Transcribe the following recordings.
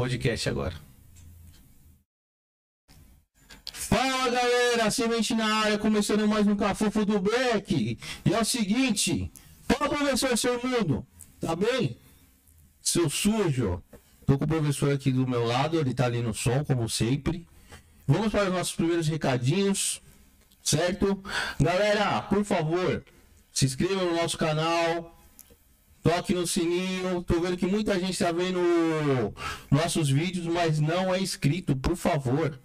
podcast agora. Fala galera, semente na área, começando mais um Cafufo do Black. E é o seguinte, fala professor, seu mundo, tá bem? Seu sujo. Tô com o professor aqui do meu lado, ele tá ali no som, como sempre. Vamos para os nossos primeiros recadinhos, certo? Galera, por favor, se inscreva no nosso canal, Toque no sininho. Tô vendo que muita gente tá vendo nossos vídeos, mas não é inscrito, por favor.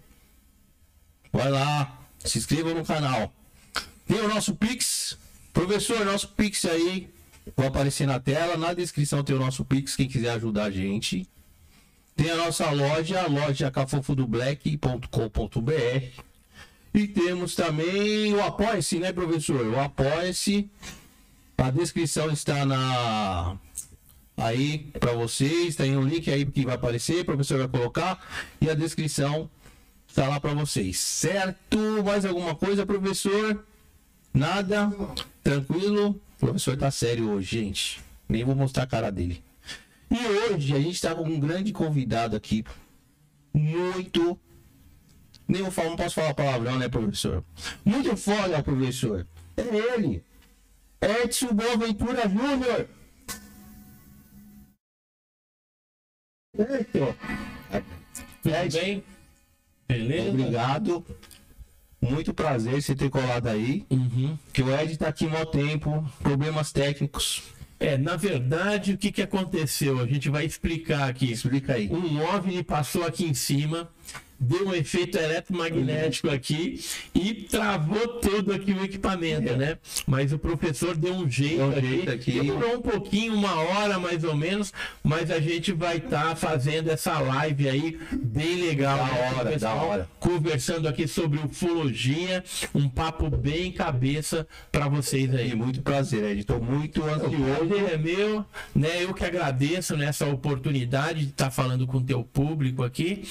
Vai lá, se inscreva no canal. Tem o nosso Pix. Professor, nosso Pix aí. Vai aparecer na tela. Na descrição tem o nosso Pix, quem quiser ajudar a gente. Tem a nossa loja, a loja cafofodoblack.com.br. E temos também o Apoia-se, né, professor? O Apoia-se. A descrição está na aí para vocês, tem um link aí que vai aparecer, o professor vai colocar e a descrição está lá para vocês. Certo? Mais alguma coisa, professor? Nada? Tranquilo? O professor tá sério hoje, gente. Nem vou mostrar a cara dele. E hoje a gente tá com um grande convidado aqui. Muito nem eu falo, não posso falar palavrão, né, professor? Muito foda, professor. É ele. Edson Boaventura Júnior. Certo. Tudo bem? Beleza? Obrigado. Muito prazer você ter colado aí. Uhum. Que o Ed tá aqui mó tempo. Problemas técnicos. É, na verdade, o que, que aconteceu? A gente vai explicar aqui. Explica aí. Um OVNI passou aqui em cima, deu um efeito eletromagnético aqui e travou todo aqui o equipamento, É. né? Mas o professor deu um jeito, Deu um aqui. jeito aqui. Demorou um pouquinho, uma hora mais ou menos, mas a gente vai estar fazendo essa live aí bem legal. Da né? hora, pessoal da hora. Conversando aqui sobre ufologia, um papo bem cabeça para vocês aí. E muito prazer, Ed. Tô muito O ansioso. é meu, né? Eu que agradeço nessa oportunidade de estar falando com o teu público aqui.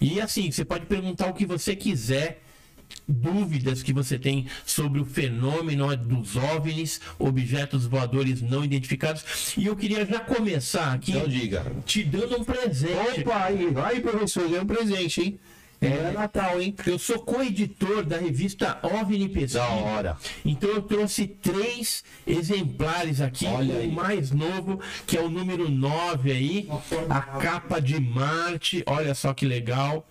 E assim, você pode perguntar o que você quiser. Dúvidas que você tem sobre o fenômeno dos OVNIs, objetos voadores não identificados. E eu queria já começar aqui Então diga. te dando um presente. Opa, aí, aí, professor, ganhou um presente, hein? É Natal, hein? Eu sou co-editor da revista OVNI Pesquisa. Da hora. Então eu trouxe três exemplares aqui. Olha o aí. mais novo, que é o número 9 aí. A capa de Marte. Olha só que legal.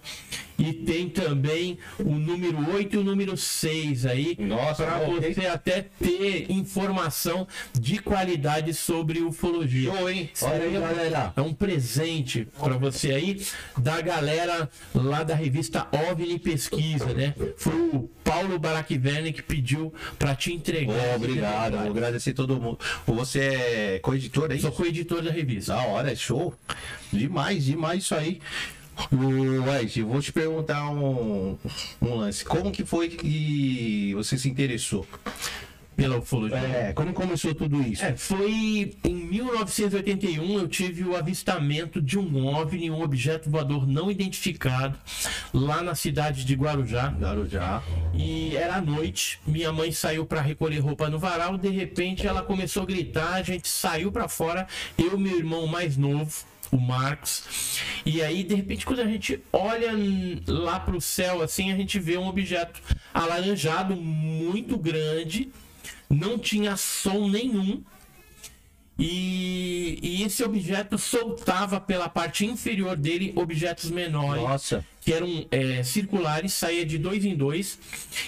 E tem também o número 8 e o número 6 aí. Nossa, para você até ter informação de qualidade sobre ufologia. Show, hein? Olha aí, é- galera. é um presente para você aí da galera lá da revista OVNI Pesquisa, né? Foi o Paulo Barakverne que pediu para te entregar. Esse obrigado, vou agradecer todo mundo. Você é co-editor aí? Sou co-editor da revista. Da hora, é show. Demais, demais isso aí. O Ed, eu vou te perguntar um, um lance. Como que foi que você se interessou? Pela ufologia. É, como começou tudo isso? É, foi em 1981 eu tive o avistamento de um OVNI, um objeto voador não identificado, lá na cidade de Guarujá. Guarujá. E era à noite, minha mãe saiu para recolher roupa no varal, de repente ela começou a gritar, a gente saiu para fora, eu e meu irmão mais novo, o Marcos. E aí, de repente, quando a gente olha lá pro céu assim, a gente vê um objeto alaranjado muito grande, não tinha som nenhum. E, e esse objeto soltava pela parte inferior dele objetos menores Nossa. que eram é, circulares, saía de dois em dois,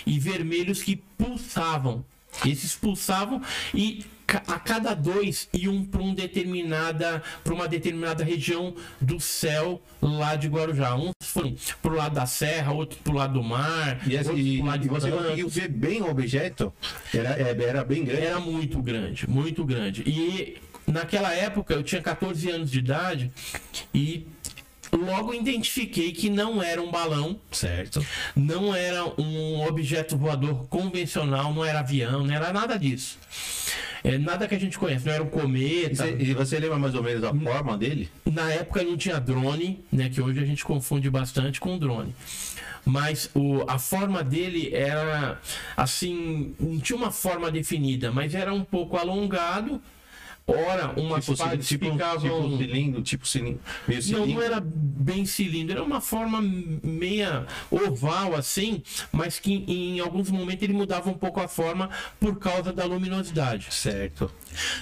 e vermelhos que pulsavam. Esses pulsavam e a cada dois iam para um determinada, para uma determinada região do céu lá de Guarujá. Uns foram pro lado da serra, outros pro lado do mar, E, outros e, lado e você conseguiu ver bem o objeto? Era, é, era bem grande. Era muito grande, muito grande. E naquela época eu tinha 14 anos de idade e logo identifiquei que não era um balão, Certo. não era um objeto voador convencional, não era avião, não era nada disso. É, nada que a gente conhece, não era um E cometa. você, e você lembra mais ou menos a forma dele? Na época não tinha drone, né? Que hoje a gente confunde bastante com drone. Mas o, a forma dele era assim, não tinha uma forma definida, mas era um pouco alongado. Ora, umas Tipo, partes tipo, tipo cilindro, tipo cilindro, meio Não, cilindro. não era bem cilindro, era uma forma meia oval assim, mas que em alguns momentos ele mudava um pouco a forma por causa da luminosidade. Certo.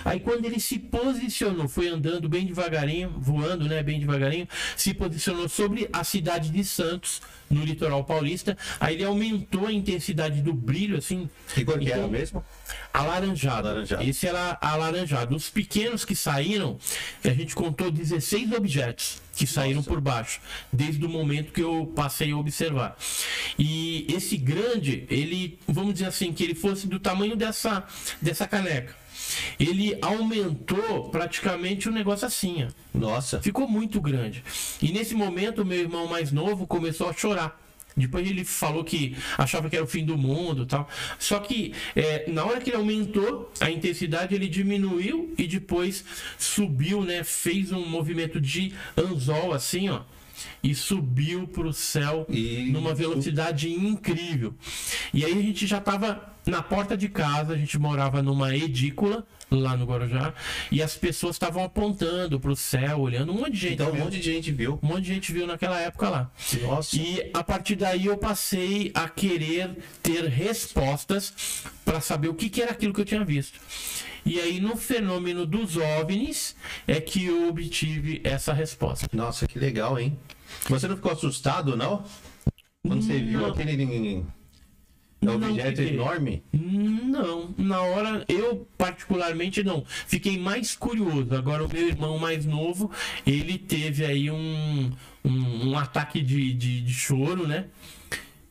Aí quando ele se posicionou, foi andando bem devagarinho, voando, né, bem devagarinho, se posicionou sobre a cidade de Santos, no litoral paulista. Aí ele aumentou a intensidade do brilho, assim, Que cor que era Então, mesmo? alaranjado. Alaranjado. Esse era alaranjado. Os pequenos que saíram, a gente contou 16 objetos que saíram Nossa. por baixo, desde o momento que eu passei a observar. E esse grande, ele, vamos dizer assim, que ele fosse do tamanho dessa, dessa caneca. Ele aumentou praticamente o negócio assim, ó. Nossa. Ficou muito grande. E nesse momento, o meu irmão mais novo começou a chorar. Depois ele falou que achava que era o fim do mundo tal. Só que é, na hora que ele aumentou a intensidade, ele diminuiu e depois subiu, né? Fez um movimento de anzol assim, ó. E subiu para o céu E- numa velocidade incrível. E aí a gente já estava na porta de casa, a gente morava numa edícula lá no Guarujá, e as pessoas estavam apontando para o céu, olhando, um monte de gente. Então um viu. monte de gente viu. Um monte de gente viu naquela época lá. Nossa. E a partir daí eu passei a querer ter respostas para saber o que, que era aquilo que eu tinha visto. E aí no fenômeno dos OVNIs é que eu obtive essa resposta. Nossa, que legal, hein? Você não ficou assustado, não? Quando você viu Não. aquele Não objeto fiquei. enorme? Não, na hora eu particularmente não. Fiquei mais curioso. Agora o meu irmão mais novo, ele teve aí um, um, um ataque de, de, de choro, né?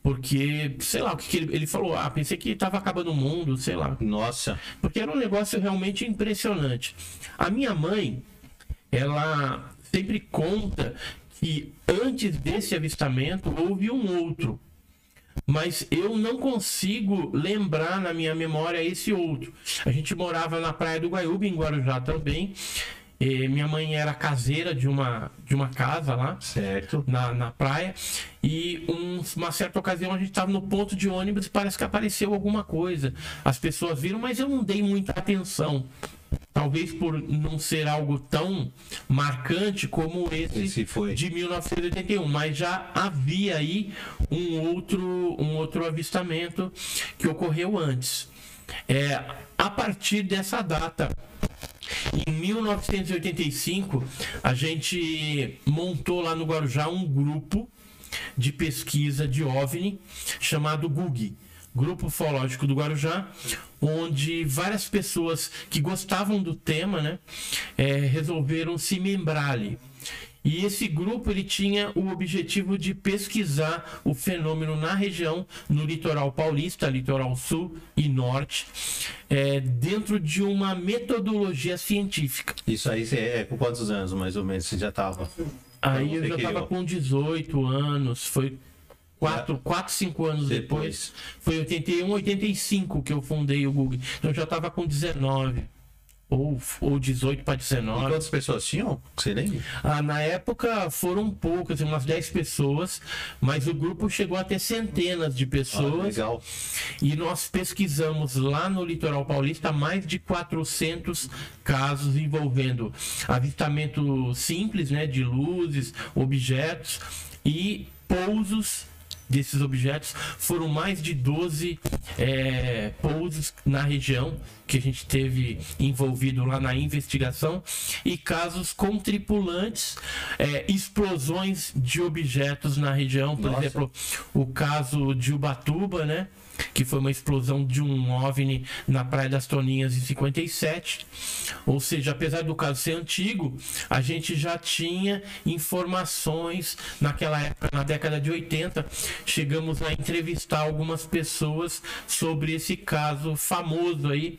Porque, sei lá, o que, que ele, ele falou, ah, pensei que estava acabando o mundo, sei lá. Nossa. Porque era um negócio realmente impressionante. A minha mãe, ela sempre conta que antes desse avistamento houve um outro. Mas eu não consigo lembrar na minha memória esse outro. A gente morava na Praia do Guaiúba, em Guarujá também. E minha mãe era caseira de uma, de uma casa lá Certo. na, na praia. E um- uma certa ocasião a gente estava no ponto de ônibus e parece que apareceu alguma coisa. As pessoas viram, mas eu não dei muita atenção. Talvez por não ser algo tão marcante como esse, Esse foi. de 1981, mas já havia aí um outro, um outro avistamento que ocorreu antes. É, a partir dessa data, em 1985, a gente montou lá no Guarujá um grupo de pesquisa de OVNI chamado GUG, Grupo Ufológico do Guarujá, onde várias pessoas que gostavam do tema, né, eh, resolveram se membrar ali. E esse grupo ele tinha o objetivo de pesquisar o fenômeno na região, no litoral paulista, litoral sul e norte, eh, dentro de uma metodologia científica. Isso aí você é com quantos anos, mais ou menos, você já tava? Aí eu já estava com 18 anos, foi 4, 4 5 anos Depois. depois. Foi 81, 85 que eu fundei o Google. Então eu já estava com 19. Ou, ou 18 para E 19. quantas pessoas tinham? Você lembra? Ah, na época foram poucas, umas 10 pessoas, mas o grupo chegou a ter centenas de Ah, pessoas. legal. E nós pesquisamos lá no litoral paulista mais de 400 casos envolvendo avistamento simples, né, de luzes, objetos e pousos desses objetos. Foram mais de 12 é, pousos na região que a gente teve envolvido lá na investigação e casos com tripulantes, é, explosões de objetos na região, por Nossa. exemplo, o caso de Ubatuba, né? Que foi uma explosão de um OVNI na Praia das Toninhas em 57. Ou seja, apesar do caso ser antigo, a gente já tinha informações naquela época, na década de 80, chegamos a entrevistar algumas pessoas sobre esse caso famoso aí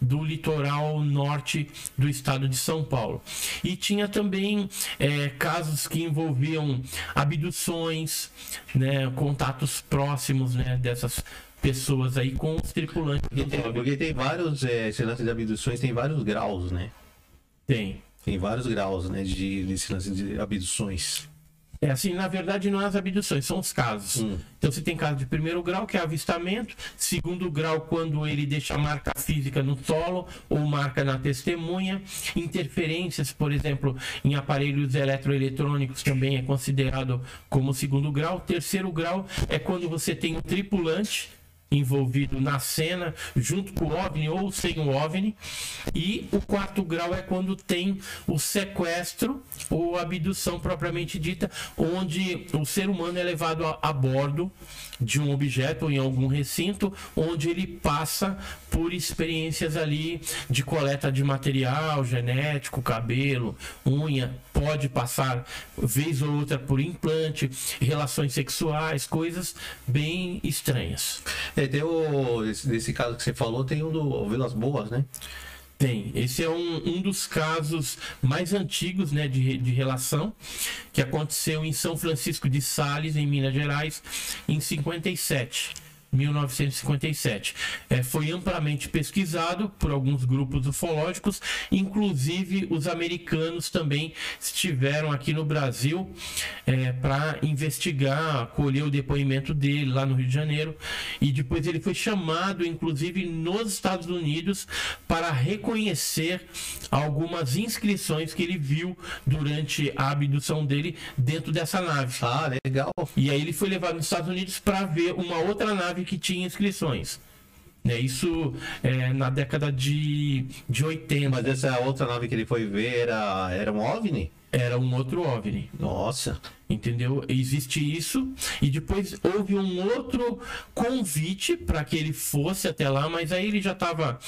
do litoral norte do estado de São Paulo. E tinha também é, casos que envolviam abduções, né, contatos próximos né, dessas pessoas aí com os tripulantes. Porque tem, porque tem vários, é, esse lance de abduções tem vários graus, né? Tem. Tem vários graus, né, de, desse lance de abduções. É assim, na verdade não é as abduções, são os casos. Hum. Então você tem caso de primeiro grau, que é avistamento, segundo grau, quando ele deixa marca física no solo ou marca na testemunha, interferências, por exemplo, em aparelhos eletroeletrônicos também é considerado como segundo grau. Terceiro grau é quando você tem um tripulante envolvido na cena, junto com o OVNI ou sem o OVNI. E o quarto grau é quando tem o sequestro ou abdução propriamente dita, onde o ser humano é levado a, a bordo de um objeto ou em algum recinto, onde ele passa por experiências ali de coleta de material genético, cabelo, unha, pode passar vez ou outra por implante, relações sexuais, coisas bem estranhas. É. Esse, desse caso que você falou, tem um do Vilas Boas, né? Tem. Esse é um, um dos casos mais antigos né, de, de relação que aconteceu em São Francisco de Sales, em Minas Gerais, em 57. 1957. É, foi amplamente pesquisado por alguns grupos ufológicos, inclusive os americanos também estiveram aqui no Brasil é, para investigar, colher o depoimento dele lá no Rio de Janeiro, e depois ele foi chamado, inclusive, nos Estados Unidos para reconhecer algumas inscrições que ele viu durante a abdução dele dentro dessa nave. Ah, legal. E aí ele foi levado nos Estados Unidos para ver uma outra nave que tinha inscrições. Né, isso é, na década de, de 80. Mas essa outra nave que ele foi ver era, era um OVNI? Era um outro OVNI. Nossa. Entendeu? Existe isso. E depois houve um outro convite para que ele fosse até lá, mas aí ele já estava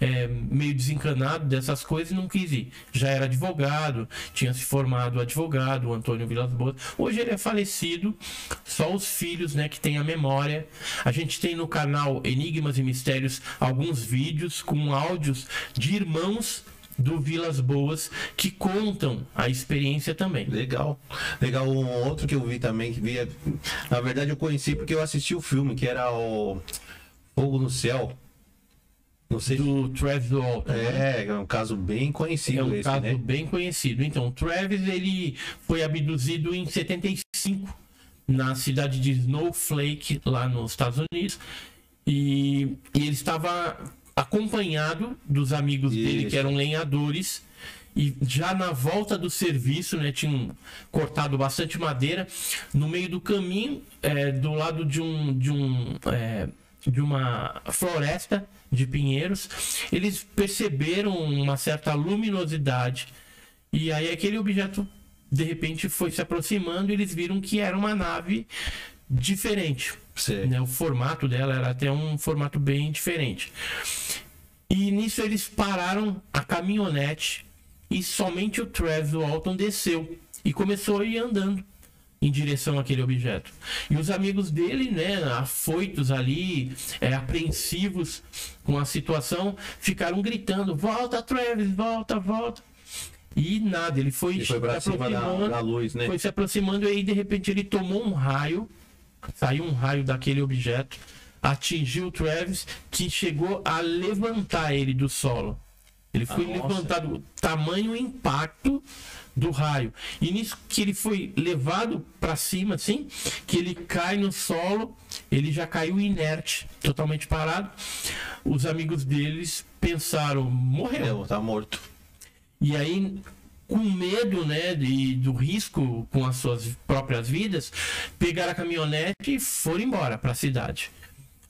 é, meio desencanado dessas coisas e não quis ir. Já era advogado, tinha se formado advogado, o Antônio Vilas Boas. Hoje ele é falecido, só os filhos né, que têm a memória. A gente tem no canal Enigmas e Mistérios alguns vídeos com áudios de irmãos do Vilas Boas que contam a experiência também. Legal. Legal. Um outro que eu vi também, que via. Na verdade, eu conheci porque eu assisti o filme, que era o Fogo no Céu. Não sei. Do Travis Walton. É, é um caso bem conhecido. É um esse, caso né? bem conhecido. Então, o Travis ele foi abduzido em 75 na cidade de Snowflake, lá nos Estados Unidos. E, e ele estava acompanhado dos amigos Isso. dele que eram lenhadores e já na volta do serviço, né, tinham cortado bastante madeira no meio do caminho, é, do lado de um de um é, de uma floresta de pinheiros, eles perceberam uma certa luminosidade e aí aquele objeto de repente foi se aproximando e eles viram que era uma nave diferente. Né? O formato dela era até um formato bem diferente. E nisso eles pararam a caminhonete e somente o Travis Walton desceu e começou a ir andando em direção àquele objeto. E os amigos dele, né, afoitos ali, é, apreensivos com a situação, ficaram gritando: volta, Travis, volta, volta. E nada, ele foi, ele foi se aproximando, da, da luz, né? foi se aproximando e aí de repente ele tomou um raio saiu um raio daquele objeto, atingiu o Travis, que chegou a levantar ele do solo. Ele foi ah, levantado, tamanho impacto do raio. E nisso que ele foi levado para cima, assim, que ele cai no solo, ele já caiu inerte, totalmente parado. Os amigos deles pensaram, morreu. tá morto. E aí com medo né, de, do risco com as suas próprias vidas, pegaram a caminhonete e foram embora para a cidade.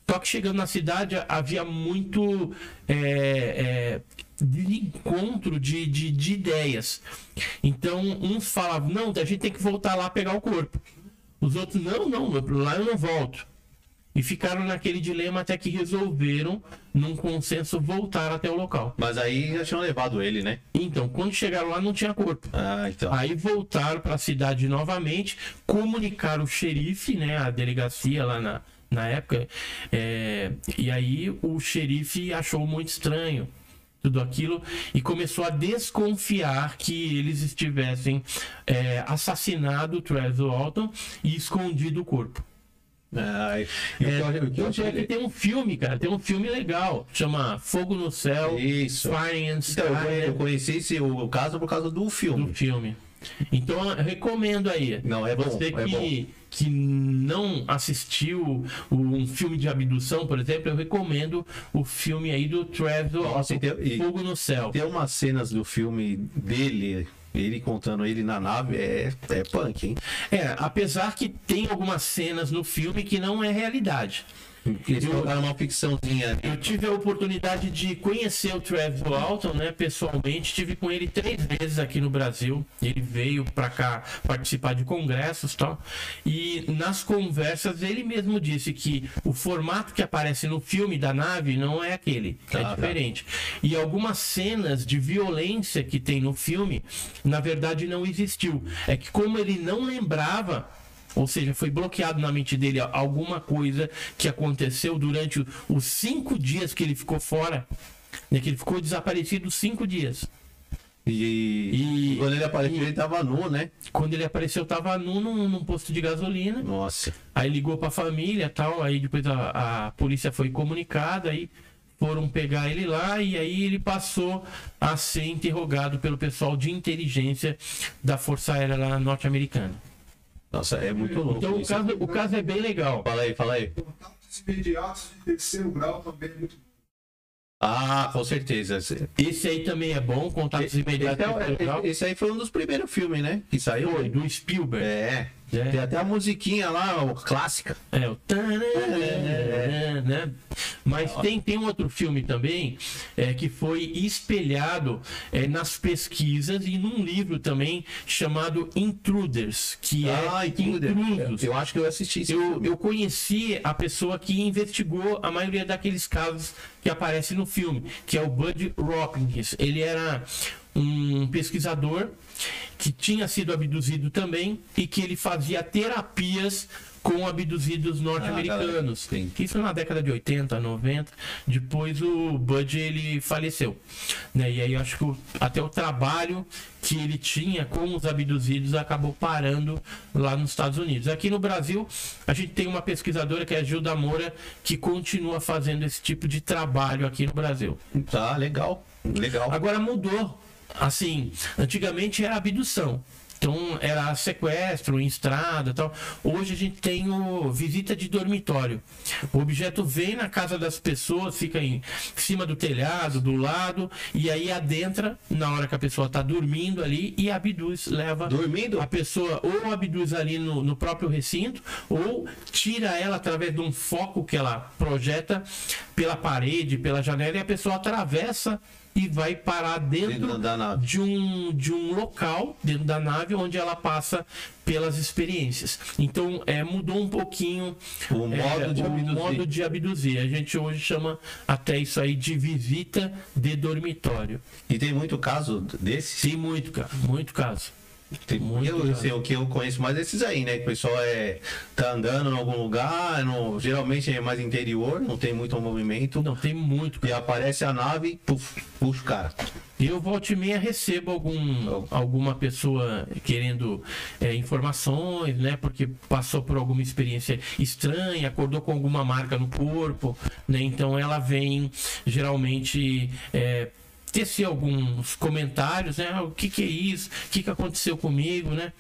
Só que chegando na cidade havia muito é, é, de encontro de, de, de, ideias. Então, uns falavam, não, a gente tem que voltar lá pegar o corpo. Os outros, não, não, lá eu não volto. E ficaram naquele dilema até que resolveram, num consenso, voltar até o local. Mas aí já tinham levado ele, né? Então, quando chegaram lá, não tinha corpo. Ah, então. Aí voltaram para a cidade novamente, comunicaram o xerife, né, a delegacia lá na, na época, é, e aí o xerife achou muito estranho tudo aquilo e começou a desconfiar que eles estivessem é, assassinado o Trevor Walton e escondido o corpo. Que É, o que eu é que tem um filme, cara, tem um filme legal, chama Fogo no Céu, Isso. Fire and Então, eu Sky, né, eu conheci esse, o caso por causa do do filme. filme. Então, eu recomendo aí. Não, é bom, Você é que, que não assistiu um filme de abdução, por exemplo, eu recomendo o filme aí do Trevor Nossa, tem- Fogo no Céu. Tem umas cenas do filme dele, ele contando ele na nave, é, é punk, hein? É, apesar que tem algumas cenas no filme que não é realidade. Eles Eu- colocaram uma ficçãozinha ali. Eu tive a oportunidade de conhecer o Trevor Alton, né, pessoalmente. Tive com ele três vezes aqui no Brasil. Ele veio para cá participar de congressos, e tal. E nas conversas ele mesmo disse que o formato que aparece no filme da nave não é aquele, Tá, é tá. diferente. E algumas cenas de violência que tem no filme, na verdade não existiu. É que como ele não lembrava ou seja, foi bloqueado na mente dele alguma coisa que aconteceu durante os cinco dias que ele ficou fora. Né, que ele ficou desaparecido cinco dias. E, E- quando ele apareceu, ele tava nu, né? Quando ele apareceu, tava nu num, num posto de gasolina. Nossa. Aí ligou pra família tal. Aí depois a, a polícia foi comunicada. Aí foram pegar ele lá. E aí ele passou a ser interrogado pelo pessoal de inteligência da Força Aérea lá norte-americana. Nossa, é muito louco. Então o caso, o caso é bem legal. Fala aí, fala aí. Contatos imediatos de terceiro grau também é muito Ah, com certeza. Esse, Esse aí também é bom, contatos imediatos. esse, é legal. esse aí foi um dos primeiros filmes, né? Que saiu. Foi, do Spielberg. É. É. Tem até a musiquinha lá, clássica. É, o É. né? Mas tem, tem um outro filme também é, que foi espelhado é, nas pesquisas e num livro também chamado Intruders, que é Ah, Intruder. Intrusos. Eu acho que eu assisti esse Eu, eu conheci a pessoa que investigou a maioria daqueles casos que aparecem no filme, que é o Bud Rockins. Ele era um pesquisador que tinha sido abduzido também e que ele fazia terapias com abduzidos norte-americanos. Ah. Isso na década de 80, 90. Depois o Bud ele faleceu. Né? E aí eu acho que o- até o trabalho que ele tinha com os abduzidos acabou parando lá nos Estados Unidos. Aqui no Brasil, a gente tem uma pesquisadora que é a Gilda Moura, que continua fazendo esse tipo de trabalho aqui no Brasil. Tá, legal. Legal. Agora mudou. Assim, antigamente era abdução. Então era sequestro em estrada e tal. Hoje a gente tem o visita de dormitório. O objeto vem na casa das pessoas, fica em cima do telhado, do lado, e aí adentra na hora que a pessoa está dormindo ali e abduz, leva Dormindo? a pessoa ou abduz ali no, no próprio recinto, ou tira ela através de um foco que ela projeta pela parede, pela janela, e a pessoa atravessa e vai parar dentro, Dentro de um, de um local, dentro da nave, onde ela passa pelas experiências. Então, é, mudou um pouquinho O modo de o abduzir. modo de abduzir. A gente hoje chama até isso aí de visita de dormitório. E tem muito caso desses. Tem muito, cara, muito caso. Tem, Muito eu, assim, o que eu conheço mais é esses aí, né? Que o pessoal é, tá andando em algum lugar, no- geralmente é mais interior, não tem muito movimento. Não, tem muito, E aparece a nave, puf, puxa o cara. Eu volta e meia recebo algum, alguma pessoa querendo é, informações, né? Porque passou por alguma experiência estranha, acordou com alguma marca no corpo, né? Então ela vem geralmente é, tecer alguns comentários, né? Ah, O que, que é isso? O que, que aconteceu comigo, né?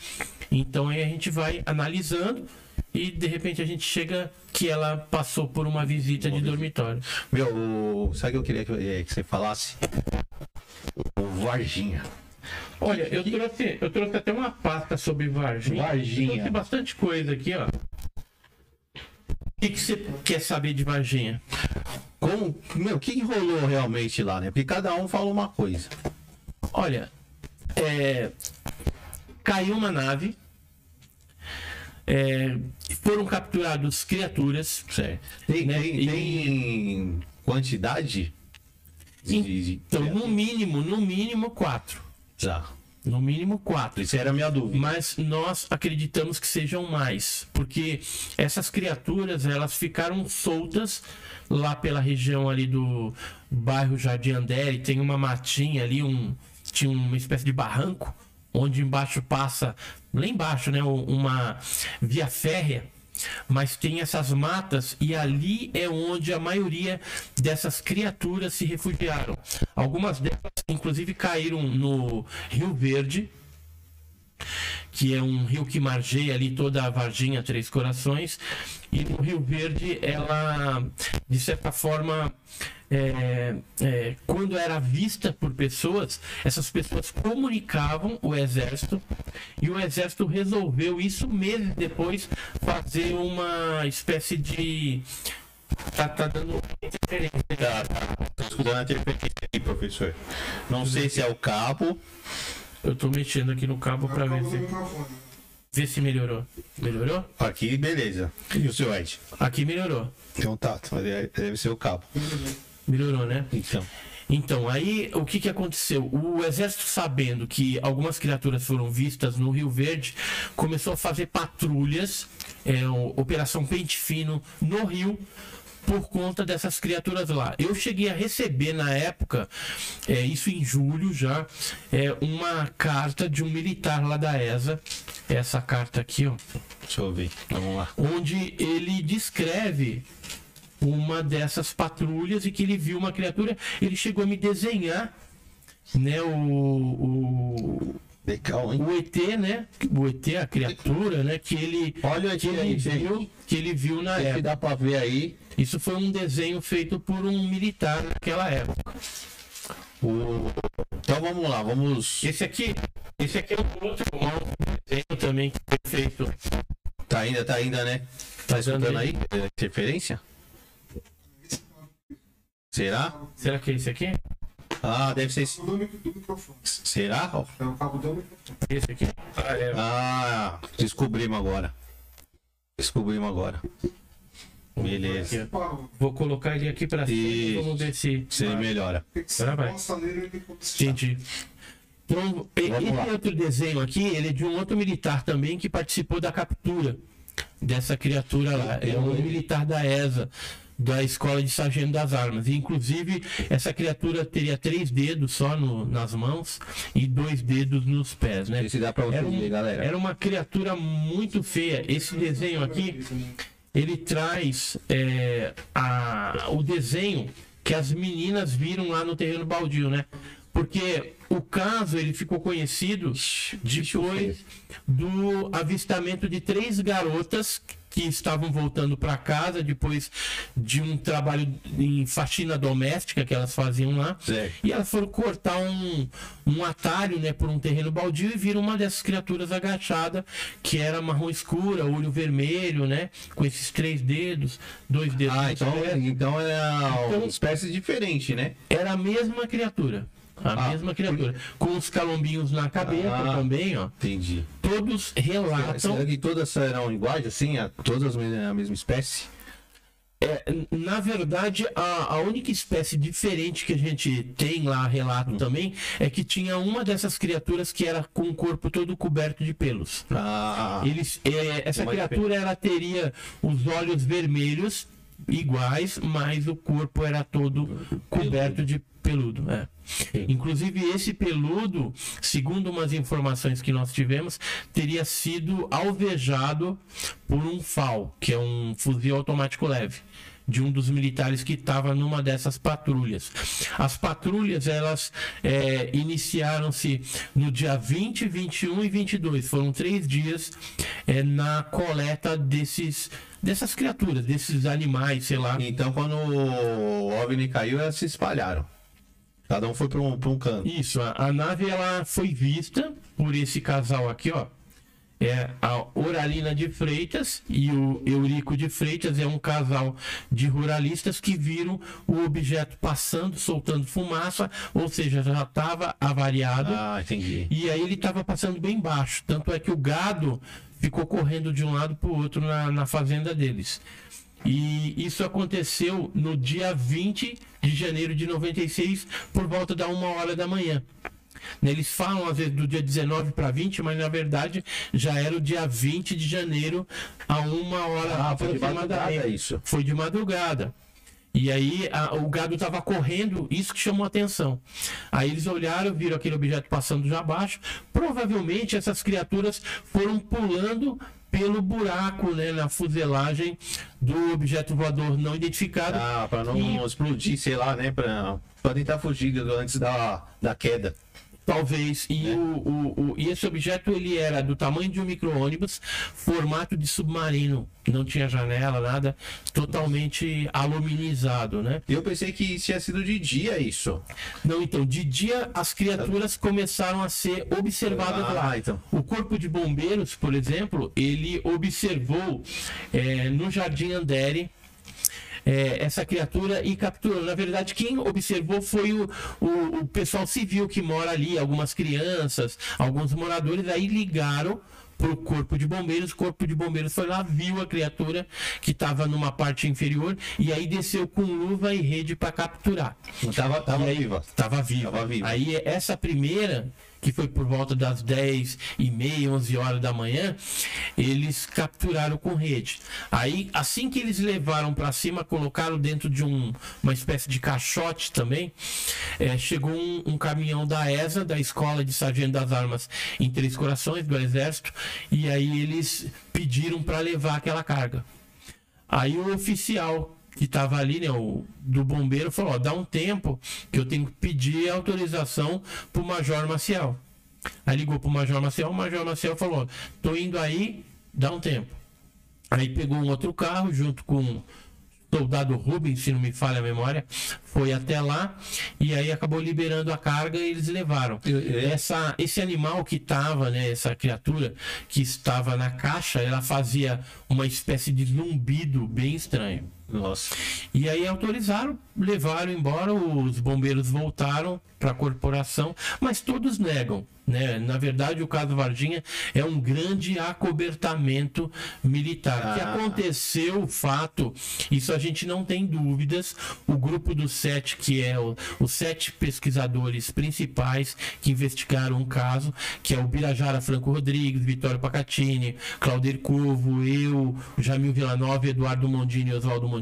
Então aí a gente vai analisando e de repente a gente chega que ela passou por uma visita de dormitório. Meu, sabe o que eu queria que, eh, que você falasse? O Varginha. Olha, eu trouxe, eu trouxe até uma pasta sobre Varginha. Varginha. Eu trouxe bastante coisa aqui, ó. O que, que você quer saber de Varginha? Como, meu, o que, que rolou realmente lá, né? Porque cada um fala uma coisa. Olha, é, caiu uma nave, é, foram capturados criaturas. Certo. Tem, Né? tem, E- tem quantidade? de- Então, no mínimo, no mínimo quatro. Já. No mínimo quatro. Isso era a minha dúvida. Mas nós acreditamos que sejam mais, porque essas criaturas elas ficaram soltas lá pela região ali do bairro Jardim Andere, tem uma matinha ali, um tinha uma espécie de barranco onde embaixo passa, lá embaixo, né, uma via férrea. Mas tem essas matas e ali é onde a maioria dessas criaturas se refugiaram. Algumas delas, inclusive, caíram no Rio Verde, que é um rio que margeia ali toda a Varginha Três Corações. E no Rio Verde, ela, de certa forma, é, é, quando era vista por pessoas, essas pessoas comunicavam o exército e o exército resolveu, isso meses depois, fazer uma espécie de. Tá, tá dando interferência. Tá, tá. Tô escutando a interferência aqui, professor. Não sei se é o cabo. Eu tô mexendo aqui no cabo para ver se, ver se melhorou. Melhorou? Aqui, beleza. E o seu Ed? Aqui melhorou. Tem um tato, mas deve deve ser o cabo. Melhorou, né? Então. Então, aí o que, que aconteceu? O exército, sabendo que algumas criaturas foram vistas no Rio Verde, começou a fazer patrulhas, é, Operação Pente Fino, no Rio, por conta dessas criaturas lá. Eu cheguei a receber na época, é, isso em julho já, é, uma carta de um militar lá da ESA, essa carta aqui, ó, Deixa eu ver. Vamos lá. onde ele descreve uma dessas patrulhas e que ele viu uma criatura. Ele chegou a me desenhar, né, o, o, Legal, hein? o ET, né, o ET, a criatura, né, que ele Olha que ele aí, viu, gente. que ele viu na Esse época. dá pra ver aí. Isso foi um desenho feito por um militar naquela época. O... Então vamos lá, vamos. Esse aqui, esse aqui é um outro desenho também que foi feito. Tá ainda, tá ainda, né? Tá escutando dando aí? É Interferência? Será? Será que é esse aqui? Ah, deve ser esse. Do, mic- do microfone. Será? É o cabo do microfone. Esse aqui? Ah, é. Ah, descobrimos agora. Descobrimos agora. Beleza. Vou colocar ele aqui pra cima e Isso. vamos ver se. Se ele melhora. Agora vai. Entendi. Então, e- esse outro desenho aqui, ele é de um outro militar também que participou da captura dessa criatura lá. É um militar da ESA, da Escola de Sargento das Armas. E, inclusive, essa criatura teria três dedos só no- nas mãos e dois dedos nos pés, né? Esse dá pra você Era, um- ver, galera. era uma criatura muito feia. Esse desenho aqui, ele traz é, a- o desenho que as meninas viram lá no terreno baldio, né? Porque o caso ele ficou conhecido depois do avistamento de três garotas que estavam voltando para casa depois de um trabalho em faxina doméstica que elas faziam lá. Certo. E elas foram cortar um, um atalho né, por um terreno baldio e viram uma dessas criaturas agachada, que era marrom escura, olho vermelho, né? Com esses três dedos, dois dedos. Ah, então, pé. então é uma Então- espécie diferente, né? Era a mesma criatura. A Ah, mesma criatura. Com os calombinhos na cabeça Ah. também, ó. Entendi. Todos relatam. Será que todas serão iguais, assim? A, todas a mesma espécie? É, na verdade, a, a única espécie diferente que a gente tem lá, relato também, é que tinha uma dessas criaturas que era com o corpo todo coberto de pelos. Ah, Eles, é, essa criatura ela teria os olhos vermelhos iguais, mas o corpo era todo coberto de peludo. é. Inclusive esse peludo, segundo umas informações que nós tivemos, teria sido alvejado por um FAL, que é um fuzil automático leve. De um dos militares que estava numa dessas patrulhas. As patrulhas, elas é, iniciaram-se no dia 20, 21 e 22. Foram três dias é, na coleta desses, dessas criaturas, desses animais, sei lá. então quando o OVNI caiu, elas se espalharam. Cada um foi para um, pra um canto. Isso, a, a nave ela foi vista por esse casal aqui, ó. É a Oralina de Freitas e o Eurico de Freitas é um casal de ruralistas que viram o objeto passando, soltando fumaça, ou seja, já estava avariado. Ah, entendi. E aí ele estava passando bem baixo. Tanto é que o gado ficou correndo de um lado para o outro na, na fazenda deles. E isso aconteceu no dia 20 de janeiro de 96, por volta da uma hora da manhã. Eles falam às vezes do dia 19 para 20, mas na verdade já era o dia 20 de janeiro, a uma hora Ah, foi de madrugada isso. Foi de madrugada. E aí a- o gado estava correndo, isso que chamou a atenção. Aí eles olharam, viram aquele objeto passando já abaixo. Provavelmente essas criaturas foram pulando pelo buraco né, na fuselagem do objeto voador não identificado. Ah, pra não E- explodir, sei lá, né? Pra tentar fugir antes da, da queda. Talvez. E, Né? o, o- o- e esse objeto ele era do tamanho de um micro-ônibus, formato de submarino. Não tinha janela, nada. Totalmente aluminizado, né? Eu pensei que tinha sido de dia isso. Não, então, de dia as criaturas começaram a ser observadas Ah, lá. então. O corpo de bombeiros, por exemplo, ele observou eh, no Jardim Andere eh, essa criatura e capturou. Na verdade, quem observou foi o, o, o pessoal civil que mora ali, algumas crianças, alguns moradores, aí ligaram pro corpo de bombeiros, o corpo de bombeiros foi lá, viu a criatura que estava numa parte inferior e aí desceu com luva e rede para capturar. Tava, tava aí- viva. Tava viva. Tava viva. Aí essa primeira, que foi por volta das 10 e meia, 11 horas da manhã, eles capturaram com rede. Aí, assim que eles levaram para cima, colocaram dentro de um, uma espécie de caixote também, eh, chegou um, um caminhão da ESA, da Escola de Sargento das Armas em Três Corações, do Exército, e aí eles pediram para levar aquela carga. Aí o oficial que estava ali, né, o do bombeiro, falou: ó, dá um tempo que eu tenho que pedir autorização pro Major Maciel. Aí ligou pro Major Maciel, o Major Maciel falou: tô indo aí, dá um tempo. Aí pegou um outro carro junto com o soldado Rubens, se não me falha a memória, foi até lá e aí acabou liberando a carga e eles levaram. Essa, esse animal que estava, né, essa criatura que estava na caixa, ela fazia uma espécie de zumbido bem estranho. Nossa. E aí autorizaram, levaram embora, os bombeiros voltaram para a corporação, mas todos negam. Né? Na verdade, o caso Varginha é um grande acobertamento militar. O que Ah. aconteceu, o fato, isso a gente não tem dúvidas. O grupo dos sete, que é o- os sete pesquisadores principais que investigaram o caso, que é o Birajara Franco Rodrigues, Vitório Pacatini, Claudir Curvo, eu, Jamil Villanova, Eduardo Mondini e Oswaldo Mondini,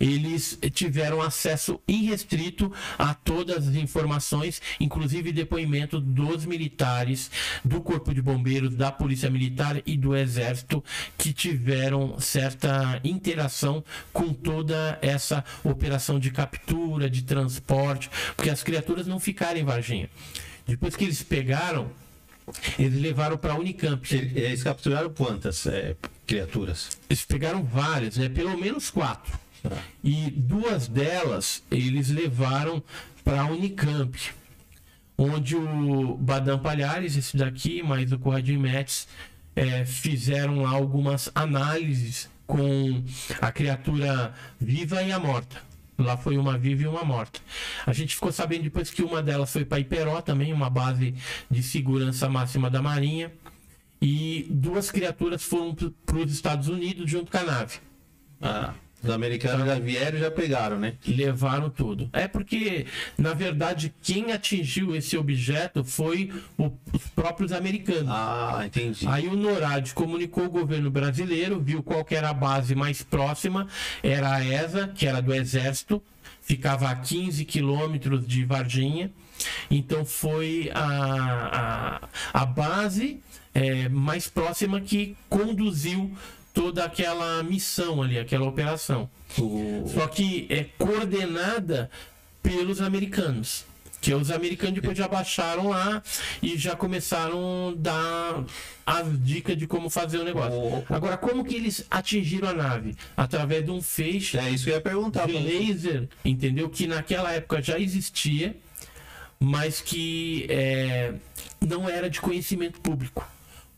eles tiveram acesso irrestrito a todas as informações, inclusive depoimentos dos militares, do Corpo de Bombeiros, da Polícia Militar e do Exército, que tiveram certa interação com toda essa operação de captura, de transporte, porque as criaturas não ficaram em Varginha. Depois que eles pegaram, eles levaram para a Unicamp. Eles capturaram quantas é, criaturas? Eles pegaram várias, né? Pelo menos quatro. Tá. E duas delas eles levaram para a Unicamp, onde o Badam Palhares, esse daqui, mais o Corradinho Metz, eh, fizeram algumas análises com a criatura viva e a morta. Lá foi uma viva e uma morta. A gente ficou sabendo depois que uma delas foi para Iperó também, uma base de segurança máxima da Marinha. E duas criaturas foram para os Estados Unidos junto com a nave. Ah, os americanos já vieram e já pegaram, né? Levaram tudo. É porque, na verdade, quem atingiu esse objeto foi o- os próprios americanos. Ah, entendi. Aí o NORAD comunicou o governo brasileiro, viu qual era a base mais próxima, era a ESA, que era do Exército, ficava a 15 quilômetros de Varginha. Então foi a, a, a base é, mais próxima que conduziu toda aquela missão ali, aquela operação. O- Só que é coordenada pelos americanos. Que os americanos depois já baixaram lá e já começaram a dar as dicas de como fazer o negócio. O- Agora, como que eles atingiram a nave? Através de um feixe É isso que eu ia perguntar. de laser, entendeu? Que naquela época já existia, mas que é, não era de conhecimento público.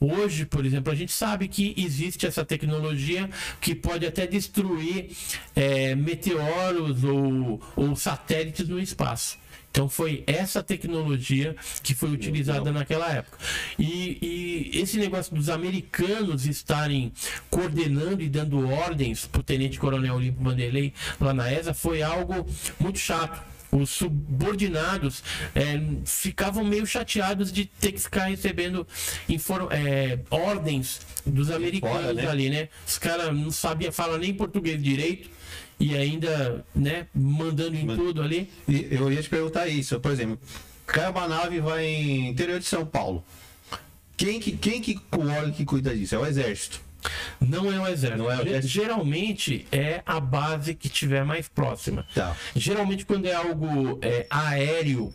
Hoje, por exemplo, a gente sabe que existe essa tecnologia que pode até destruir é, meteoros ou, ou satélites no espaço. Então foi essa tecnologia que foi utilizada naquela época. E, e esse negócio dos americanos estarem coordenando e dando ordens para o Tenente Coronel Olímpio Vanderlei lá na ESA foi algo muito chato os subordinados é, ficavam meio chateados de ter que ficar recebendo é, ordens dos americanos Fora, né? ali, né? Os caras não sabiam falar nem português direito e ainda, né, mandando em Mas- tudo ali. Eu ia te perguntar isso, por exemplo, cai uma nave e vai em interior de São Paulo. Quem que, quem que o órgão que cuida disso? É o exército. Não é o exército. Não é o exército. Geralmente é a base que tiver mais próxima. Tá. Geralmente quando é algo é, aéreo,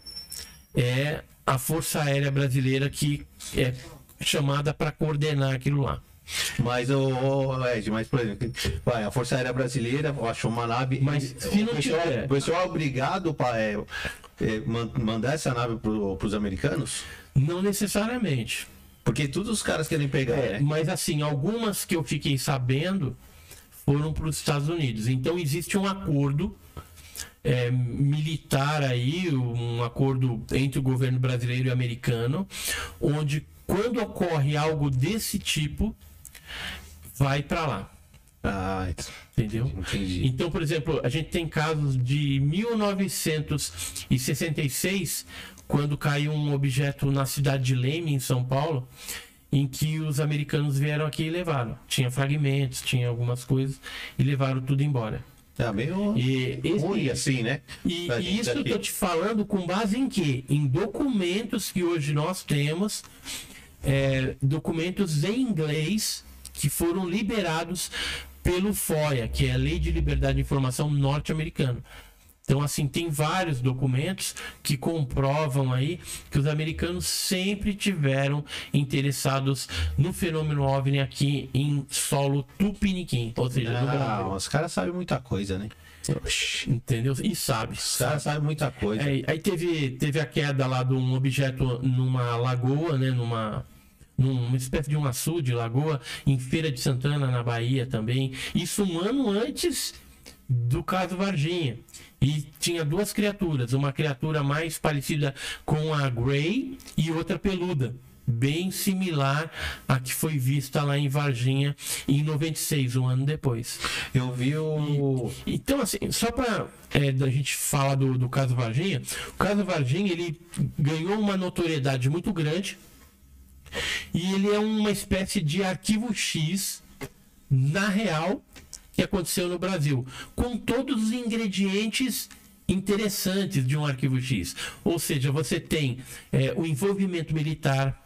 é a Força Aérea Brasileira que é chamada para coordenar aquilo lá. Mas o Ed, mas por exemplo, vai, a Força Aérea Brasileira achou uma nave. Mas se não o pessoal, tiver- o pessoal é obrigado para mandar essa nave para os americanos? Não necessariamente. Porque todos os caras querem pegar, É, né? mas assim, algumas que eu fiquei sabendo foram para os Estados Unidos. Então existe um acordo é, militar aí, um acordo entre o governo brasileiro e americano, onde quando ocorre algo desse tipo, vai para lá. Ah, Entendeu? entendi. Então, por exemplo, a gente tem casos de 1966, quando caiu um objeto na cidade de Leme, em São Paulo, em que os americanos vieram aqui e levaram. Tinha fragmentos, tinha algumas coisas e levaram tudo embora. Tá meio E ruim assim, né? e, e isso eu daqui. tô te falando com base em quê? Em documentos que hoje nós temos, é, documentos em inglês que foram liberados pelo FOIA, que é a Lei de Liberdade de Informação norte-americana. Então, assim, tem vários documentos que comprovam aí que os americanos sempre tiveram interessados no fenômeno OVNI aqui em solo tupiniquim, ou seja, no Brasil. Não, os caras sabem muita coisa, né? Entendeu? E sabe. Os caras sabem muita coisa. É, aí teve, teve a queda lá de um objeto numa lagoa, né? Numa, numa espécie de um açude, lagoa, em Feira de Santana, na Bahia também. Isso um ano antes do caso Varginha. E tinha duas criaturas, uma criatura mais parecida com a Grey e outra peluda. Bem similar à que foi vista lá em Varginha em 96, um ano depois. Eu vi o. Então, assim, só para a gente falar do, do caso Varginha, o caso Varginha ele ganhou uma notoriedade muito grande e ele é uma espécie de arquivo X na real que aconteceu no Brasil, com todos os ingredientes interessantes de um arquivo X. Ou seja, você tem é, o envolvimento militar,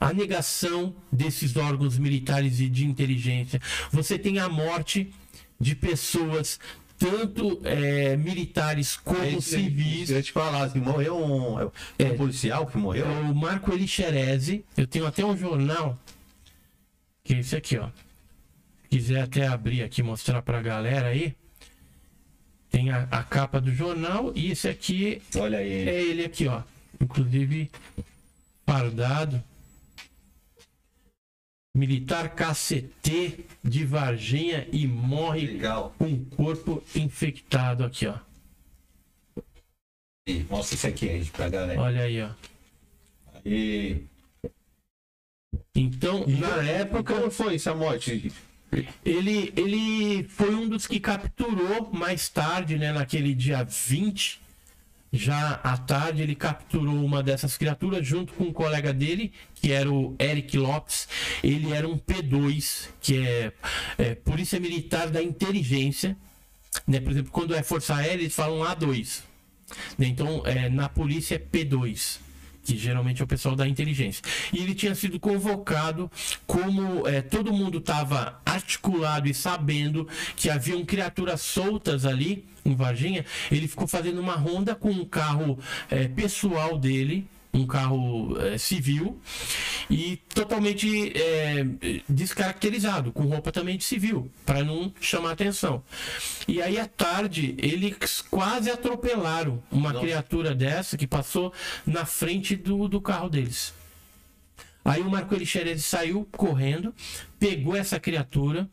a negação desses órgãos militares e de inteligência, você tem a morte de pessoas, tanto é, militares como civis. Eu ia te falar, assim, morreu um, é É. um policial que morreu. É o Marco Elixerese. Eu tenho até um jornal, que é esse aqui, ó. Se quiser até abrir aqui mostrar pra galera aí. Tem a, a capa do jornal e esse aqui Olha aí. é ele aqui, ó. Inclusive, fardado. Militar KCT de Varginha e morre Legal. com o corpo infectado aqui, ó. Mostra isso aqui aí pra galera. Olha aí, ó. E, Então, na época, como foi essa morte? Ele, ele foi um dos que capturou mais tarde, né, naquele dia 20, já à tarde, ele capturou uma dessas criaturas junto com um colega dele, que era o Eric Lopes. Ele era um P2, que é, é Polícia Militar da Inteligência. Né? Por exemplo, quando é Força Aérea, eles falam A2. né? Então, é, na polícia é P2 que geralmente é o pessoal da inteligência. E ele tinha sido convocado como é, todo mundo estava articulado e sabendo que haviam criaturas soltas ali em Varginha, ele ficou fazendo uma ronda com um carro é, pessoal dele, um carro é, civil e totalmente é, descaracterizado, com roupa também de civil, para não chamar atenção. E aí à tarde eles quase atropelaram uma Nossa. criatura dessa que passou na frente do, do carro deles. Aí o Marco Elixerese saiu correndo, pegou essa criatura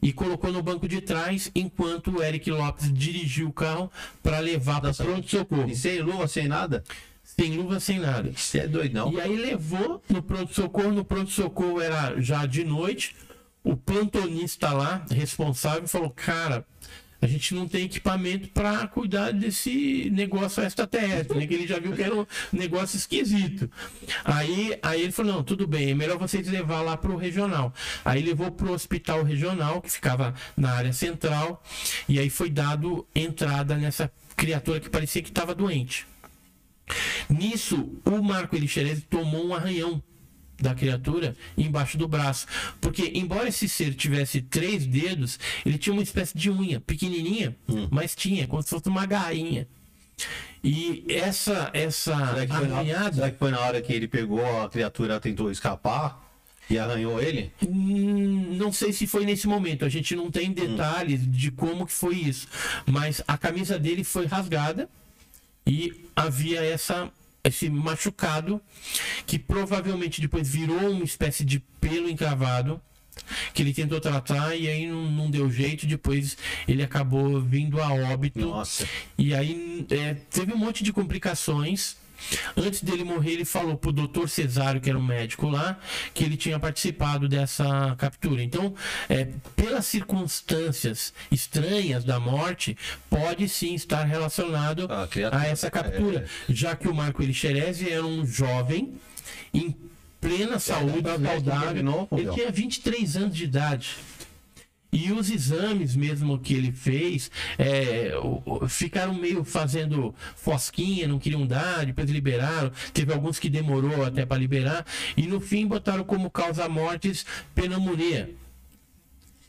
e colocou no banco de trás enquanto o Eric Lopes dirigiu o carro para levar para Nossa. pronto-socorro. E sem luva, sem nada? Sem luva, sem nada. Você é doidão. E aí levou no pronto-socorro. No pronto-socorro era já de noite. O plantonista lá, responsável, falou: Cara, a gente não tem equipamento para cuidar desse negócio extraterrestre, né? Que ele já viu que era um negócio esquisito. Aí, aí ele falou: Não, tudo bem, é melhor vocês levar lá para o regional. Aí levou para o hospital regional, que ficava na área central. E aí foi dado entrada nessa criatura que parecia que estava doente. Nisso, o Marco Elixerese tomou um arranhão da criatura embaixo do braço. Porque, embora esse ser tivesse três dedos, ele tinha uma espécie de unha pequenininha, mas tinha, como se fosse uma garrinha. E essa, essa Será que, foi na, arranhada. será que foi na hora que ele pegou, a criatura tentou escapar e arranhou ele? Hum, Não sei se foi nesse momento, a gente não Hum. tem detalhes de como que foi isso. Mas a camisa dele foi rasgada e havia essa esse machucado que provavelmente depois virou uma espécie de pelo encravado que ele tentou tratar e aí não, não deu jeito, depois ele acabou vindo a óbito. Nossa. E aí é, teve um monte de complicações. Antes dele morrer, ele falou pro doutor Cesário, que era um médico lá, que ele tinha participado dessa captura. Então, é, pelas circunstâncias estranhas da morte, pode sim estar relacionado A criatura. a essa captura, já que o Marco Elixerese era um jovem em plena saúde, ver que saudável. Ele tinha 23 anos de idade. E os exames mesmo que ele fez é, ficaram meio fazendo fosquinha, não queriam dar, depois liberaram. Teve alguns que demorou até para liberar. E no fim botaram como causa mortes pneumonia.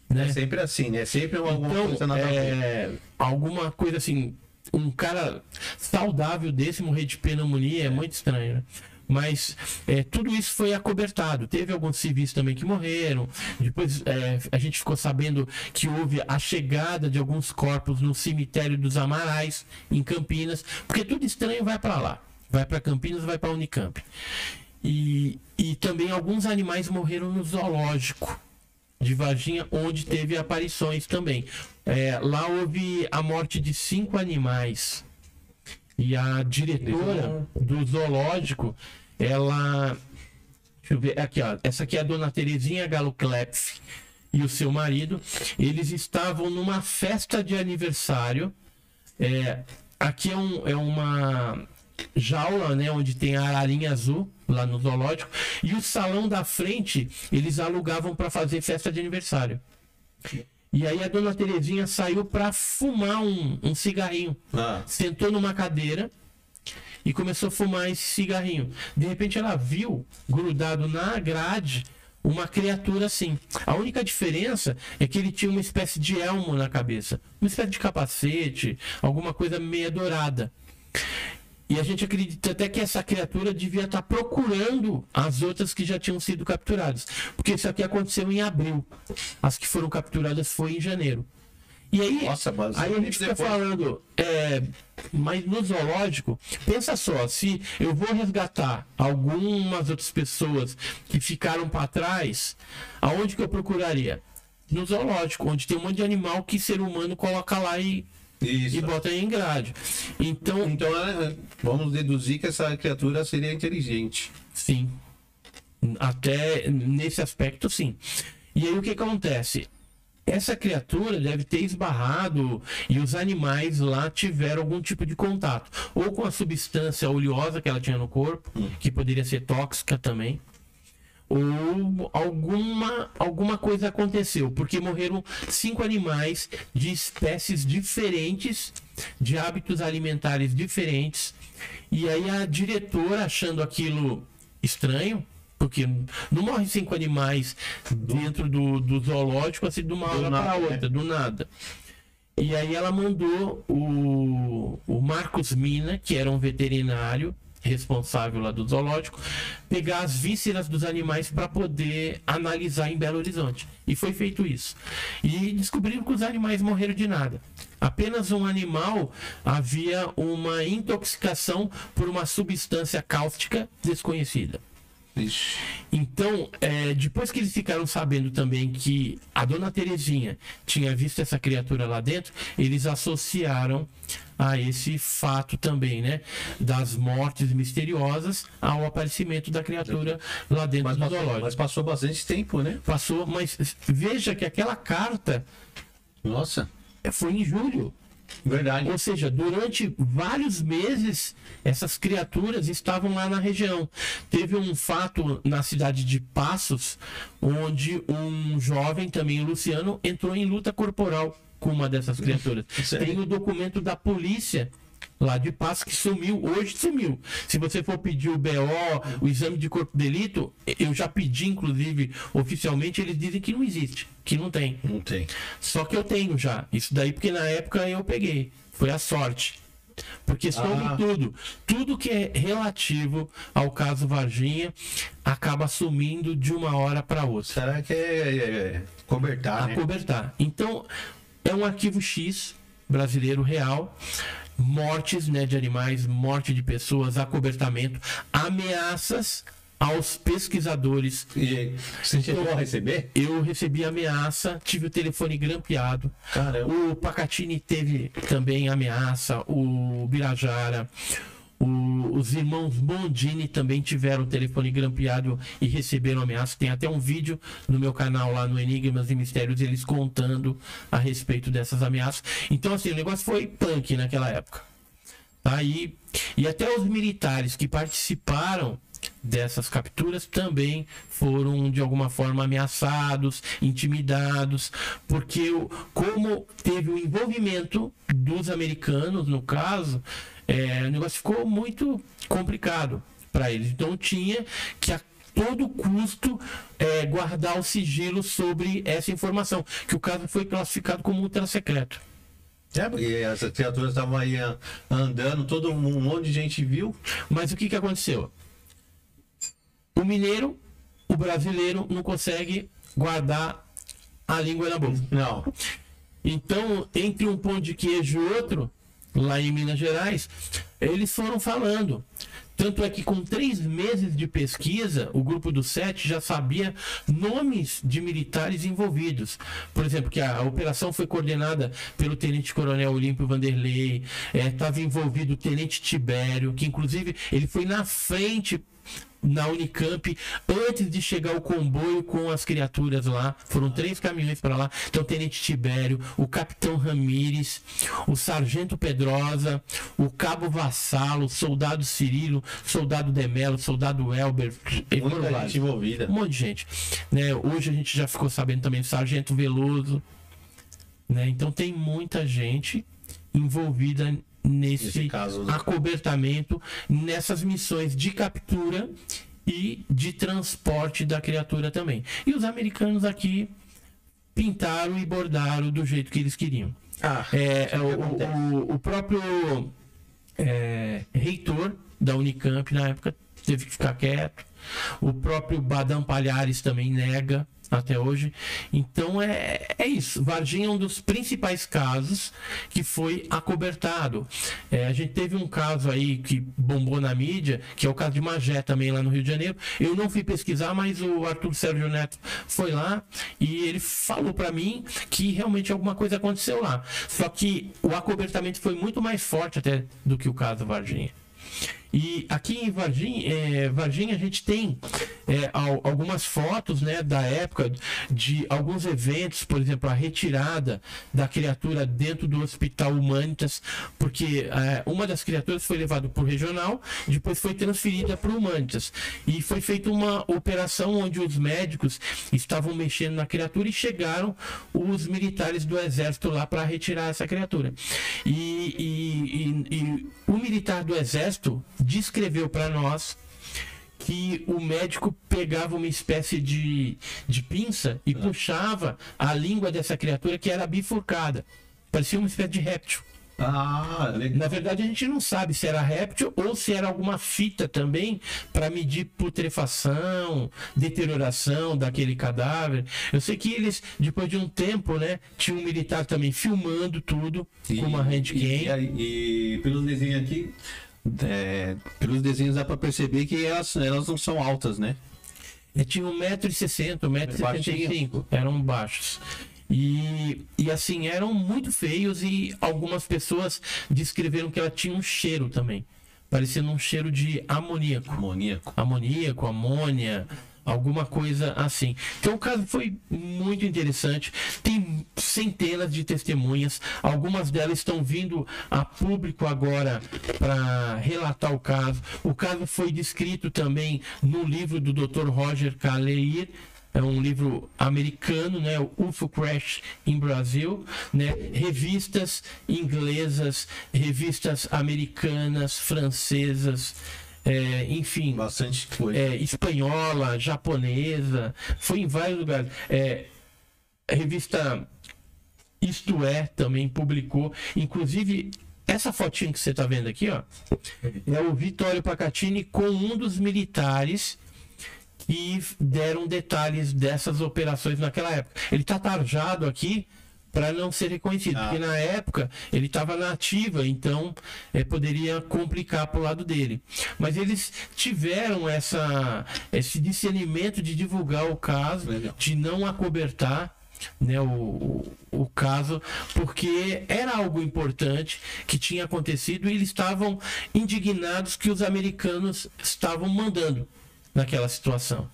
Né? É sempre assim, né? Sempre alguma Então, coisa nada é, alguma coisa assim, um cara saudável desse morrer de pneumonia é muito estranho, né? Mas é, tudo isso foi acobertado. Teve alguns civis também que morreram. Depois é, a gente ficou sabendo que houve a chegada de alguns corpos no cemitério dos Amarais, em Campinas, porque tudo estranho vai para lá. Vai para Campinas, vai para Unicamp. E, e também alguns animais morreram no zoológico de Varginha, onde teve aparições também. É, lá houve a morte de cinco animais. E a diretora do zoológico, ela. Deixa eu ver, aqui, ó. Essa aqui é a dona Terezinha Galo Klepf e o seu marido. Eles estavam numa festa de aniversário. É, aqui é, um- é uma jaula, né, onde tem a ararinha azul lá no zoológico e o salão da frente eles alugavam para fazer festa de aniversário. E aí a dona Terezinha saiu para fumar um, um cigarrinho, Ah, sentou numa cadeira e começou a fumar esse cigarrinho. De repente ela viu grudado na grade uma criatura assim. A única diferença é que ele tinha uma espécie de elmo na cabeça, uma espécie de capacete, alguma coisa meia dourada. E a gente acredita até que essa criatura devia estar procurando as outras que já tinham sido capturadas. Porque isso aqui aconteceu em abril. As que foram capturadas foi em janeiro. E aí, Nossa, aí a gente fica depois- falando, é, mas no zoológico, pensa só, se eu vou resgatar algumas outras pessoas que ficaram para trás, aonde que eu procuraria? No zoológico, onde tem um monte de animal que ser humano coloca lá e, isso. e bota em grade. Então, Então, é, vamos deduzir que essa criatura seria inteligente. Sim. Até nesse aspecto, sim. E aí o que acontece? Essa criatura deve ter esbarrado e os animais lá tiveram algum tipo de contato. Ou com a substância oleosa que ela tinha no corpo, que poderia ser tóxica também. Ou alguma, alguma coisa aconteceu, porque morreram cinco animais de espécies diferentes, de hábitos alimentares diferentes. E aí a diretora, achando aquilo estranho, porque não morrem cinco animais dentro do, do zoológico assim de uma hora para né? outra, do nada. E aí ela mandou o, o Marcos Mina, que era um veterinário responsável lá do zoológico, pegar as vísceras dos animais para poder analisar em Belo Horizonte. E foi feito isso. E descobriram que os animais morreram de nada. Apenas um animal havia uma intoxicação por uma substância cáustica desconhecida. Ixi. Então, é, depois que eles ficaram sabendo também que a dona Terezinha tinha visto essa criatura lá dentro, eles associaram a esse fato também, né? Das mortes misteriosas ao aparecimento da criatura lá dentro Mas do passou, zoológico. mas passou bastante tempo, né? Passou, mas veja que aquela carta Nossa, foi em julho. Verdade. Ou seja, durante vários meses, essas criaturas estavam lá na região. Teve um fato na cidade de Passos, onde um jovem, também o Luciano, entrou em luta corporal com uma dessas criaturas. Sério? Tem o documento da polícia lá de Passos que sumiu, hoje sumiu. Se você for pedir o BO, o exame de corpo de delito, eu já pedi, inclusive, oficialmente, eles dizem que não existe, que não tem. Não tem. Só que eu tenho já. Isso daí porque na época eu peguei. Foi a sorte. Porque sobre Ah. tudo, tudo que é relativo ao caso Varginha acaba sumindo de uma hora para outra. Será que é, é, é cobertar, né? Acobertar. Então, é um arquivo X brasileiro real. Mortes né, de animais, morte de pessoas, acobertamento, ameaças aos pesquisadores E você chegou a receber? eu recebi ameaça, tive o telefone grampeado. Caramba. O Pacatini teve também ameaça, o Birajara, o- os irmãos Bondini também tiveram o telefone grampeado e receberam ameaça. Tem até um vídeo no meu canal lá no Enigmas e Mistérios, eles contando a respeito dessas ameaças. Então, assim, o negócio foi punk naquela época. Tá? E, até os militares que participaram dessas capturas também foram de alguma forma ameaçados, intimidados, porque como teve o envolvimento dos americanos, no caso, é, o negócio ficou muito complicado para eles. Então tinha que a todo custo é, guardar o sigilo sobre essa informação, que o caso foi classificado como ultra secreto. É, porque essas criaturas estavam aí ah, andando, todo um monte de gente viu. Mas o que, que aconteceu? O mineiro, o brasileiro, não consegue guardar a língua na boca. Não. Então, entre um pão de queijo e outro, lá em Minas Gerais, eles foram falando. Tanto é que com três meses de pesquisa, o grupo do Sete já sabia nomes de militares envolvidos. Por exemplo, que a operação foi coordenada pelo Tenente Coronel Olímpio Vanderlei, estava envolvido o Tenente Tibério, que inclusive ele foi na frente na Unicamp antes de chegar o comboio com as criaturas lá. Foram três caminhões para lá. Então, o Tenente Tibério, o Capitão Ramires, o Sargento Pedrosa, o Cabo Vassalo, o Soldado Cirilo, Soldado Demelo, Soldado Elber. Muita vários. gente envolvida. Um monte de gente. Né? Hoje a gente já ficou sabendo também do Sargento Veloso. Né? Então tem muita gente envolvida nesse caso. acobertamento, nessas missões de captura e de transporte da criatura também. E os americanos aqui pintaram e bordaram do jeito que eles queriam. Ah, É, é, o, acontece. o- o próprio é, reitor da Unicamp na época teve que ficar quieto. O próprio Badam Palhares também nega até hoje. Então é, é isso. Varginha é um dos principais casos que foi acobertado. É, a gente teve um caso aí que bombou na mídia, que é o caso de Magé também lá no Rio de Janeiro. Eu não fui pesquisar, mas o Arthur Sérgio Neto foi lá e ele falou para mim que realmente alguma coisa aconteceu lá. Só que o acobertamento foi muito mais forte até do que o caso Varginha. E aqui em Varginha, é, a gente tem é, al- algumas fotos né, da época de alguns eventos, por exemplo, a retirada da criatura dentro do Hospital Humanitas, porque é, uma das criaturas foi levada para o regional, depois foi transferida para o Humanitas. E foi feita uma operação onde os médicos estavam mexendo na criatura e chegaram os militares do exército lá para retirar essa criatura. E, e- e- e o militar do exército descreveu para nós que o médico pegava uma espécie de, de pinça e puxava a língua dessa criatura que era bifurcada. Parecia uma espécie de réptil. ah, legal. Na verdade, a gente não sabe se era réptil ou se era alguma fita também para medir putrefação, deterioração daquele cadáver. Eu sei que eles, depois de um tempo, né, tinha um militar também filmando tudo com uma handcam. E, e, e pelos desenhos aqui, é, pelos desenhos dá pra perceber que elas, elas não são altas, né? É, tinha 1,60m, 1,75m, eram baixos. E, e assim, eram muito feios e algumas pessoas descreveram que ela tinha um cheiro também. Parecendo um cheiro de amoníaco. Amoníaco. Amoníaco, amônia, alguma coisa assim. Então o caso foi muito interessante. Tem centenas de testemunhas, algumas delas estão vindo a público agora para relatar o caso. O caso foi descrito também no livro do Dr. Roger Kaleir. É um livro americano, né? O UFO Crash em Brasil, né? Revistas inglesas, revistas americanas, francesas, é, enfim, Bastante coisa. é, espanhola, japonesa, foi em vários lugares. É, a revista Isto É também publicou, inclusive essa fotinha que você está vendo aqui, ó, é o Vittorio Pacatini com um dos militares que deram detalhes dessas operações naquela época. Ele está tarjado aqui para não ser reconhecido, Ah. porque na época ele estava na ativa, então eh, poderia complicar para o lado dele. Mas eles tiveram essa, esse discernimento de divulgar o caso, Legal. de não acobertar né, o, o, o caso, porque era algo importante que tinha acontecido e eles estavam indignados que os americanos estavam mandando naquela situação.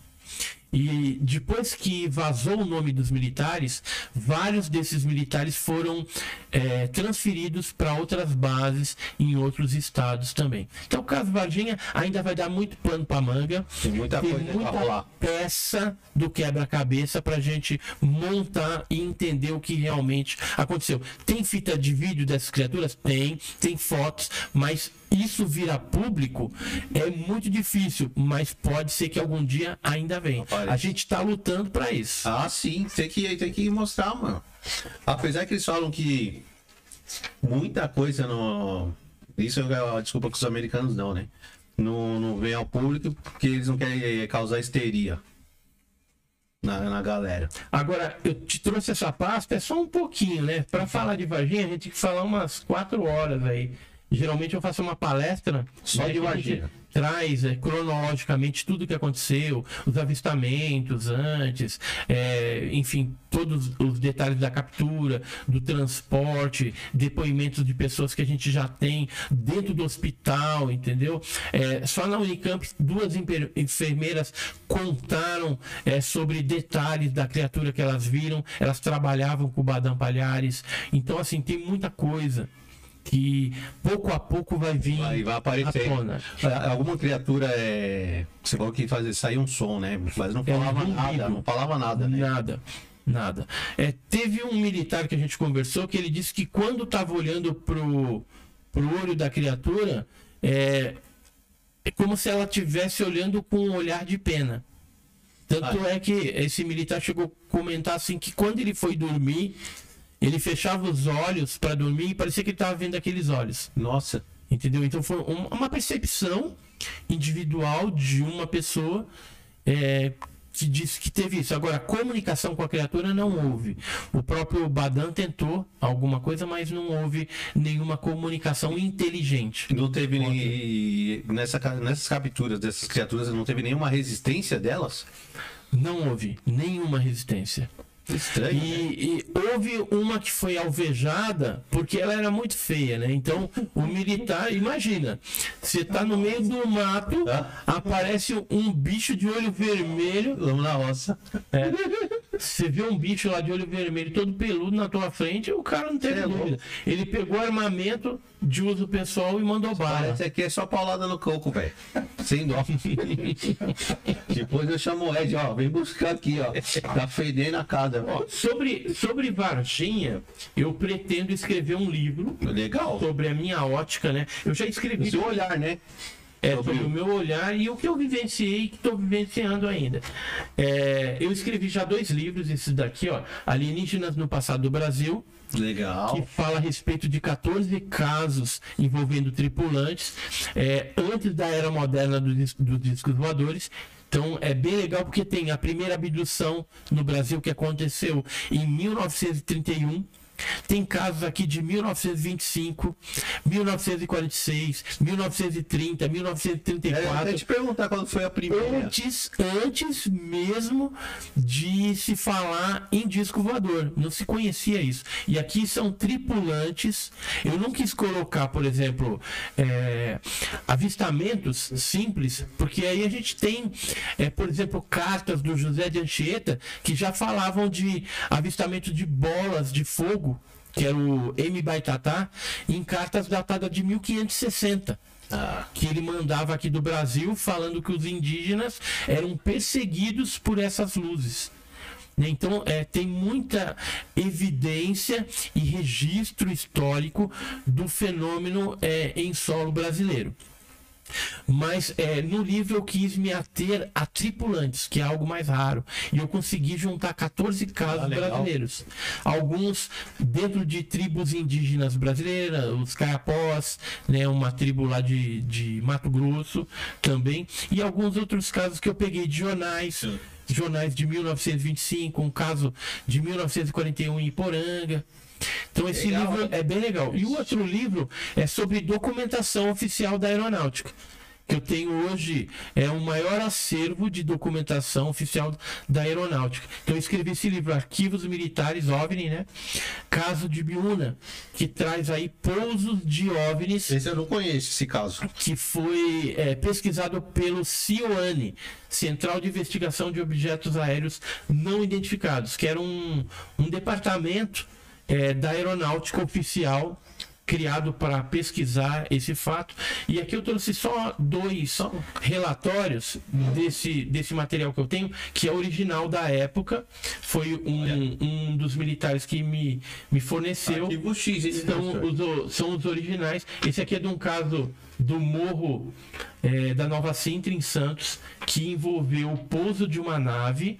E depois que vazou o nome dos militares, vários desses militares foram eh, transferidos para outras bases em outros estados também. Então, o caso Varginha ainda vai dar muito pano para manga. Tem muita Tem coisa muita rolar. peça do quebra-cabeça para a gente montar e entender o que realmente aconteceu. Tem fita de vídeo dessas criaturas? Tem. Tem fotos, mas isso virar público é muito difícil, mas pode ser que algum dia ainda venha. A gente está lutando para isso. Ah, sim, tem que, tem que mostrar, mano. Apesar que eles falam que muita coisa no. Isso é desculpa que os americanos dão, né? Não, não vem ao público porque eles não querem causar histeria na, na galera. Agora, eu te trouxe essa pasta, é só um pouquinho, né? Para falar de Varginha, a gente tem que falar umas quatro horas aí. Geralmente eu faço uma palestra Só né, de que a Varginha. gente Traz é, cronologicamente tudo que aconteceu, os avistamentos antes, é, enfim, todos os detalhes da captura, do transporte, depoimentos de pessoas que a gente já tem dentro do hospital, entendeu? É, só na Unicamp, duas enfermeiras contaram é, sobre detalhes da criatura que elas viram, elas trabalhavam com o Badam Palhares, então, assim, tem muita coisa que pouco a pouco vai vir vai à aparecer. É, Alguma criatura é. Você falou que fazia sair um som, né? Mas não É um falava zumbido. nada, não falava nada, né? Nada, nada. É, teve um militar que a gente conversou que ele disse que quando estava olhando pro, pro olho da criatura, é, é como se ela estivesse olhando com um olhar de pena. Tanto é que esse militar chegou a comentar assim que quando ele foi dormir, ele fechava os olhos para dormir e parecia que ele estava vendo aqueles olhos. Nossa. Entendeu? Então foi um- uma percepção individual de uma pessoa é, que disse que teve isso. Agora, comunicação com a criatura não houve. O próprio Badan tentou alguma coisa, mas não houve nenhuma comunicação inteligente. Não teve nem. Nessa, nessas capturas dessas criaturas, não teve nenhuma resistência delas? Não houve nenhuma resistência. Estranho. né? E, e houve uma que foi alvejada porque ela era muito feia, né? Então o militar, imagina, você tá no meio do mato, Ah. aparece um bicho de olho vermelho, Vamos na roça. é, você vê um bicho lá de olho vermelho todo peludo na tua frente, o cara não teve é dúvida. Ele pegou armamento de uso pessoal e mandou bala. Parece aqui é só paulada no coco, velho. Sem dó. Depois eu chamo o Ed, ó. Vem buscar aqui, ó. Tá fedendo a casa, Ó, sobre, sobre Varginha, eu pretendo escrever um livro Legal. sobre a minha ótica, né? Eu já O escrevi seu olhar, né? É, Sobre o- meu olhar e o que eu vivenciei e que estou vivenciando ainda. É, eu escrevi já dois livros, esses daqui, ó, Alienígenas no Passado do Brasil, que Legal. fala a respeito de 14 casos envolvendo tripulantes é, antes da era moderna do dos discos voadores. Então é bem legal porque tem a primeira abdução no Brasil que aconteceu em 1931. Tem casos aqui de 1925, 1946, 1930, É, eu 1934. ia te perguntar quando foi a primeira. Antes, antes mesmo de se falar em disco voador. Não se conhecia isso. E aqui são tripulantes. Eu não quis colocar, por exemplo, é, avistamentos simples, porque aí a gente tem, é, por exemplo, cartas do José de Anchieta que já falavam de avistamento de bolas de fogo, que era o M. Baitatá, em cartas datadas de 1560 Ah, que ele mandava aqui do Brasil falando que os indígenas eram perseguidos por essas luzes. Então, é, tem muita evidência e registro histórico do fenômeno é, em solo brasileiro. Mas é, no livro eu quis me ater a tripulantes, que é algo mais raro. E eu consegui juntar 14 casos Ah, brasileiros. Alguns dentro de tribos indígenas brasileiras, os caiapós, né, uma tribo lá de, de Mato Grosso também. E alguns outros casos que eu peguei de jornais. Jornais de 1925, um caso de 1941 em Iporanga. Então esse Legal, livro hein? é bem legal. E o outro livro é sobre documentação oficial da aeronáutica. Que eu tenho hoje é o maior acervo de documentação oficial da aeronáutica. Então eu escrevi esse livro, Arquivos Militares OVNI, né? Caso de Biúna, que traz aí pousos de OVNIs esse eu não conheço, esse caso. que foi é, pesquisado pelo CIOANE, Central de Investigação de Objetos Aéreos Não Identificados, que era um, um departamento é, da aeronáutica oficial criado para pesquisar esse fato. E aqui eu trouxe só dois relatórios desse, desse material que eu tenho, que é original da época. Foi um, um dos militares que me, me forneceu Arquivo X, professor? os, são os originais. Esse aqui é de um caso do morro eh, da Nova Sintra, em Santos, que envolveu o pouso de uma nave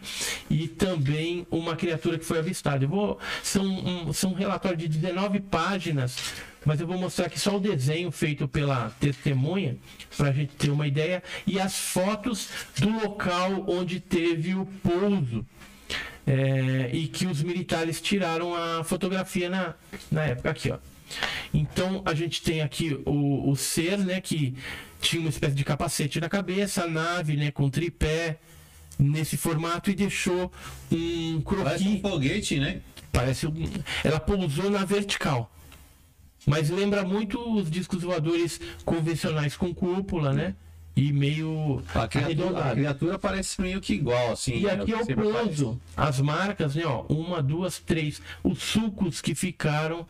e também uma criatura que foi avistada. Eu vou, são, um, são um relatório de 19 páginas, mas eu vou mostrar aqui só o desenho feito pela testemunha, para a gente ter uma ideia, e as fotos do local onde teve o pouso. É, e que os militares tiraram a fotografia na, na época aqui, ó. Então a gente tem aqui o, o ser, né, que tinha uma espécie de capacete na cabeça, a nave, né, com tripé nesse formato e deixou um Parece um croquis. foguete, né? Parece um, ela pousou na vertical. Mas lembra muito os discos voadores convencionais com cúpula, né? E meio A criatura, a criatura parece meio que igual, assim. E né? aqui é o pouso, as marcas, né? Ó, uma, duas, três. Os sucos que ficaram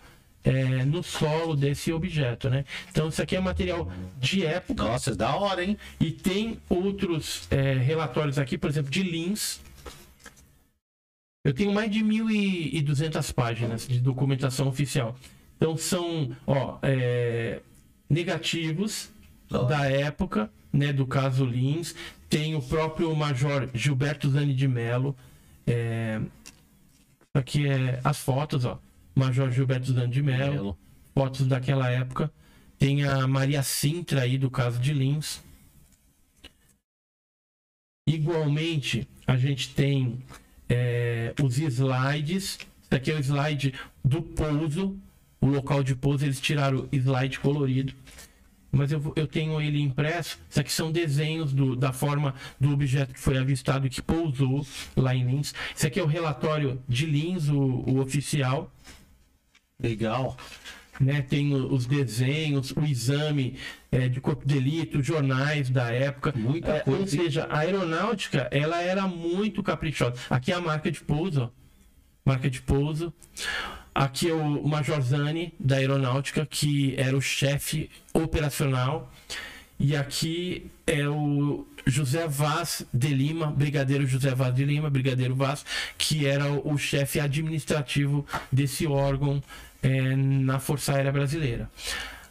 é, no solo desse objeto, né? Então isso aqui é material de época Nossa, da hora, hein? e tem outros é, relatórios aqui, por exemplo, de Lins. Eu tenho mais de 1.200 páginas de documentação oficial. Então são, ó, é, negativos Da hora. da época, né, do caso Lins. Tem o próprio Major Gilberto Zani de Mello. É, aqui é as fotos, ó. Major Gilberto Zani de Mello Melo. fotos daquela época. Tem a Maria Sintra aí do caso de Lins. Igualmente, a gente tem é, os slides. Isso aqui é o slide do pouso. O local de pouso, eles tiraram o slide colorido. Mas eu, eu tenho ele impresso. Isso aqui são desenhos do- da forma do objeto que foi avistado e que pousou lá em Lins. Isso aqui é o relatório de Lins, o, o oficial Legal. né? Tem os desenhos, o exame é, de corpo de delito, jornais da época. Muita É, coisa, Ou seja, a aeronáutica, ela era muito caprichosa. Aqui é a marca de pouso, ó. Marca de pouso. Aqui é o Major Zani, da aeronáutica, que era o chefe operacional. E aqui é o José Vaz de Lima, Brigadeiro José Vaz de Lima, Brigadeiro Vaz, que era o chefe administrativo desse órgão eh, na Força Aérea Brasileira.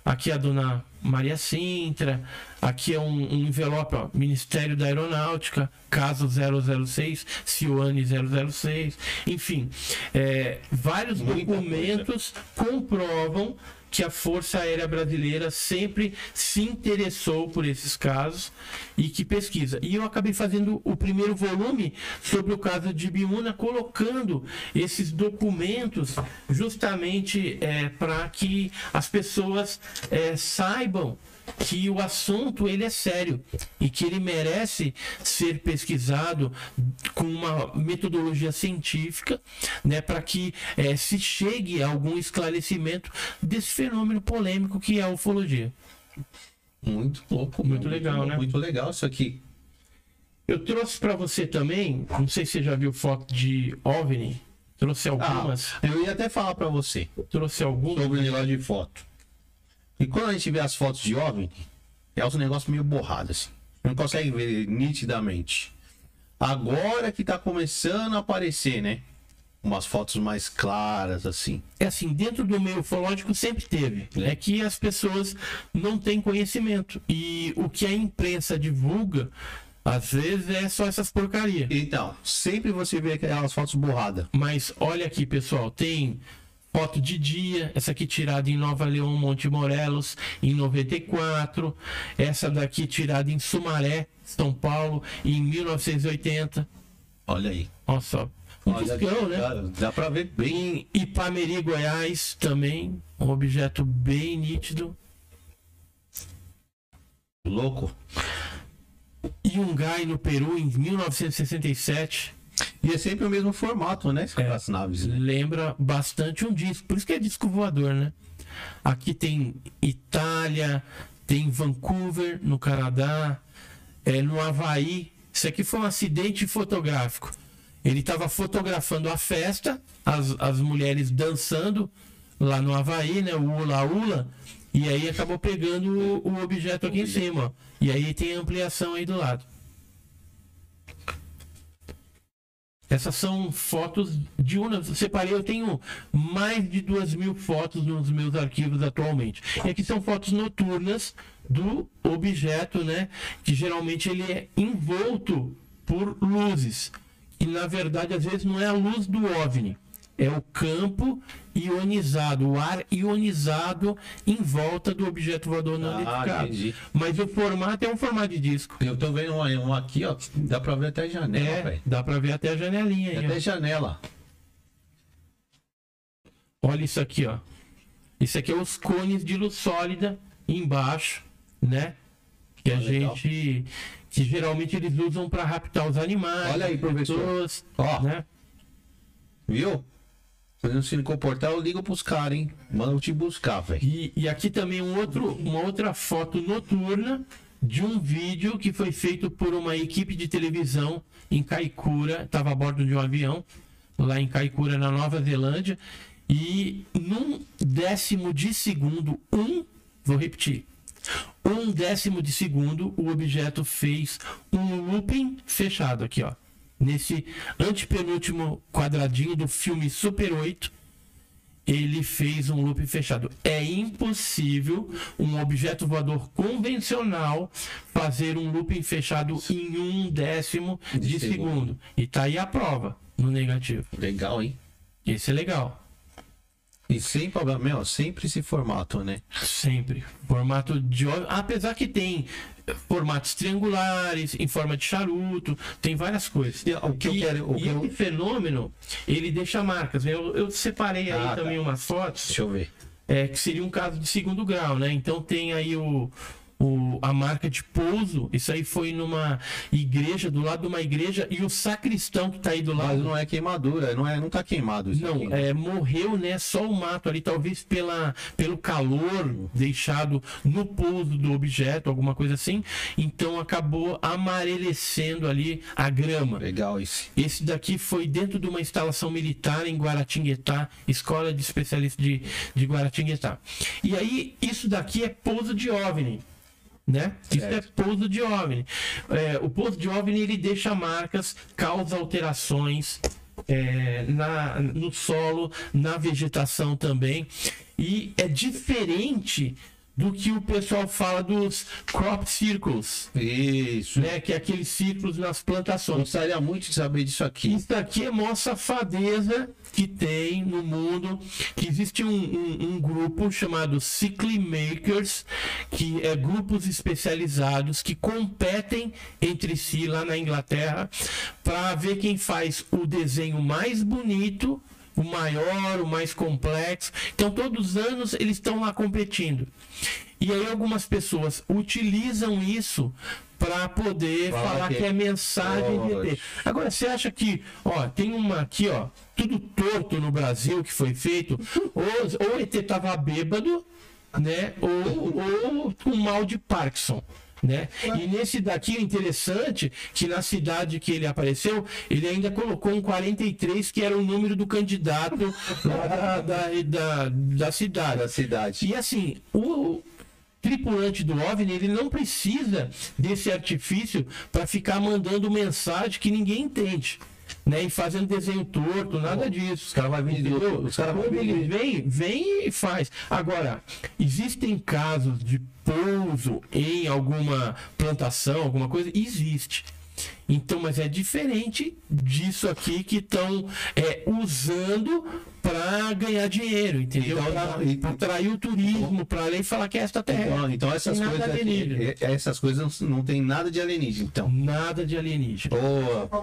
Aqui é a dona Maria Sintra, aqui é um, um envelope, ó, Ministério da Aeronáutica, caso 006, Cioane 006, enfim, eh, vários Muita documentos comprovam que a Força Aérea Brasileira sempre se interessou por esses casos e que pesquisa. E eu acabei fazendo o primeiro volume sobre o caso de Biúna, colocando esses documentos justamente é, para que as pessoas é, saibam que o assunto ele é sério e que ele merece ser pesquisado com uma metodologia científica, né, para que eh, se chegue a algum esclarecimento desse fenômeno polêmico que é a ufologia. Muito louco. Muito legal, né? Muito legal isso aqui. Eu trouxe para você também, não sei se você já viu foto de OVNI, trouxe algumas, Ah, eu ia até falar pra você trouxe algumas. sobre o negócio de foto. E quando a gente vê as fotos de OVNI, é uns negócios meio borrados, assim. Não consegue ver nitidamente. Agora que tá começando a aparecer, né? Umas fotos mais claras, assim. é assim, dentro do meio ufológico sempre teve. É que as pessoas não têm conhecimento. E o que a imprensa divulga, às vezes, é só essas porcarias. Então, sempre você vê aquelas fotos borradas. Mas olha aqui, pessoal, tem foto de dia, essa aqui tirada em Nova Leão, Monte Morelos, em 94. Essa daqui tirada em Sumaré, São Paulo, em 1980. Olha aí. Nossa, um Olha, discão, né? dá, dá pra ver bem. Em Ipameri, Goiás, também, um objeto bem nítido. Louco. Yungay, no Peru, em 1967. E é sempre o mesmo formato, né? É. As naves, né? Lembra bastante um disco. Por isso que é disco voador, né? Aqui tem Itália, tem Vancouver, no Canadá, é, no Havaí. Isso aqui foi um acidente fotográfico. Ele estava fotografando a festa, as, as mulheres dançando lá no Havaí, né? O Ula Ula. E aí acabou pegando o, o objeto aqui em cima. ó. E aí tem ampliação aí do lado. Essas são fotos de uma. Separei, eu tenho mais de duas mil fotos nos meus arquivos atualmente. E aqui são fotos noturnas do objeto, né? Que geralmente ele é envolto por luzes. E na verdade, às vezes, não é a luz do OVNI. É o campo ionizado, o ar ionizado em volta do objeto voador não Ah, identificado. entendi. Mas o formato é um formato de disco. Eu tô vendo um, um aqui, ó. Dá pra ver até a janela, É, velho. dá pra ver até a janelinha aí. Até janela. Olha isso aqui, ó. Isso aqui é os cones de luz sólida embaixo, né? Que a Ah, legal. gente. Que geralmente eles usam para raptar os animais. Olha aí, professor. pessoas, Ó. né? Viu? Se não se comportar, eu ligo pros caras, hein? Manda eu te buscar, velho. E, e aqui também um outro, uma outra foto noturna de um vídeo que foi feito por uma equipe de televisão em Kaikoura, estava a bordo de um avião, lá em Kaikoura, na Nova Zelândia, e num décimo de segundo, um, vou repetir, um décimo de segundo, o objeto fez um looping fechado aqui, ó. Nesse antepenúltimo quadradinho do filme Super 8, ele fez um loop fechado. É impossível um objeto voador convencional fazer um looping fechado em um décimo de, De segundo. segundo. E tá aí a prova no negativo. Legal, hein? Esse é legal. E sempre, meu, sempre esse formato, né? Sempre. Formato de. Apesar que tem formatos triangulares, em forma de charuto, tem várias coisas. E o que eu E- quero- o que eu- esse fenômeno, ele deixa marcas. Eu, eu separei aí Ah, tá. também umas fotos. Deixa eu ver. é, que seria um caso de segundo grau, né? Então tem aí o, o- a marca de pouso. Isso aí foi numa igreja, do lado de uma igreja, e o sacristão que tá aí do Mas lado. não é queimadura, não, é, não tá queimado isso aqui. Não, é, morreu, né? Só o mato ali, talvez pela, pelo calor deixado no pouso do objeto, alguma coisa assim. Então acabou amarelecendo ali a grama. Legal esse. Esse daqui foi dentro de uma instalação militar em Guaratinguetá, escola de especialistas de, de Guaratinguetá. E aí, isso daqui é pouso de OVNI. Né? Isso é pouso de OVNI. É, o pouso de OVNI ele deixa marcas, causa alterações é, na, no solo, na vegetação também. E é diferente do que o pessoal fala dos crop circles, Isso. né? Que é aqueles círculos nas plantações. Gostaria muito de saber disso aqui. Isso aqui é a safadeza que tem no mundo. Que existe um, um- um grupo chamado Cycle Makers, que é grupos especializados que competem entre si lá na Inglaterra para ver quem faz o desenho mais bonito. O maior, o mais complexo. Então, todos os anos eles estão lá competindo. E aí, algumas pessoas utilizam isso para poder Fala falar que- que é mensagem de. ET. Agora, você acha que, ó, tem uma aqui, ó, tudo torto no Brasil que foi feito, ou, ou o ET tava bêbado, né, ou, ou com mal de Parkinson. Né? E nesse daqui o interessante que na cidade que ele apareceu, ele ainda colocou um 43 que era o número do candidato da, da, da, da cidade. Da cidade. E assim, o tripulante do OVNI, ele não precisa desse artifício para ficar mandando mensagem que ninguém entende. Né, e fazendo desenho torto, nada disso. Os caras vão Entendeu? os caras vão vir vem, vem e faz. Agora, existem casos de pouso em alguma plantação, alguma coisa? Existe. Então, mas é diferente disso aqui que estão usando para ganhar dinheiro, entendeu? Então, Para atrair o turismo, para além falar que é extraterrestre. Então, então essas coisas aqui, alienígena. é- essas coisas não, não tem nada de alienígena. Então, Nada de alienígena.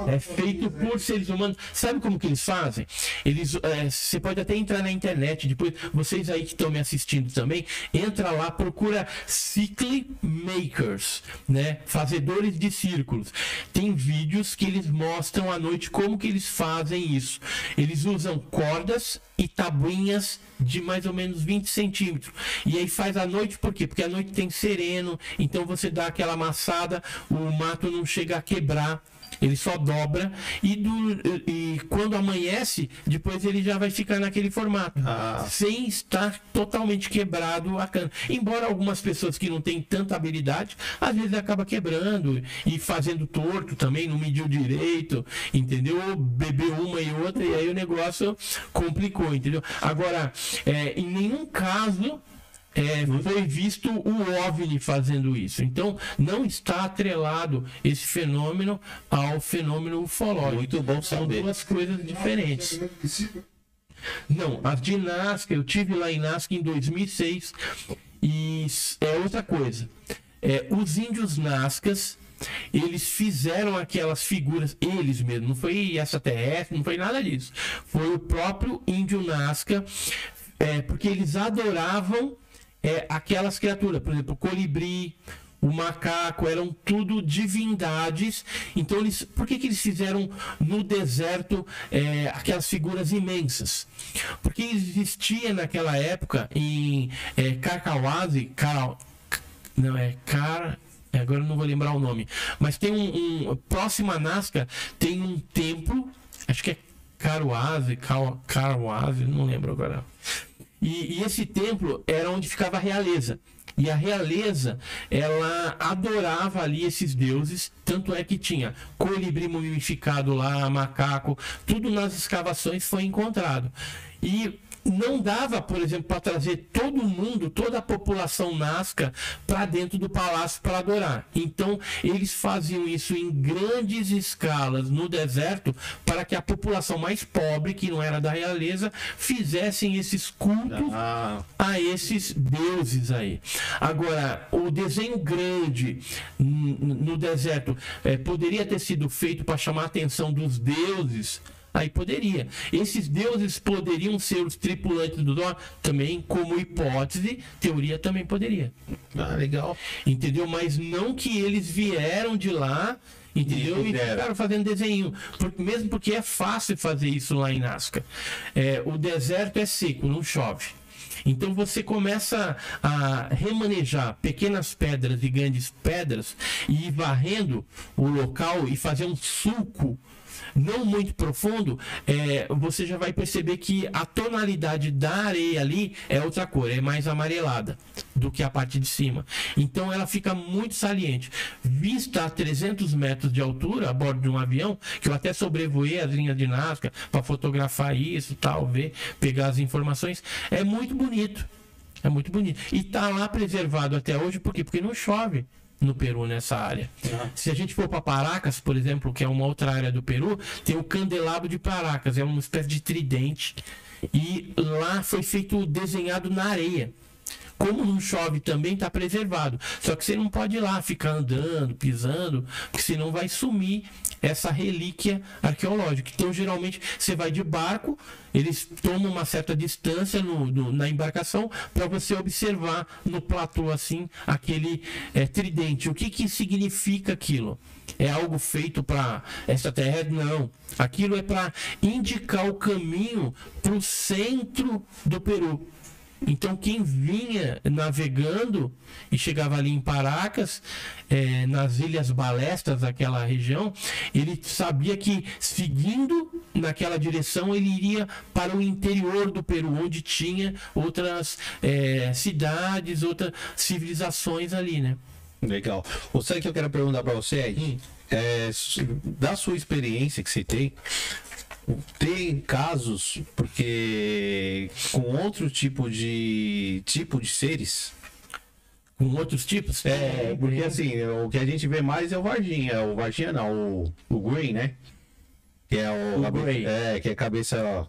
É feito por seres humanos. Sabe como que eles fazem? Eles, é, você pode até entrar na internet depois. Vocês aí que estão me assistindo também, entra lá, procura Cycle Makers, né? Fazedores de círculos. Tem vídeos que eles mostram à noite como que eles fazem isso. Eles usam cordas e tabuinhas de mais ou menos 20 centímetros. E aí faz à noite, por quê? Porque à noite tem sereno, então você dá aquela amassada, o mato não chega a quebrar. Ele só dobra e, do- e quando amanhece, depois ele já vai ficar naquele formato, Ah. sem estar totalmente quebrado a cana. Embora algumas pessoas que não têm tanta habilidade, às vezes acaba quebrando e fazendo torto também, não mediu direito, entendeu? Bebeu uma e outra e aí o negócio complicou, entendeu? Agora, é, em nenhum caso é, foi visto o OVNI fazendo isso. Então, não está atrelado esse fenômeno ao fenômeno ufológico. Muito bom São saber. duas coisas diferentes. Não, a de Nazca, eu tive lá em Nazca em 2006 e é outra coisa. É, os índios Nazcas, eles fizeram aquelas figuras, eles mesmos, não foi extraterrestre, não foi nada disso. Foi o próprio índio Nazca, é, porque eles adoravam é, aquelas criaturas, por exemplo, o colibri, o macaco, eram tudo divindades. Então, eles, por que, que eles fizeram no deserto é, aquelas figuras imensas? Porque existia naquela época em é, Carcauase, Cara, não é Car, agora não vou lembrar o nome, mas tem um, um próximo a Nazca tem um templo, acho que é Caruase, Cau- Caruase, não lembro agora. E, e esse templo era onde ficava a realeza. E a realeza, ela adorava ali esses deuses, tanto é que tinha colibri mumificado lá, macaco, tudo nas escavações foi encontrado. E não dava, por exemplo, para trazer todo mundo, toda a população nasca para dentro do palácio para adorar. Então, eles faziam isso em grandes escalas no deserto para que a população mais pobre, que não era da realeza, fizessem esses cultos Ah, a esses deuses aí. Agora, o desenho grande no deserto eh, poderia ter sido feito para chamar a atenção dos deuses. Aí poderia. Esses deuses poderiam ser os tripulantes do Dó? Também, como hipótese, teoria também poderia. ah, legal. Entendeu? Mas não que eles vieram de lá, entendeu? E ficaram fazendo desenho. Mesmo porque é fácil fazer isso lá em Nazca. É, o deserto é seco, não chove. Então você começa a remanejar pequenas pedras e grandes pedras e ir varrendo o local e fazer um sulco não muito profundo, é, você já vai perceber que a tonalidade da areia ali é outra cor, é mais amarelada do que a parte de cima. Então ela fica muito saliente. Vista a 300 metros de altura, a bordo de um avião, que eu até sobrevoei as linhas de Nazca para fotografar isso, tal, ver, pegar as informações, é muito bonito. É muito bonito. E tá lá preservado até hoje, por quê? Porque não chove no Peru nessa área. Se a gente for para Paracas, por exemplo, que é uma outra área do Peru, tem o candelabro de Paracas, é uma espécie de tridente. E lá foi feito desenhado na areia. Como não chove também, está preservado. Só que você não pode ir lá ficar andando, pisando, porque senão vai sumir essa relíquia arqueológica. Então, geralmente, você vai de barco, eles tomam uma certa distância no, no- na embarcação para você observar no platô assim aquele é, tridente. O que, que significa aquilo? É algo feito para essa terra? Não. Aquilo é para indicar o caminho para o centro do Peru. Então, quem vinha navegando e chegava ali em Paracas, eh, nas Ilhas Balestas, aquela região, ele sabia que seguindo naquela direção ele iria para o interior do Peru, onde tinha outras eh, cidades, outras civilizações ali, né? Legal. O que eu quero perguntar para você aí? Hum. É, da sua experiência que você tem, tem casos porque com outro tipo de tipo de seres? Com outros tipos? É, porque assim, o que a gente vê mais é o Varginha, o Varginha não, o, o Green, né? Que é o, O cabe- é, que é cabeça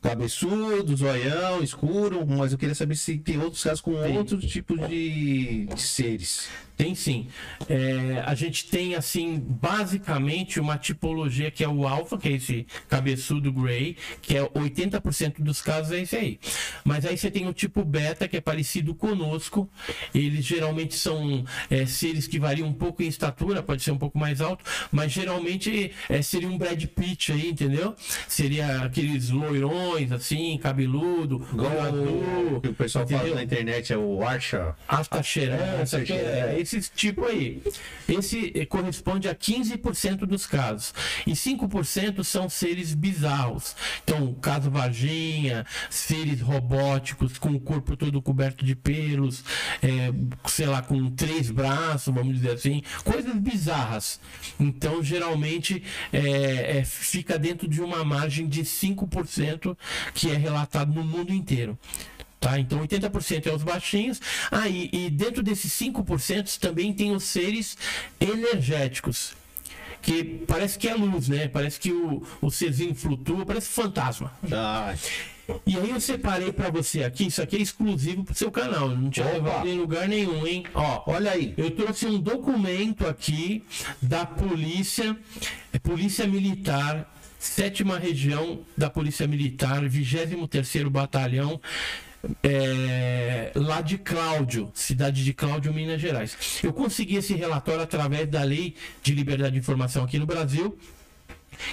cabeçudo, zoião, escuro, mas eu queria saber se tem outros casos com Tem. outros tipos de, de seres. Tem sim. É, a gente tem, assim, basicamente uma tipologia que é o alfa, que é esse cabeçudo gray, que é 80% dos casos é esse aí. Mas aí você tem o tipo beta, que é parecido conosco. Eles geralmente são é, seres que variam um pouco em estatura, pode ser um pouco mais alto, mas geralmente é, seria um Brad Pitt aí, entendeu? Seria aqueles loirões, assim, cabeludo, olho o que o pessoal fala entendeu? na internet é o Archa. Astacherança, É, que é esse tipo aí. Esse eh, corresponde a 15% dos casos. E 5% são seres bizarros. Então, caso Varginha, seres robóticos com o corpo todo coberto de pelos, eh, sei lá, com três braços, vamos dizer assim, coisas bizarras. Então, geralmente, eh, eh, fica dentro de uma margem de 5% que é relatado no mundo inteiro. Tá? Então 80% é os baixinhos. Ah, e, e dentro desses 5% também tem os seres energéticos. Que parece que é luz, né? Parece que o, o serzinho flutua, parece fantasma. Ah, E aí eu separei pra você aqui, isso aqui é exclusivo pro seu canal. Não tinha Opa! levado em lugar nenhum, hein? Ó, olha aí. eu trouxe um documento aqui da polícia, é, Polícia Militar, sétima região da Polícia Militar, 23º Batalhão, é, lá de Cláudio, cidade de Cláudio, Minas Gerais. Eu consegui esse relatório através da Lei de Liberdade de Informação aqui no Brasil,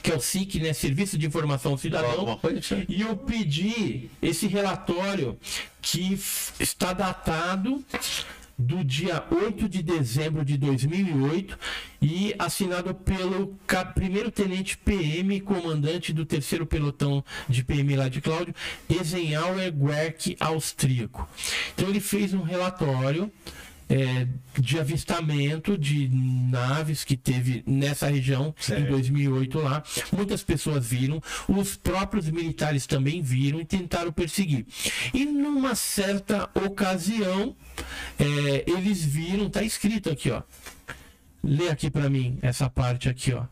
que é o SIC, né? Serviço de Informação Cidadão. E eu pedi esse relatório que está datado do dia 8 de dezembro de 2008 e assinado pelo primeiro tenente PM, comandante do terceiro pelotão de PM lá de Cláudio, Eisenhower Guerck, austríaco. Então ele fez um relatório é, de avistamento de naves que teve nessa região em Certo. 2008 lá. Muitas pessoas viram, os próprios militares também viram e tentaram perseguir. E numa certa ocasião, é, eles viram, tá escrito aqui, ó. Lê aqui para mim essa parte aqui, ó.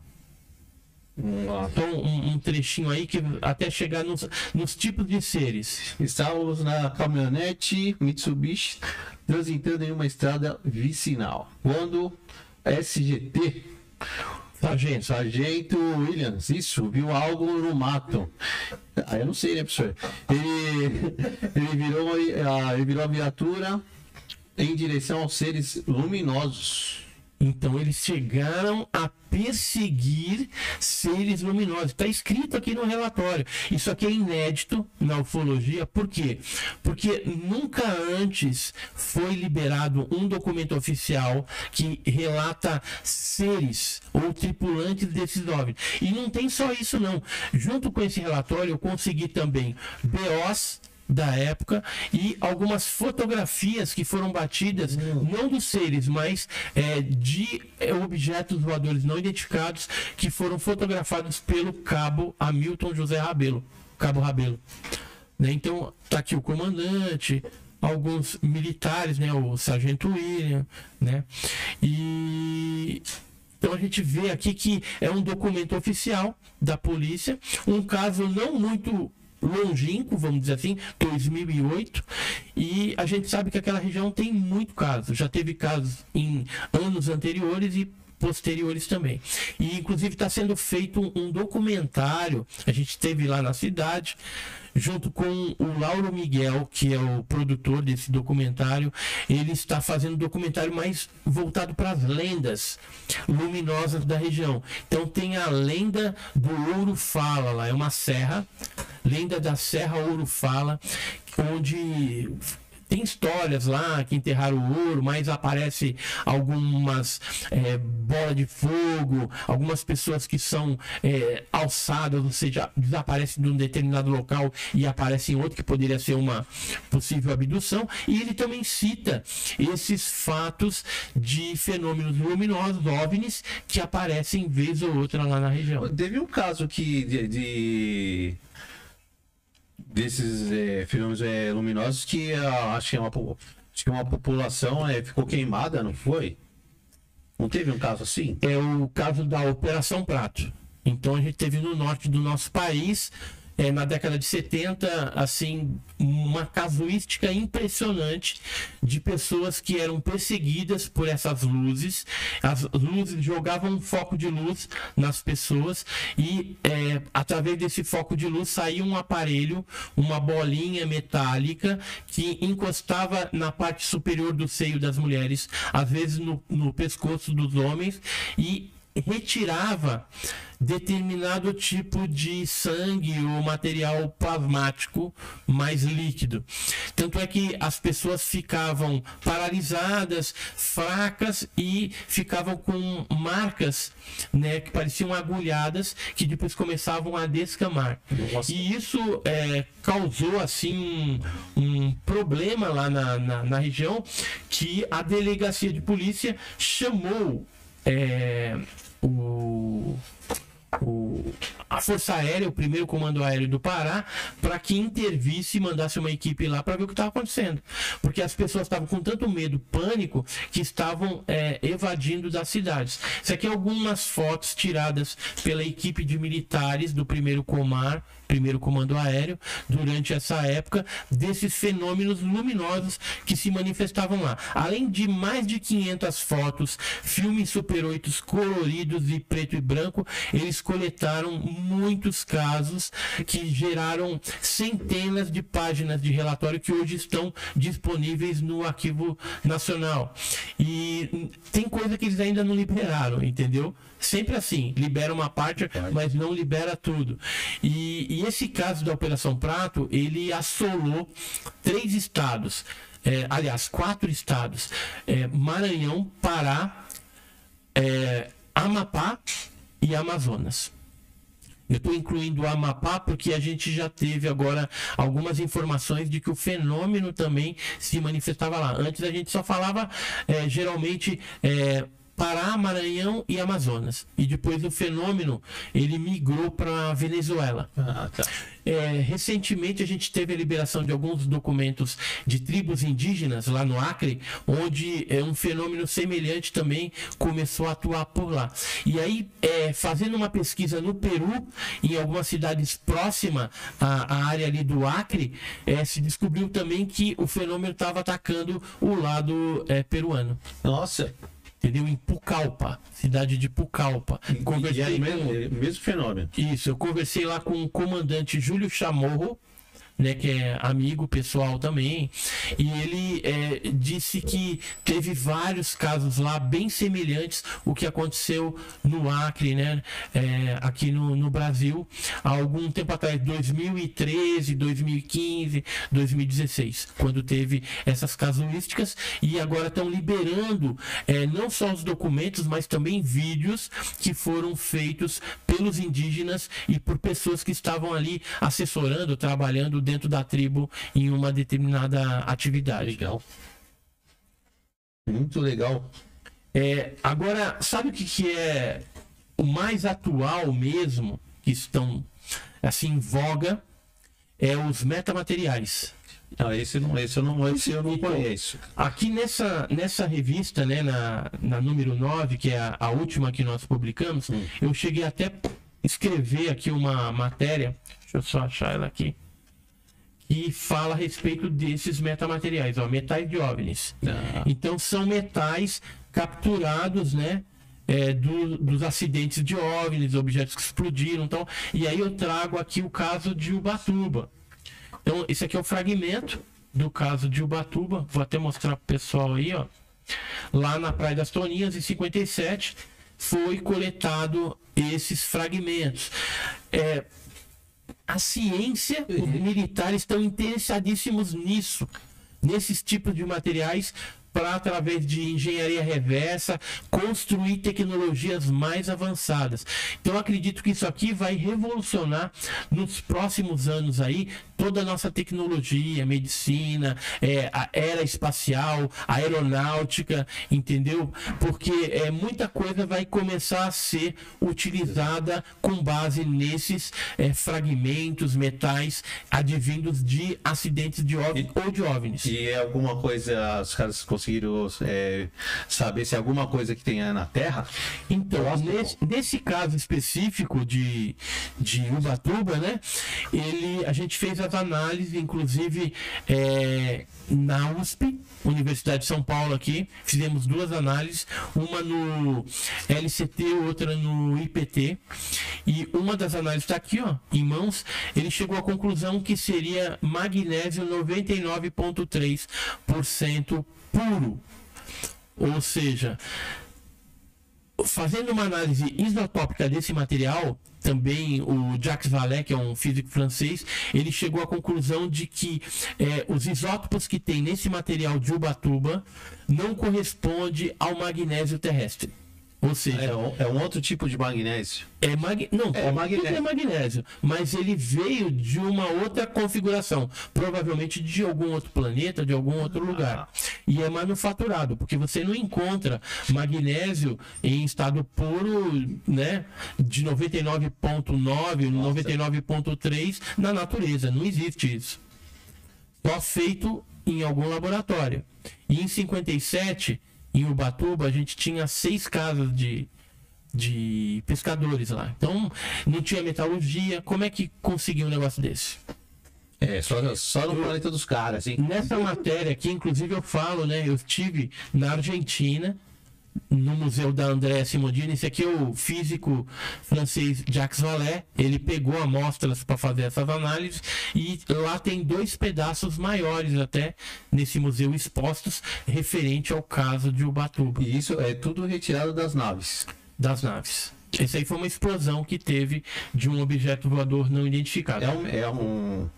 Então, um, um trechinho aí que até chegar nos, nos tipos de seres. Estávamos na caminhonete Mitsubishi transitando em uma estrada vicinal. Quando SGT, Sargento. Sargento Williams, isso, viu algo no mato. Ah, eu não sei, né, professor? Ele, ele, virou, a, ele virou a viatura em direção aos seres luminosos. Então eles chegaram a perseguir seres luminosos. Está escrito aqui no relatório. Isso aqui é inédito na ufologia. Por quê? Porque nunca antes foi liberado um documento oficial que relata seres ou tripulantes desses OVNIs. E não tem só isso não. Junto com esse relatório eu consegui também BOs da época e algumas fotografias que foram batidas, não dos seres, mas é, de é, objetos voadores não identificados que foram fotografados pelo cabo Hamilton José Rabelo. Cabo Rabelo. Né? Então, tá aqui o comandante, alguns militares, né? O sargento William, né? E então a gente vê aqui que é um documento oficial da polícia, um caso não muito longínquo, vamos dizer assim, 2008, e a gente sabe que aquela região tem muito caso, já teve casos em anos anteriores e posteriores também. E inclusive está sendo feito um documentário, a gente teve lá na cidade, junto com o Lauro Miguel, que é o produtor desse documentário, ele está fazendo um documentário mais voltado para as lendas luminosas da região. Então tem a lenda do Ouro Fala lá, é uma serra, lenda da Serra Ouro Fala, onde tem histórias lá que enterraram o ouro, mas aparece algumas é, bolas de fogo, algumas pessoas que são é, alçadas, ou seja, desaparecem de um determinado local e aparecem em outro, que poderia ser uma possível abdução. E ele também cita esses fatos de fenômenos luminosos, OVNIs, que aparecem vez ou outra lá na região. Teve um caso que de, de desses é, fenômenos é, luminosos que ah, acho que é uma, acho que uma população é, ficou queimada, não foi? Não teve um caso assim? é o caso da Operação Prato. Então a gente teve no norte do nosso país, é, na década de 70, assim, uma casuística impressionante de pessoas que eram perseguidas por essas luzes. As luzes jogavam um foco de luz nas pessoas e é, através desse foco de luz saía um aparelho, uma bolinha metálica que encostava na parte superior do seio das mulheres, às vezes no, no pescoço dos homens e retirava determinado tipo de sangue ou material plasmático mais líquido. Tanto é que as pessoas ficavam paralisadas, fracas e ficavam com marcas, né, que pareciam agulhadas, que depois começavam a descamar. Nossa. E isso é, causou assim um, um problema lá na, na, na região que a delegacia de polícia chamou é, o, o- a Força Aérea, o primeiro comando aéreo do Pará, para que intervisse e mandasse uma equipe lá para ver o que estava acontecendo. Porque as pessoas estavam com tanto medo, pânico, que estavam é, evadindo das cidades. Isso aqui é algumas fotos tiradas pela equipe de militares do primeiro Comar, primeiro comando aéreo, durante essa época, desses fenômenos luminosos que se manifestavam lá. Além de mais de 500 fotos, filmes Super 8 coloridos e preto e branco, eles coletaram muitos casos que geraram centenas de páginas de relatório que hoje estão disponíveis no Arquivo Nacional. E tem coisa que eles ainda não liberaram, entendeu? Sempre assim, libera uma parte, mas não libera tudo. E, e esse caso da Operação Prato, ele assolou três estados, é, aliás, quatro estados: é, Maranhão, Pará, é, Amapá e Amazonas. Eu estou incluindo o Amapá porque a gente já teve agora algumas informações de que o fenômeno também se manifestava lá. Antes a gente só falava eh, geralmente eh, Pará, Maranhão e Amazonas. E depois o fenômeno ele migrou para Venezuela. Ah, tá. É, recentemente a gente teve a liberação de alguns documentos de tribos indígenas lá no Acre, onde é, um fenômeno semelhante também começou a atuar por lá. E aí, é, fazendo uma pesquisa no Peru, em algumas cidades próximas à, à área ali do Acre, é, se descobriu também que o fenômeno estava atacando o lado é, peruano. Nossa, Entendeu? Em Pucallpa, cidade de Pucallpa. e é Conversei o mesmo, é o mesmo fenômeno. isso, eu conversei lá com o comandante Júlio Chamorro, né, que é amigo pessoal também, e ele é, disse que teve vários casos lá bem semelhantes o que aconteceu no Acre, né, é, aqui no, no Brasil, há algum tempo atrás, 2013, 2015, 2016, quando teve essas casuísticas, e agora estão liberando é, não só os documentos, mas também vídeos que foram feitos pelos indígenas e por pessoas que estavam ali assessorando, trabalhando dentro da tribo em uma determinada atividade. Legal. Muito legal. É, agora, sabe o que, que é o mais atual mesmo, que estão assim em voga? É os metamateriais. Não, esse, não, esse, eu não, esse eu não Então, conheço. Aqui nessa, nessa revista, né, na, na número 9, que é a, a última que nós publicamos, eu cheguei até escrever aqui uma matéria, deixa eu só achar ela aqui, que fala a respeito desses metamateriais, ó, metais de OVNIs. Ah. Então são metais capturados, né? é, do- dos acidentes de OVNIs, objetos que explodiram. Então, e aí eu trago aqui o caso de Ubatuba. Então, esse aqui é o fragmento do caso de Ubatuba. Vou até mostrar pro pessoal aí, ó. Lá na Praia das Toninhas, em 57, foi coletado esses fragmentos. É, a ciência, os militares estão interessadíssimos nisso, nesses tipos de materiais, para, através de engenharia reversa, construir tecnologias mais avançadas. Então, acredito que isso aqui vai revolucionar nos próximos anos aí toda a nossa tecnologia, medicina, é, a era espacial, a aeronáutica, entendeu? Porque é, muita coisa vai começar a ser utilizada com base nesses é, fragmentos, metais advindos de acidentes de OVNI ou de OVNIs. E é alguma coisa, os caras conseguiram é, saber se é alguma coisa que tenha na Terra? Então, nesse, nesse caso específico de, de Ubatuba, né? Ele, a gente fez as análises, inclusive é, na USP, Universidade de São Paulo aqui, fizemos duas análises, uma no LCT, outra no IPT, e uma das análises está aqui, ó, em mãos, ele chegou à conclusão que seria magnésio 99,3% puro. Ou seja, fazendo uma análise isotópica desse material, também o Jacques Vallée, que é um físico francês, ele chegou à conclusão de que eh, os isótopos que tem nesse material de Ubatuba não corresponde ao magnésio terrestre. Ou seja, É um, é um outro tipo de magnésio. é mag... Não, É magnésio. magnésio. é magnésio, mas ele veio de uma outra configuração, provavelmente de algum outro planeta, de algum outro lugar. E é manufaturado, porque você não encontra magnésio em estado puro, né, de 99.9, 99.3 na natureza, não existe isso. Só feito em algum laboratório. E em 57, em Ubatuba, a gente tinha seis casas de, de pescadores lá. Então, não tinha metalurgia. Como é que conseguiu um negócio desse? É, só, só no planeta dos caras, assim. Nessa matéria aqui, inclusive, eu falo, né? Eu estive na Argentina, no Museu da Andrea Simondini. Esse aqui é o físico francês Jacques Vallée. Ele pegou amostras para fazer essas análises e lá tem dois pedaços maiores até nesse museu expostos referente ao caso de Ubatuba E isso é tudo retirado das naves. das naves. Essa aí foi uma explosão que teve de um objeto voador não identificado. É um, é um.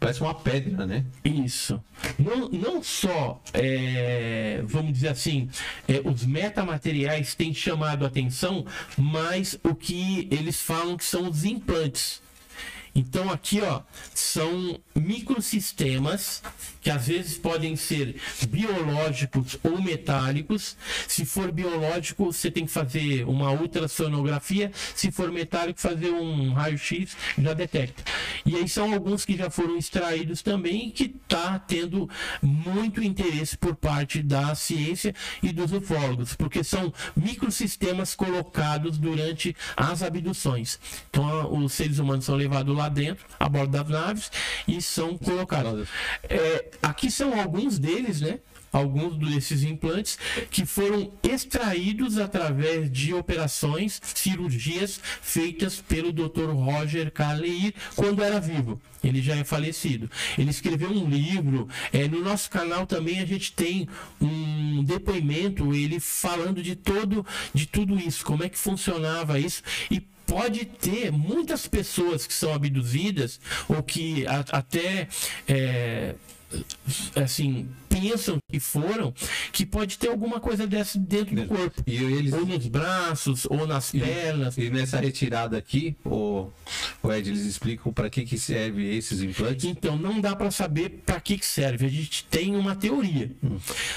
Parece uma pedra, né? Isso. Não, não só, é, vamos dizer assim, é, os metamateriais têm chamado a atenção, mas o que eles falam que são os implantes. Então aqui, ó, são microsistemas que às vezes podem ser biológicos ou metálicos. Se for biológico, você tem que fazer uma ultrassonografia. Se for metálico, fazer um raio-x já detecta. E aí são alguns que já foram extraídos também e que está tendo muito interesse por parte da ciência e dos ufólogos, porque são microsistemas colocados durante as abduções. Então os seres humanos são levados lá dentro, a bordo das naves, e são colocados. É, aqui são alguns deles, né? Alguns desses implantes que foram extraídos através de operações, cirurgias feitas pelo Dr. Roger Carleir quando era vivo. Ele já é falecido. Ele escreveu um livro. é, no nosso canal também a gente tem um depoimento, ele falando de todo, de tudo isso, como é que funcionava isso e pode ter muitas pessoas que são abduzidas ou que a- até é, assim pensam que foram que pode ter alguma coisa dessa dentro do corpo E eles. ou nos braços ou nas pernas E nessa retirada aqui, o, o Ed, eles explicam para que, que serve esses implantes. Então, não dá para saber para que, que serve. A gente tem uma teoria.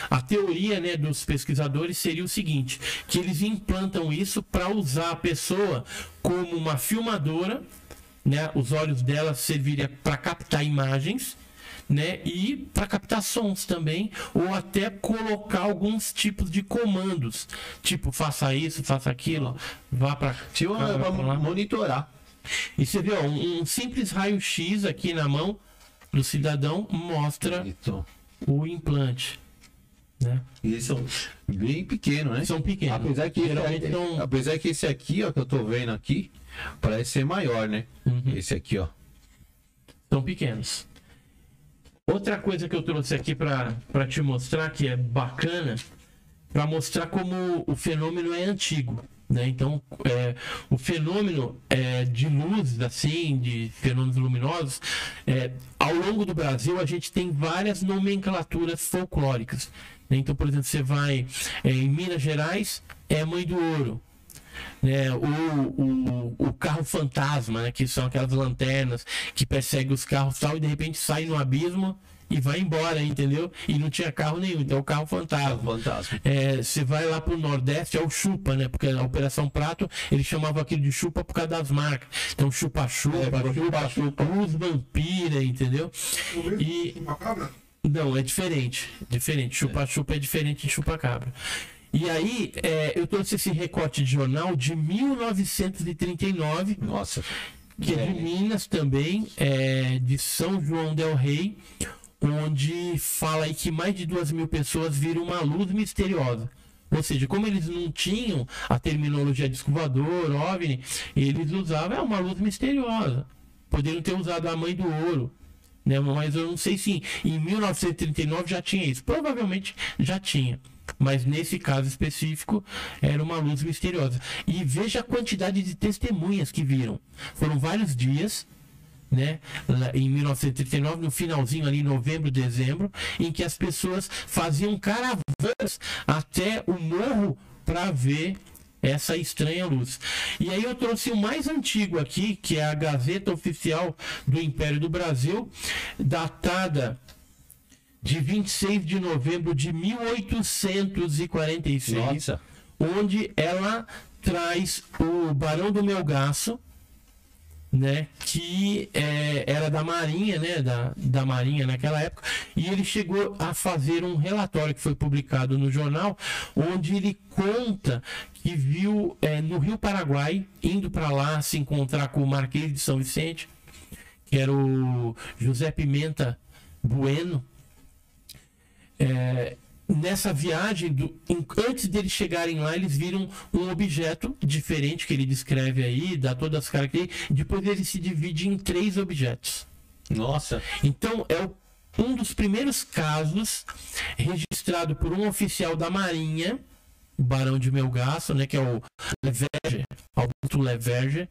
A teoria né, dos pesquisadores seria o seguinte: que eles implantam isso para usar a pessoa como uma filmadora, né, os olhos dela serviriam para captar imagens. Né? E para captar sons também, ou até colocar alguns tipos de comandos, tipo faça isso, faça aquilo, vá para pra monitorar. E você vê, ó, um, um simples raio-x aqui na mão do cidadão mostra Bonito. o implante, né? E eles são bem pequenos, né? São pequenos. Apesar que, esse, Geralmente são- apesar que esse aqui, ó, que eu tô vendo aqui, parece ser maior, né? Uhum. Esse aqui, ó. são pequenos. Outra coisa que eu trouxe aqui para te mostrar que é bacana, para mostrar como o fenômeno é antigo. Né? Então, é, o fenômeno é, de luz, assim, de fenômenos luminosos, é, ao longo do Brasil a gente tem várias nomenclaturas folclóricas. né? Então, por exemplo, você vai é, em Minas Gerais, é Mãe do Ouro né, o, o, o carro fantasma, né, que são aquelas lanternas que perseguem os carros e tal, e de repente sai no abismo e vai embora, entendeu? E não tinha carro nenhum, então é o carro fantasma. É, você vai lá pro Nordeste, é o chupa, né? Porque a Operação Prato, eles chamavam aquilo de chupa por causa das marcas. Então, chupa-chupa, É, chupa-chupa, luz vampira, entendeu? E-? Não, é diferente. Diferente. Chupa-chupa é. diferente de chupa-cabra. E aí, é, eu trouxe esse recorte de jornal de 1939, Nossa. que é de Minas também, é, de São João del Rei, onde fala aí que mais de duas mil pessoas viram uma luz misteriosa. Ou seja, como eles não tinham a terminologia de escovador, OVNI, eles usavam é uma luz misteriosa. Poderiam ter usado a mãe do ouro. Né? Mas eu não sei se em 1939 já tinha isso. Provavelmente já tinha. Mas nesse caso específico era uma luz misteriosa. E veja a quantidade de testemunhas que viram. Foram vários dias, né, em 1939, no finalzinho ali, novembro, dezembro, em que as pessoas faziam caravanas até o morro para ver essa estranha luz. E aí eu trouxe o mais antigo aqui, que é a Gazeta Oficial do Império do Brasil, datada de 26 de novembro de 1846 Nossa. onde ela traz o Barão do Melgaço, né, que é, era da Marinha, né, da, da Marinha naquela época, e ele chegou a fazer um relatório que foi publicado no jornal, onde ele conta que viu é, no Rio Paraguai, indo para lá se encontrar com o Marquês de São Vicente, que era o José Pimenta Bueno, é, nessa viagem, do- em- antes deles chegarem lá, eles viram um objeto diferente que ele descreve aí, dá todas as características. Depois ele se divide em três objetos. Nossa. Então é o- um dos primeiros casos registrado por um oficial da Marinha, o Barão de Melgaço, né, que é o Leverger, Augusto Leverger,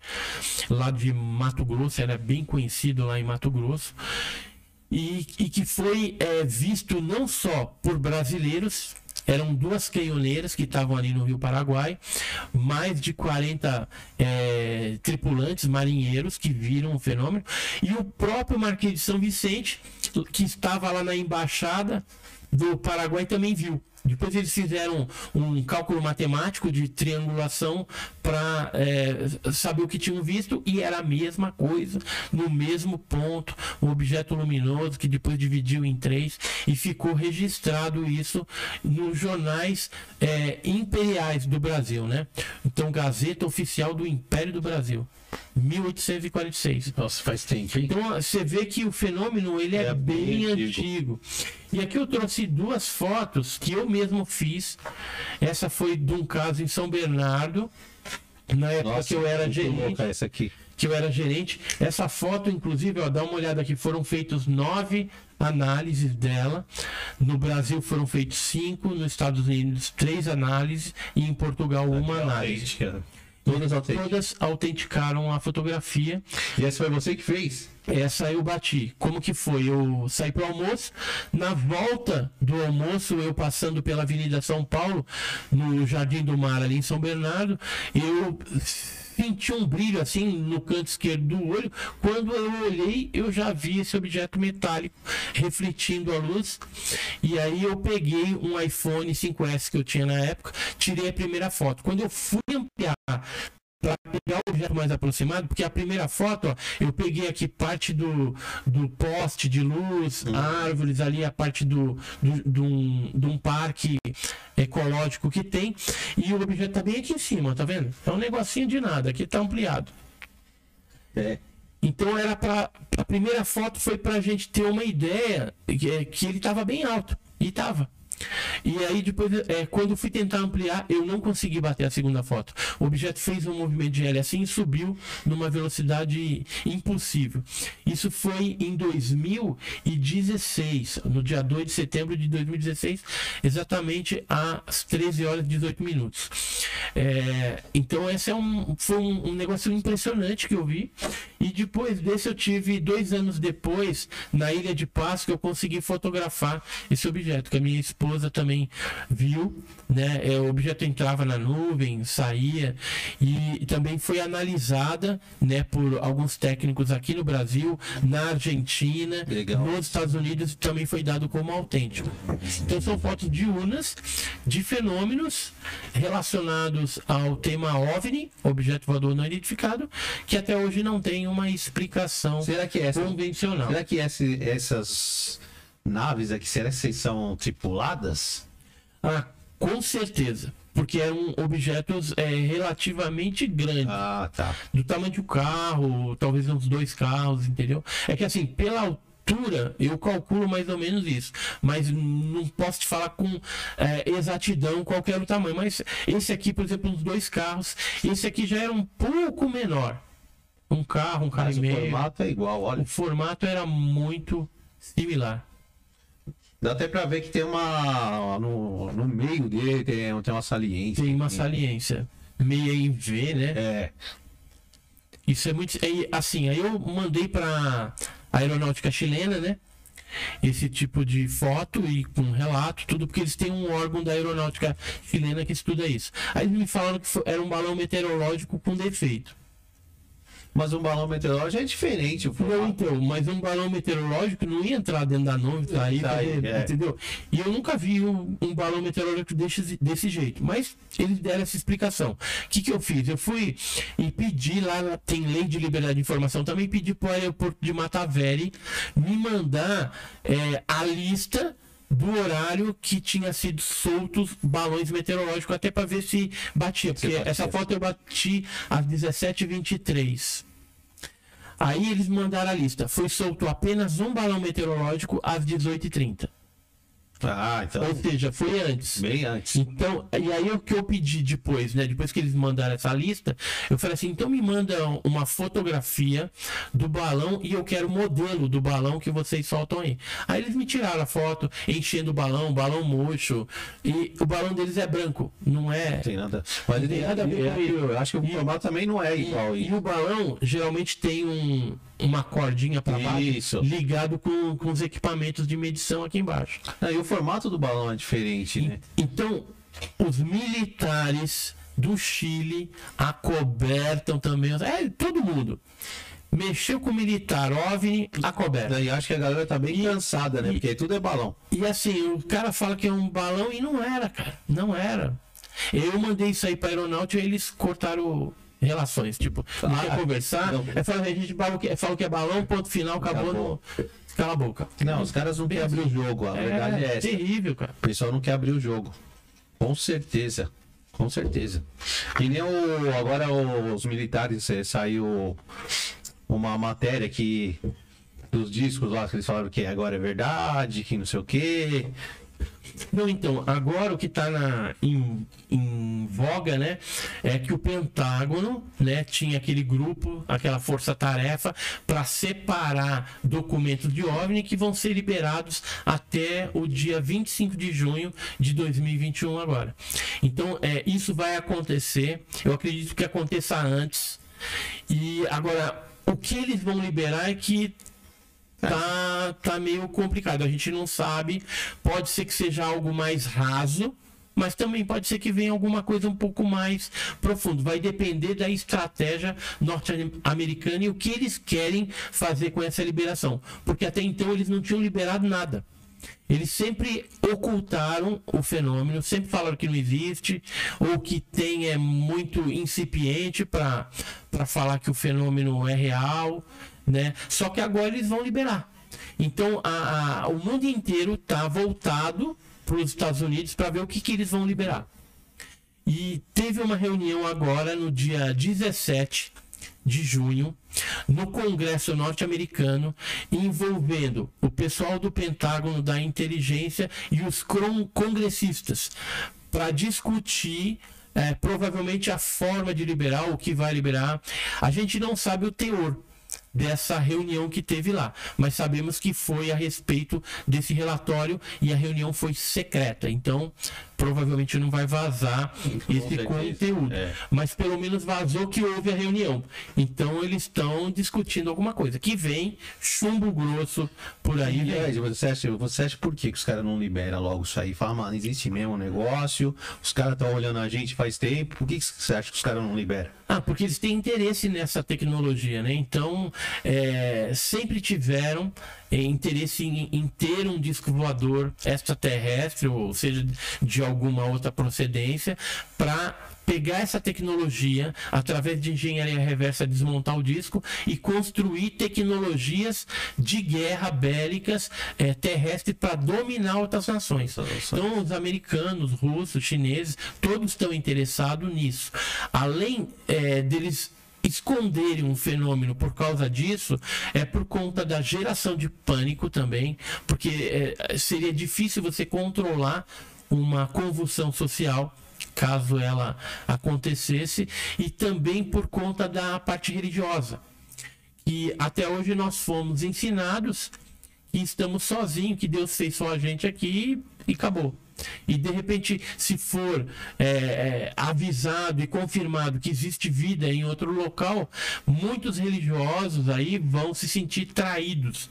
lá de Mato Grosso, era bem conhecido lá em Mato Grosso e, e que foi é, visto não só por brasileiros, eram duas canhoneiras que estavam ali no Rio Paraguai, mais de 40 é, tripulantes marinheiros que viram o fenômeno, e o próprio Marquês de São Vicente, que estava lá na embaixada do Paraguai, também viu. Depois eles fizeram um cálculo matemático de triangulação para saber o que tinham visto e era a mesma coisa, no mesmo ponto, um objeto luminoso que depois dividiu em três e ficou registrado isso nos jornais eh, imperiais do Brasil, né? Então, Gazeta Oficial do Império do Brasil, 1846. Nossa, faz tempo, hein? Então você vê que o fenômeno ele é, É bem bem antigo. antigo. E aqui eu trouxe duas fotos que eu mesmo fiz. Essa foi de um caso em São Bernardo, na época que eu era gerente essa aqui. que eu era gerente. Essa foto, inclusive, ó, dá uma olhada aqui, foram feitos nove análises dela. No Brasil foram feitos cinco, nos Estados Unidos três análises e em Portugal uma análise. Todas. Todas autenticaram a fotografia. E essa foi você que fez? Essa eu bati. Como que foi? Eu saí pro almoço. Na volta do almoço, eu passando pela Avenida São Paulo, no Jardim do Mar, ali em São Bernardo, eu senti um brilho assim no canto esquerdo do olho. Quando eu olhei, eu já vi esse objeto metálico refletindo a luz. E aí eu peguei um iPhone 5S que eu tinha na época, tirei a primeira foto. Quando eu fui ampliar para pegar o objeto mais aproximado, porque a primeira foto, ó, eu peguei aqui parte do, do poste de luz, árvores ali, a parte do, do, de, um, de um parque ecológico que tem, e o objeto tá bem aqui em cima, tá vendo? É um negocinho de nada, aqui tá ampliado. É. Então era para a primeira foto foi para a gente ter uma ideia que, que ele estava bem alto e estava. E aí depois, é, quando fui tentar ampliar, eu não consegui bater a segunda foto. O objeto fez um movimento de L assim e subiu numa velocidade impossível. Isso foi em 2016, no dia 2 de setembro de 2016, exatamente às 13 horas e 18 minutos. É, então esse é um, foi um, um negócio impressionante que eu vi. E depois desse eu tive, dois anos depois, na Ilha de Páscoa, eu consegui fotografar esse objeto, que a minha esposa também viu, né? É, o objeto entrava na nuvem, saía e também foi analisada, né, por alguns técnicos aqui no Brasil, na Argentina, Legal. nos Estados Unidos também foi dado como autêntico. Então são fotos diurnas de fenômenos relacionados ao tema OVNI, objeto voador não identificado, que até hoje não tem uma explicação Será que essa, convencional. será que esse- essas naves aqui, será que são tripuladas? Ah, com certeza. Porque eram objetos é, relativamente grandes. Ah, tá. Do tamanho de um carro, talvez uns dois carros, entendeu? É que assim, pela altura, eu calculo mais ou menos isso. Mas não posso te falar com é, exatidão qual era o tamanho. Mas esse aqui, por exemplo, uns dois carros. Esse aqui já era um pouco menor. Um carro, um carro Mas e o meio. formato é igual, olha. O formato era muito similar. Dá até pra ver que tem uma. No, no meio dele tem, tem uma saliência. Tem uma saliência meia em V, né? É. Isso é muito. aí, assim, aí eu mandei para aeronáutica chilena, né? Esse tipo de foto e com relato, tudo, porque eles têm um órgão da aeronáutica chilena que estuda isso. Aí eles me falaram que foi- era um balão meteorológico com defeito. Mas um balão meteorológico é diferente. Não, então, mas um balão meteorológico não ia entrar dentro da nuvem, sair, Sair, fazer- é. entendeu? E eu nunca vi um, um balão meteorológico desse, desse jeito. Mas eles deram essa explicação. O que, que eu fiz? Eu fui e pedi lá, tem lei de liberdade de informação, também pedi para o aeroporto de Mataveri me mandar é, a lista do horário que tinha sido soltos balões meteorológicos, até para ver se batia. Porque batia. essa foto eu bati às 17h23. Aí eles mandaram a lista. Foi solto apenas um balão meteorológico às 18h30. Ah, então. Ou seja, foi antes. Bem antes. Então, e aí o que eu pedi depois, né? Depois que eles mandaram essa lista, eu falei assim, então me manda uma fotografia do balão e eu quero o modelo do balão que vocês soltam aí. Aí eles me tiraram a foto, enchendo o balão, balão murcho, e o balão deles é branco, não é. Não tem nada. Mas Não tem nada a ver é- com isso. eu acho que o formato também não é igual. E, e o balão geralmente tem um, uma cordinha para baixo Isso. ligado com, com os equipamentos de medição aqui embaixo. Ah, e o formato do balão é diferente, né? Então, os militares do Chile acobertam também. É, todo mundo. Mexeu com o militar, OVNI, acoberta. Daí acho que a galera tá bem E- cansada, né? e- Porque tudo é balão. E assim, o cara fala que é um balão e não era, cara. Não era. Eu mandei isso aí pra aeronáutica e eles cortaram relações. Tipo, não Ah, quer conversar. não. É falar, a gente fala que, fala que é balão, ponto final, acabou, Acabou. no. Cala a boca. Não, os caras não querem abrir o jogo. A verdade é essa. terrível, cara. O pessoal não quer abrir o jogo. Com certeza. Com certeza. E nem o. Agora os militares eh, saiu uma matéria que. Dos discos lá que eles falaram que agora é verdade, que não sei o quê. Não, então, agora o que está em, em voga, né, é que o Pentágono, né, tinha aquele grupo, aquela força-tarefa, para separar documentos de OVNI que vão ser liberados até o dia 25 de junho de 2021 agora. Então, é, isso vai acontecer, eu acredito que aconteça antes. E agora, o que eles vão liberar é que tá, tá meio complicado. A gente não sabe. Pode ser que seja algo mais raso, mas também pode ser que venha alguma coisa um pouco mais profundo. Vai depender da estratégia norte-americana e o que eles querem fazer com essa liberação. Porque até então eles não tinham liberado nada. Eles sempre ocultaram o fenômeno, sempre falaram que não existe, ou que tem é muito incipiente para falar que o fenômeno é real, né? Só que agora eles vão liberar. Então a, a, o mundo inteiro está voltado para os Estados Unidos para ver o que, que eles vão liberar. E teve uma reunião agora no dia 17 de junho no Congresso norte-americano envolvendo o pessoal do Pentágono da inteligência e os congressistas para discutir é, provavelmente a forma de liberar, o que vai liberar. A gente não sabe o teor dessa reunião que teve lá, mas sabemos que foi a respeito desse relatório e a reunião foi secreta. Então, provavelmente não vai vazar esse conteúdo. É. Mas pelo menos vazou que houve a reunião. Então eles estão discutindo alguma coisa. Que vem chumbo grosso por aí. E aí, você acha, você acha por que, que os caras não liberam logo isso aí? Fala, mano, existe mesmo um negócio, os caras estão olhando a gente faz tempo, por que, que você acha que os caras não liberam? Ah, porque eles têm interesse nessa tecnologia, né? Então, é, sempre tiveram interesse em, em, ter um disco voador extraterrestre, ou seja, de alguma outra procedência, para pegar essa tecnologia através de engenharia reversa, desmontar o disco e construir tecnologias de guerra bélicas é, terrestres para dominar outras nações. Então, os americanos, russos, chineses, todos estão interessados nisso. Além é, deles esconderem um fenômeno por causa disso é por conta da geração de pânico também, porque é, seria difícil você controlar uma convulsão social caso ela acontecesse e também por conta da parte religiosa. E até hoje nós fomos ensinados que estamos sozinhos que Deus fez só a gente aqui e acabou e de repente, se for é, é, avisado e confirmado que existe vida em outro local, muitos religiosos aí vão se sentir traídos.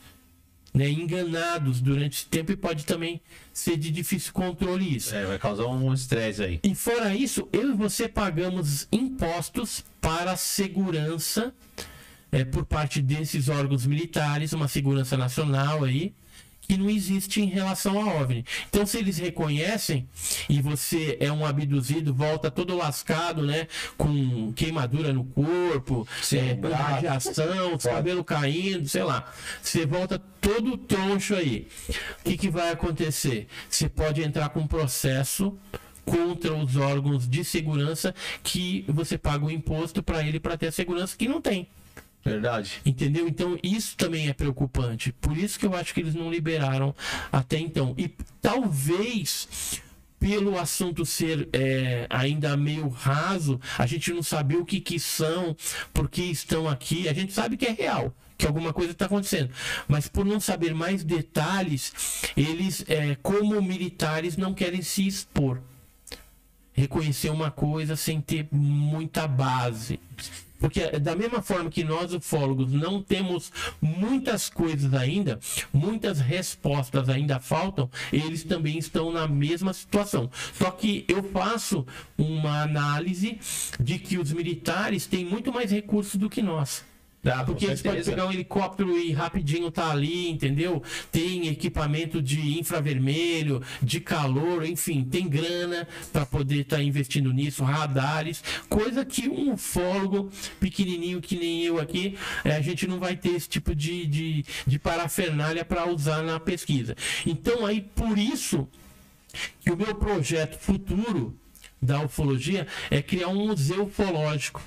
Né, enganados durante esse tempo e pode também ser de difícil controle isso. É, vai causar um estresse aí. E fora isso, eu e você pagamos impostos para a segurança é, por parte desses órgãos militares, uma segurança nacional aí, que não existe em relação a OVNI. Então, se eles reconhecem e você é um abduzido, volta todo lascado, né? Com queimadura no corpo, é, radiação, cabelo caindo, sei lá. Você volta todo troncho aí. O que, que vai acontecer? Você pode entrar com um processo contra os órgãos de segurança que você paga o imposto para ele para ter a segurança que não tem. Verdade. Entendeu? Então isso também é preocupante. Por isso que eu acho que eles não liberaram até então. E talvez pelo assunto ser é, ainda meio raso, a gente não saber o que, que são, por que estão aqui. A gente sabe que é real, que alguma coisa está acontecendo. Mas por não saber mais detalhes, eles, é, como militares, não querem se expor. Reconhecer uma coisa sem ter muita base. Porque da mesma forma que nós, ufólogos, não temos muitas coisas ainda, muitas respostas ainda faltam, eles também estão na mesma situação. Só que eu faço uma análise de que os militares têm muito mais recursos do que nós. Porque eles podem pegar um helicóptero e rapidinho tá ali, entendeu? Tem equipamento de infravermelho, de calor, enfim, tem grana para poder estar tá investindo nisso, radares, coisa que um ufólogo pequenininho que nem eu aqui, é, a gente não vai ter esse tipo de, de, de parafernália para usar na pesquisa. Então, aí, por isso que o meu projeto futuro da ufologia é criar um museu ufológico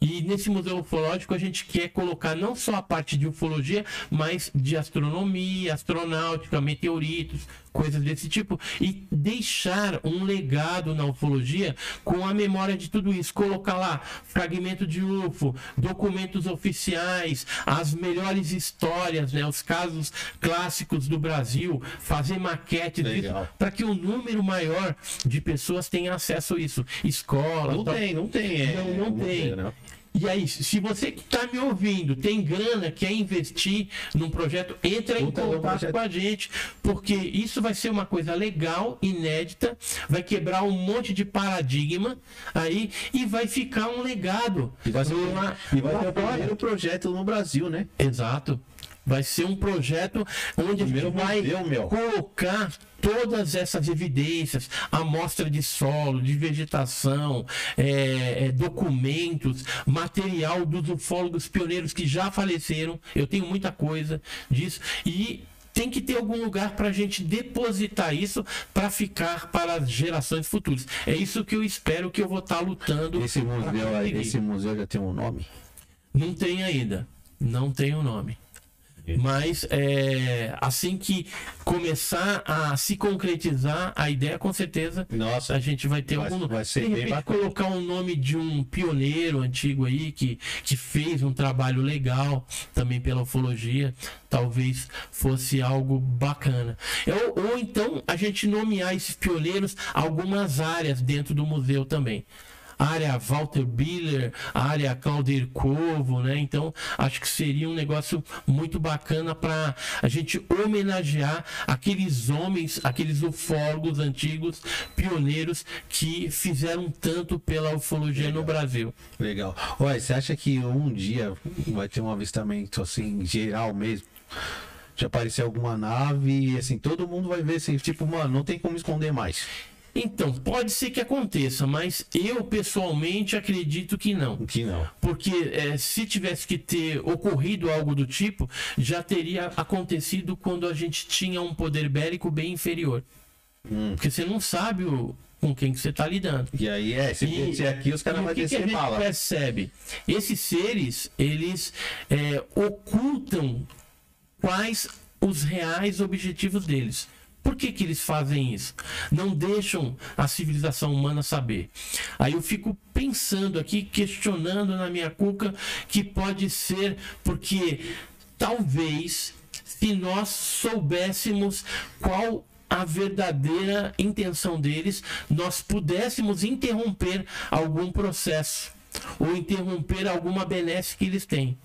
e nesse museu ufológico a gente quer colocar não só a parte de ufologia, mas de astronomia, astronáutica, meteoritos, coisas desse tipo, e deixar um legado na ufologia com a memória de tudo isso. Colocar lá fragmento de UFO, documentos oficiais, as melhores histórias, né, os casos clássicos do Brasil, fazer maquetes para que um número maior de pessoas tenha acesso a isso. Escola. Não tem, não tem. É, não, não, não tem. tem e aí, se você que está me ouvindo tem grana, quer investir num projeto, entra em contato com a gente, porque isso vai ser uma coisa legal, inédita, vai quebrar um monte de paradigma aí e vai ficar um legado. E vai ser, uma, e vai ser o primeiro projeto no Brasil, né? Exato. Vai ser um projeto onde a gente Primeiro vai colocar todas essas evidências, amostra de solo, de vegetação, é, é, documentos, material dos ufólogos pioneiros que já faleceram. Eu tenho muita coisa disso e tem que ter algum lugar para a gente depositar isso para ficar para as gerações futuras. É isso que eu espero que eu vou estar lutando. Esse museu, esse museu já tem um nome. Não tem ainda. Não tem o nome. Mas é, assim que começar a se concretizar a ideia, com certeza Nossa, a gente vai ter Vai- algum vai ser de bem repente bacana. colocar o nome de um pioneiro antigo aí que, que fez um trabalho legal também pela ufologia, talvez fosse algo bacana. Ou, ou então a gente nomear esses pioneiros algumas áreas dentro do museu também. A área Walter Biller, a área Claudir Corvo, né? Então, acho que seria um negócio muito bacana para a gente homenagear aqueles homens, aqueles ufólogos antigos, pioneiros que fizeram tanto pela ufologia no Brasil. legal. Olha, você acha que um dia vai ter um avistamento assim, geral mesmo? De aparecer alguma nave e assim, todo mundo vai ver assim, tipo, mano, não tem como esconder mais. Então, pode ser que aconteça, mas eu pessoalmente acredito que não. Que não. Porque é, se tivesse que ter ocorrido algo do tipo, já teria acontecido quando a gente tinha um poder bélico bem inferior. Hum. Porque você não sabe o- com quem que você está lidando. E aí, é, se E- descer aqui, os caras vão o que, a descer gente bala. percebe? Esses seres, eles é, ocultam quais os reais objetivos deles. Por que, que eles fazem isso? Não deixam a civilização humana saber. Aí eu fico pensando aqui, questionando na minha cuca, que pode ser porque talvez se nós soubéssemos qual a verdadeira intenção deles, nós pudéssemos interromper algum processo ou interromper alguma benesse que eles têm.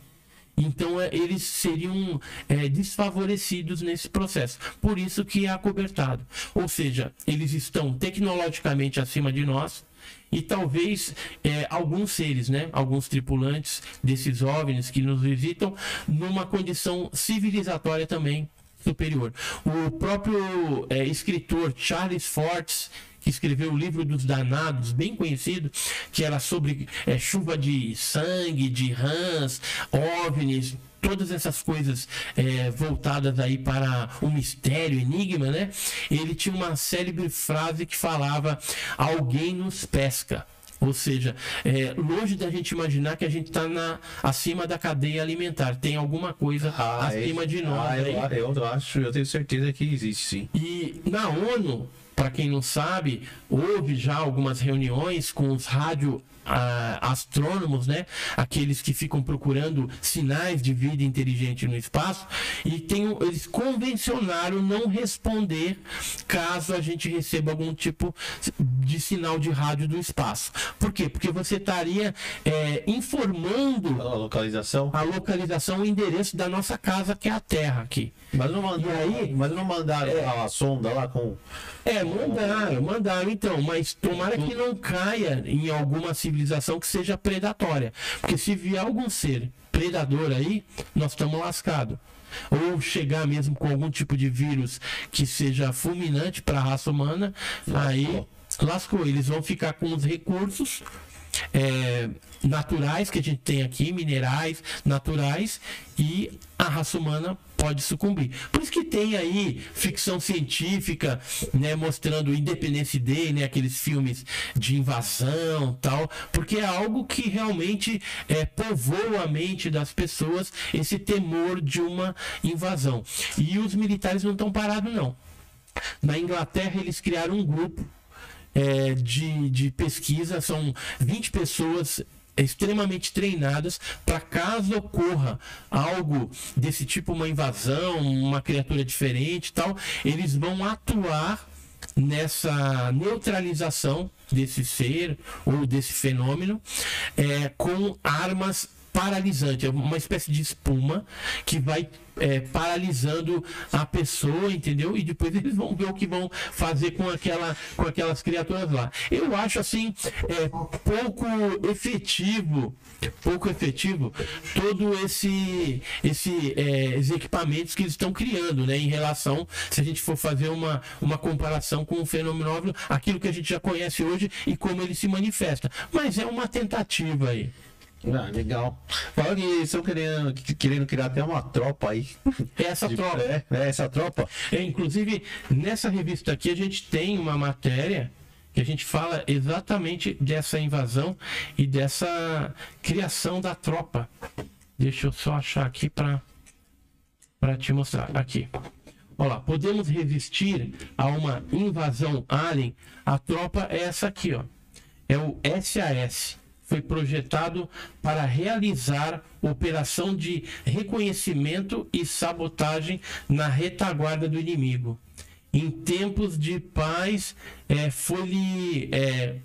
Então é, eles seriam é, desfavorecidos nesse processo. Por isso que é acobertado. Ou seja, eles estão tecnologicamente acima de nós e talvez é, alguns seres, né, alguns tripulantes desses OVNIs que nos visitam, numa condição civilizatória também superior. O próprio é, escritor Charles Fortes que escreveu o livro dos danados, bem conhecido, que era sobre é, chuva de sangue, de rãs, ovnis, todas essas coisas é, voltadas aí para o mistério, enigma, né? Ele tinha uma célebre frase que falava: alguém nos pesca. Ou seja, é, longe da gente imaginar que a gente está acima da cadeia alimentar. Tem alguma coisa acima é- de nós. Ah, aí. eu, eu acho, eu tenho certeza que existe sim. E na ONU, para quem não sabe, houve já algumas reuniões com os rádio astrônomos, né? Aqueles que ficam procurando sinais de vida inteligente no espaço e tem, eles convencionaram não responder caso a gente receba algum tipo de sinal de rádio do espaço. Por quê? Porque você estaria eh, informando A localização. a localização, o endereço da nossa casa, que é a Terra aqui. Mas não mandaram, E aí- mas não mandaram É. a sonda lá com. É, mandaram, mandaram então, mas tomara que não caia em alguma civilização que seja predatória. Porque se vier algum ser predador aí, nós estamos lascados. Ou chegar mesmo com algum tipo de vírus que seja fulminante para a raça humana, aí lascou. Eles vão ficar com os recursos é, naturais que a gente tem aqui, minerais naturais, e a raça humana pode sucumbir. Por isso que tem aí ficção científica, né, mostrando Independence Day, né, aqueles filmes de invasão, tal, porque é algo que realmente é, povoa a mente das pessoas esse temor de uma invasão. E os militares não estão parados não. Na Inglaterra eles criaram um grupo é, de, de pesquisa, são 20 pessoas extremamente treinadas para caso ocorra algo desse tipo, uma invasão, uma criatura diferente e tal, eles vão atuar nessa neutralização desse ser ou desse fenômeno é, com armas paralisante, é uma espécie de espuma que vai é, paralisando a pessoa, entendeu? E depois eles vão ver o que vão fazer com, aquela, com aquelas criaturas lá. Eu acho assim é, pouco efetivo, pouco efetivo todo esse, esse é, esses equipamentos que eles estão criando, né? Em relação, se a gente for fazer uma, uma comparação com o fenômeno aquilo que a gente já conhece hoje e como ele se manifesta. Mas é uma tentativa aí. Ah, legal. Fala que estão querendo, querendo criar até uma tropa aí. É essa De- tropa. É, é essa tropa. É, inclusive, nessa revista aqui a gente tem uma matéria que a gente fala exatamente dessa invasão e dessa criação da tropa. Deixa eu só achar aqui para para te mostrar aqui. Olha lá, podemos resistir a uma invasão alien? A tropa é essa aqui, ó. É o SAS. Foi projetado para realizar operação de reconhecimento e sabotagem na retaguarda do inimigo. Em tempos de paz, é, foi-lhe é,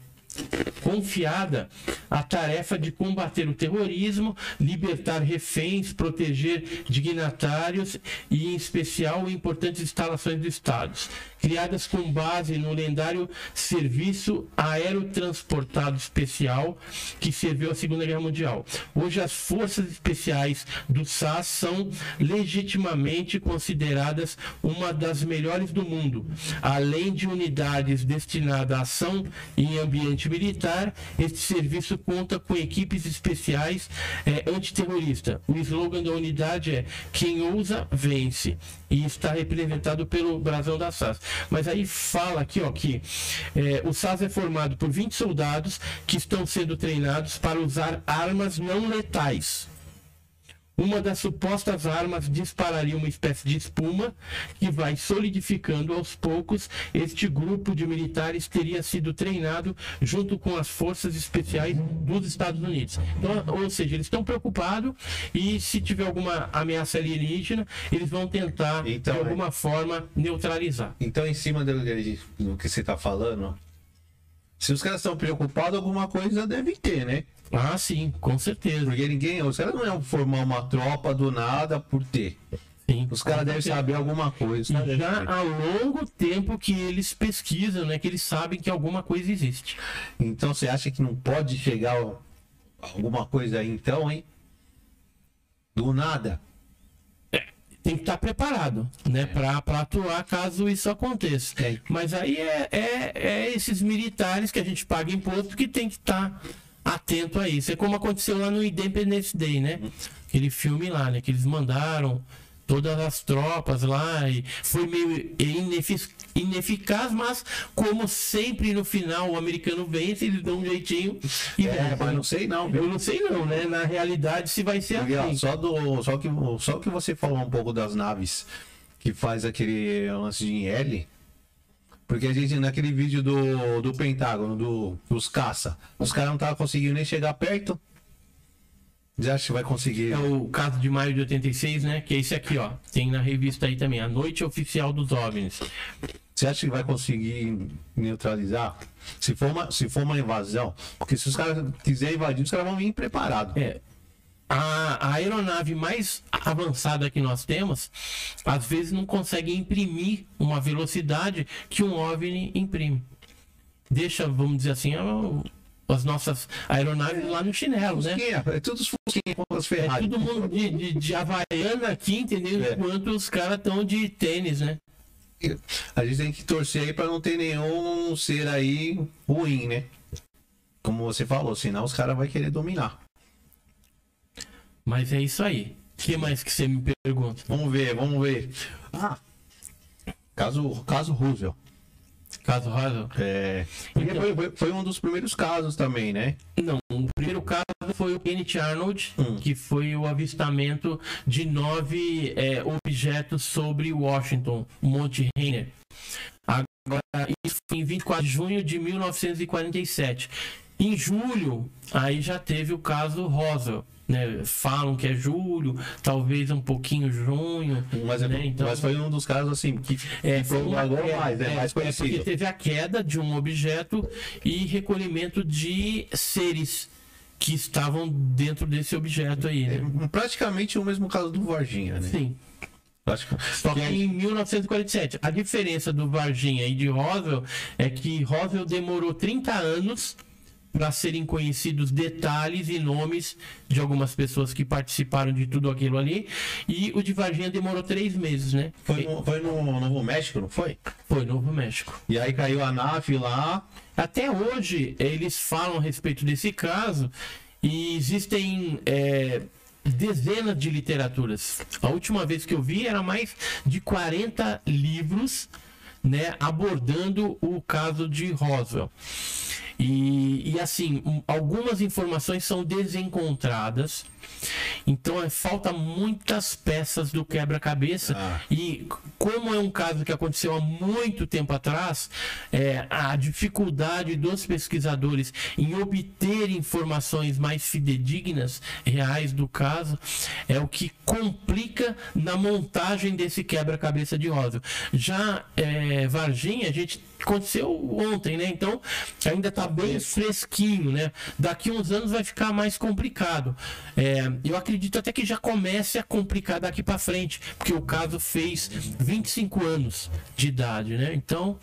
confiada a tarefa de combater o terrorismo, libertar reféns, proteger dignatários e, em especial, importantes instalações do Estado, criadas com base no lendário Serviço Aerotransportado Especial que serviu à Segunda Guerra Mundial. Hoje, as forças especiais do SAS são legitimamente consideradas uma das melhores do mundo, além de unidades destinadas à ação em ambiente militar, este serviço conta com equipes especiais eh, antiterrorista. O slogan da unidade é quem ousa vence e está representado pelo brasão da SAS. Mas aí fala aqui ó que eh, o SAS é formado por 20 soldados que estão sendo treinados para usar armas não letais. Uma das supostas armas dispararia uma espécie de espuma que vai solidificando aos poucos. Este grupo de militares teria sido treinado junto com as forças especiais dos Estados Unidos. Então, ou seja, eles estão preocupados e se tiver alguma ameaça alienígena, eles vão tentar Então, de é. alguma forma neutralizar. Então, em cima do, do que você tá falando, se os caras estão preocupados, alguma coisa deve ter, né? Ah, sim, com certeza. Porque ninguém. Os caras não iam formar uma tropa do nada por ter. Sim, Os caras devem saber alguma coisa. E já há longo tempo que eles pesquisam, né? Que eles sabem que alguma coisa existe. Então você acha que não pode chegar alguma coisa aí então, hein? Do nada. tem que estar preparado, né, Pra para atuar caso isso aconteça. É. Mas aí é, é, é esses militares que a gente paga imposto que tem que estar atento a isso. É como aconteceu lá no Independence Day, né? Aquele filme lá, né? Que eles mandaram todas as tropas lá e foi meio inefic- ineficaz, mas como sempre no final o americano vence, eles dão um jeitinho e É, vence. mas não sei não, viu? Eu não sei não, né? Na realidade se vai ser assim. só, do, só, que, só que você falou um pouco das naves que faz aquele lance de L. Porque a gente, naquele vídeo do, do Pentágono, do, dos caça, os caras não estavam conseguindo nem chegar perto. Já acha que vai conseguir? É o caso de maio de 86, né? Que é esse aqui, ó. Tem na revista aí também, a Noite Oficial dos OVNIs. Você acha que vai conseguir neutralizar? Se for uma, se for uma invasão, porque se os caras quiserem invadir, os caras vão vir preparados. É. A, a aeronave mais avançada que nós temos, às vezes não consegue imprimir uma velocidade que um OVNI imprime. Deixa, vamos dizer assim, a- as nossas aeronaves lá no chinelo, né? É tudo os Fusquinha as É todo mundo de, de, de Havaiana aqui, entendeu? É. Enquanto os caras estão de tênis, né? A gente tem que torcer aí pra não ter nenhum ser aí ruim, né? Como você falou, senão os caras vão querer dominar. Mas é isso aí. O que mais que você me pergunta? Vamos ver, vamos ver. Ah, caso, caso Roosevelt. Caso Rosa? É, Então. foi, foi- foi um dos primeiros casos também, né? Não, o primeiro caso foi o Kenneth Arnold, Hum. que foi o avistamento de nove é, objetos sobre Washington, Monte Rainier. Agora, isso foi em 24 de junho de 1947. Em julho, aí já teve o caso Roswell. Né? Falam que é julho, talvez um pouquinho junho. Mas, é- né? Então, mas foi um dos casos assim que, é, que propagou queda, mais, né? é, mais é porque conhecido. teve a queda de um objeto e recolhimento de seres que estavam dentro desse objeto aí, né? É praticamente o mesmo caso do Varginha, né? Sim. Só que em 1947. A diferença do Varginha e de Roswell é que Roswell demorou 30 anos para serem conhecidos detalhes e nomes de algumas pessoas que participaram de tudo aquilo ali. E o de Varginha demorou três meses, né? Foi no, foi no Novo México, não foi? Foi Novo México. E aí caiu a nave lá. Até hoje eles falam a respeito desse caso e existem é, dezenas de literaturas. A última vez que eu vi era mais de 40 livros né, abordando o caso de Roswell. E, e assim, um, algumas informações são desencontradas. Então é, falta muitas peças do quebra-cabeça. Ah. E como é um caso que aconteceu há muito tempo atrás, é, a dificuldade dos pesquisadores em obter informações mais fidedignas, reais do caso, é o que complica na montagem desse quebra-cabeça de Roswell. Já é, Varginha, a gente aconteceu ontem, né? Então ainda está bem fresquinho, né? Daqui uns anos vai ficar mais complicado. É, eu acredito até que já comece a complicar daqui para frente, porque o caso fez 25 anos de idade, né? Então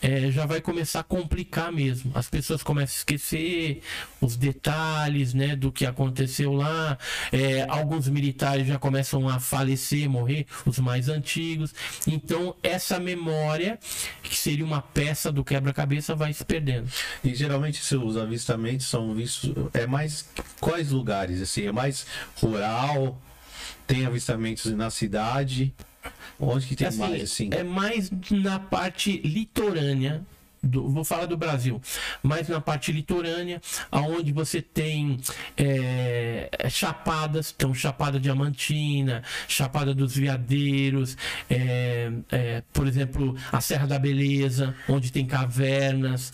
é, já vai começar a complicar mesmo. As pessoas começam a esquecer os detalhes, né? Do que aconteceu lá. É, alguns militares já começam a falecer, morrer, os mais antigos. Então essa memória que seria uma peça do quebra-cabeça vai se perdendo. E geralmente seus avistamentos são vistos. É mais. Quais lugares? Assim, é mais rural? Tem avistamentos na cidade? Onde que tem Assim, mais assim? É mais na parte litorânea. do- vou falar do Brasil, mais na parte litorânea, aonde você tem é, chapadas, então Chapada Diamantina, Chapada dos Veadeiros, é, é, por exemplo, a Serra da Beleza, onde tem cavernas,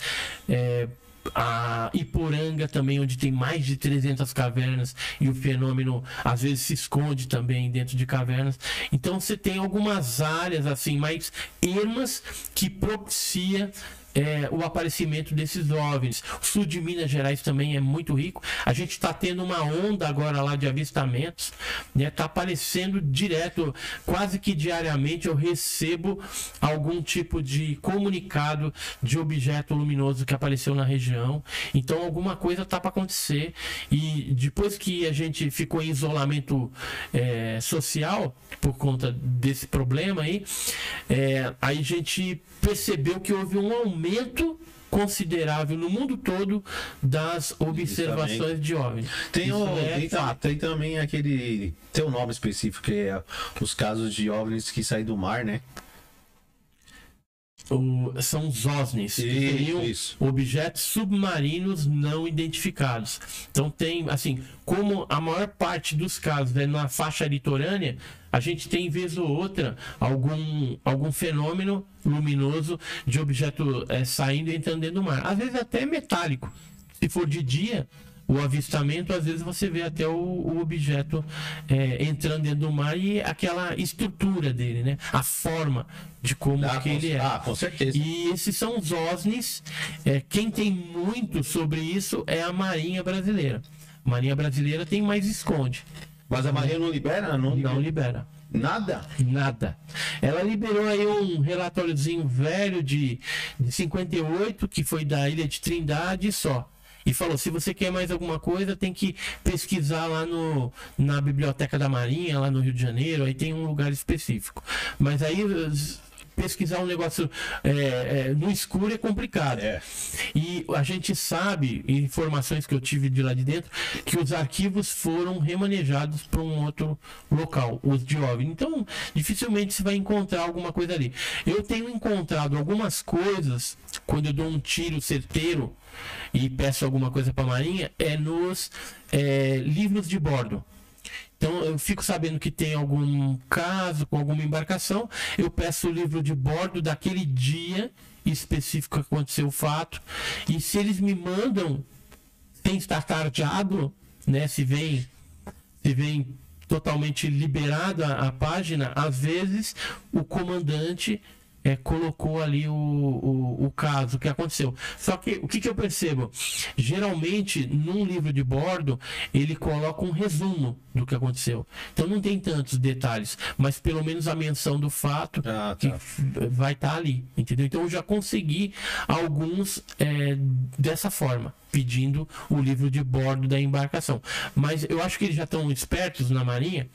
é, a Iporanga também, onde tem mais de 300 cavernas e o fenômeno às vezes se esconde também dentro de cavernas. Então você tem algumas áreas assim mais ermas que propicia é, o aparecimento desses OVNIs. O sul de Minas Gerais também é muito rico. A gente está tendo uma onda agora lá de avistamentos, né? Está aparecendo direto, quase que diariamente eu recebo algum tipo de comunicado de objeto luminoso que apareceu na região. Então alguma coisa está para acontecer. E depois que a gente ficou em isolamento é, social por conta desse problema aí, é, aí a gente percebeu que houve um aumento considerável no mundo todo das observações de OVNI. Tem, o, é tem, tem também aquele. Tem um nome específico que é os casos de OVNIs que saem do mar, né? O- são os OSNIs, que seriam isso. objetos submarinos não identificados. Então tem, assim, como a maior parte dos casos é na faixa litorânea, a gente tem vez ou outra algum, algum fenômeno luminoso de objeto eh, saindo e entrando dentro do mar. Às vezes até metálico. Se for de dia, o avistamento, às vezes você vê até o, o objeto eh, entrando dentro do mar e aquela estrutura dele, né? A forma de como Ah, que com, ele é. ah, com certeza. E esses são os OSNIs. É, quem tem muito sobre isso é a Marinha Brasileira. A Marinha Brasileira tem mais esconde. Mas a Marinha não libera? Não, Não libera. Nada? Nada. Ela liberou aí um relatóriozinho velho de, de 58, que foi da Ilha de Trindade só. E falou: se você quer mais alguma coisa, tem que pesquisar lá no, na Biblioteca da Marinha, lá no Rio de Janeiro, aí tem um lugar específico. Mas aí pesquisar um negócio é, é, no escuro é complicado. É. E a gente sabe, informações que eu tive de lá de dentro, que os arquivos foram remanejados para um outro local, os de OVNI. Então, dificilmente você vai encontrar alguma coisa ali. Eu tenho encontrado algumas coisas, quando eu dou um tiro certeiro e peço alguma coisa para a Marinha, é nos é, livros de bordo. Então eu fico sabendo que tem algum caso com alguma embarcação, eu peço o livro de bordo daquele dia específico que aconteceu o fato, e se eles me mandam sem estar tardeado, né, se vem se vem totalmente liberada a página, às vezes o comandante é, colocou ali o, o, o caso que aconteceu. Só que o que, que eu percebo? Geralmente, num livro de bordo, ele coloca um resumo do que aconteceu. Então não tem tantos detalhes, mas pelo menos a menção do fato Ah, que tá. vai estar ali, entendeu? Então eu já consegui alguns é, dessa forma, pedindo o livro de bordo da embarcação. Mas eu acho que eles já estão espertos na Marinha,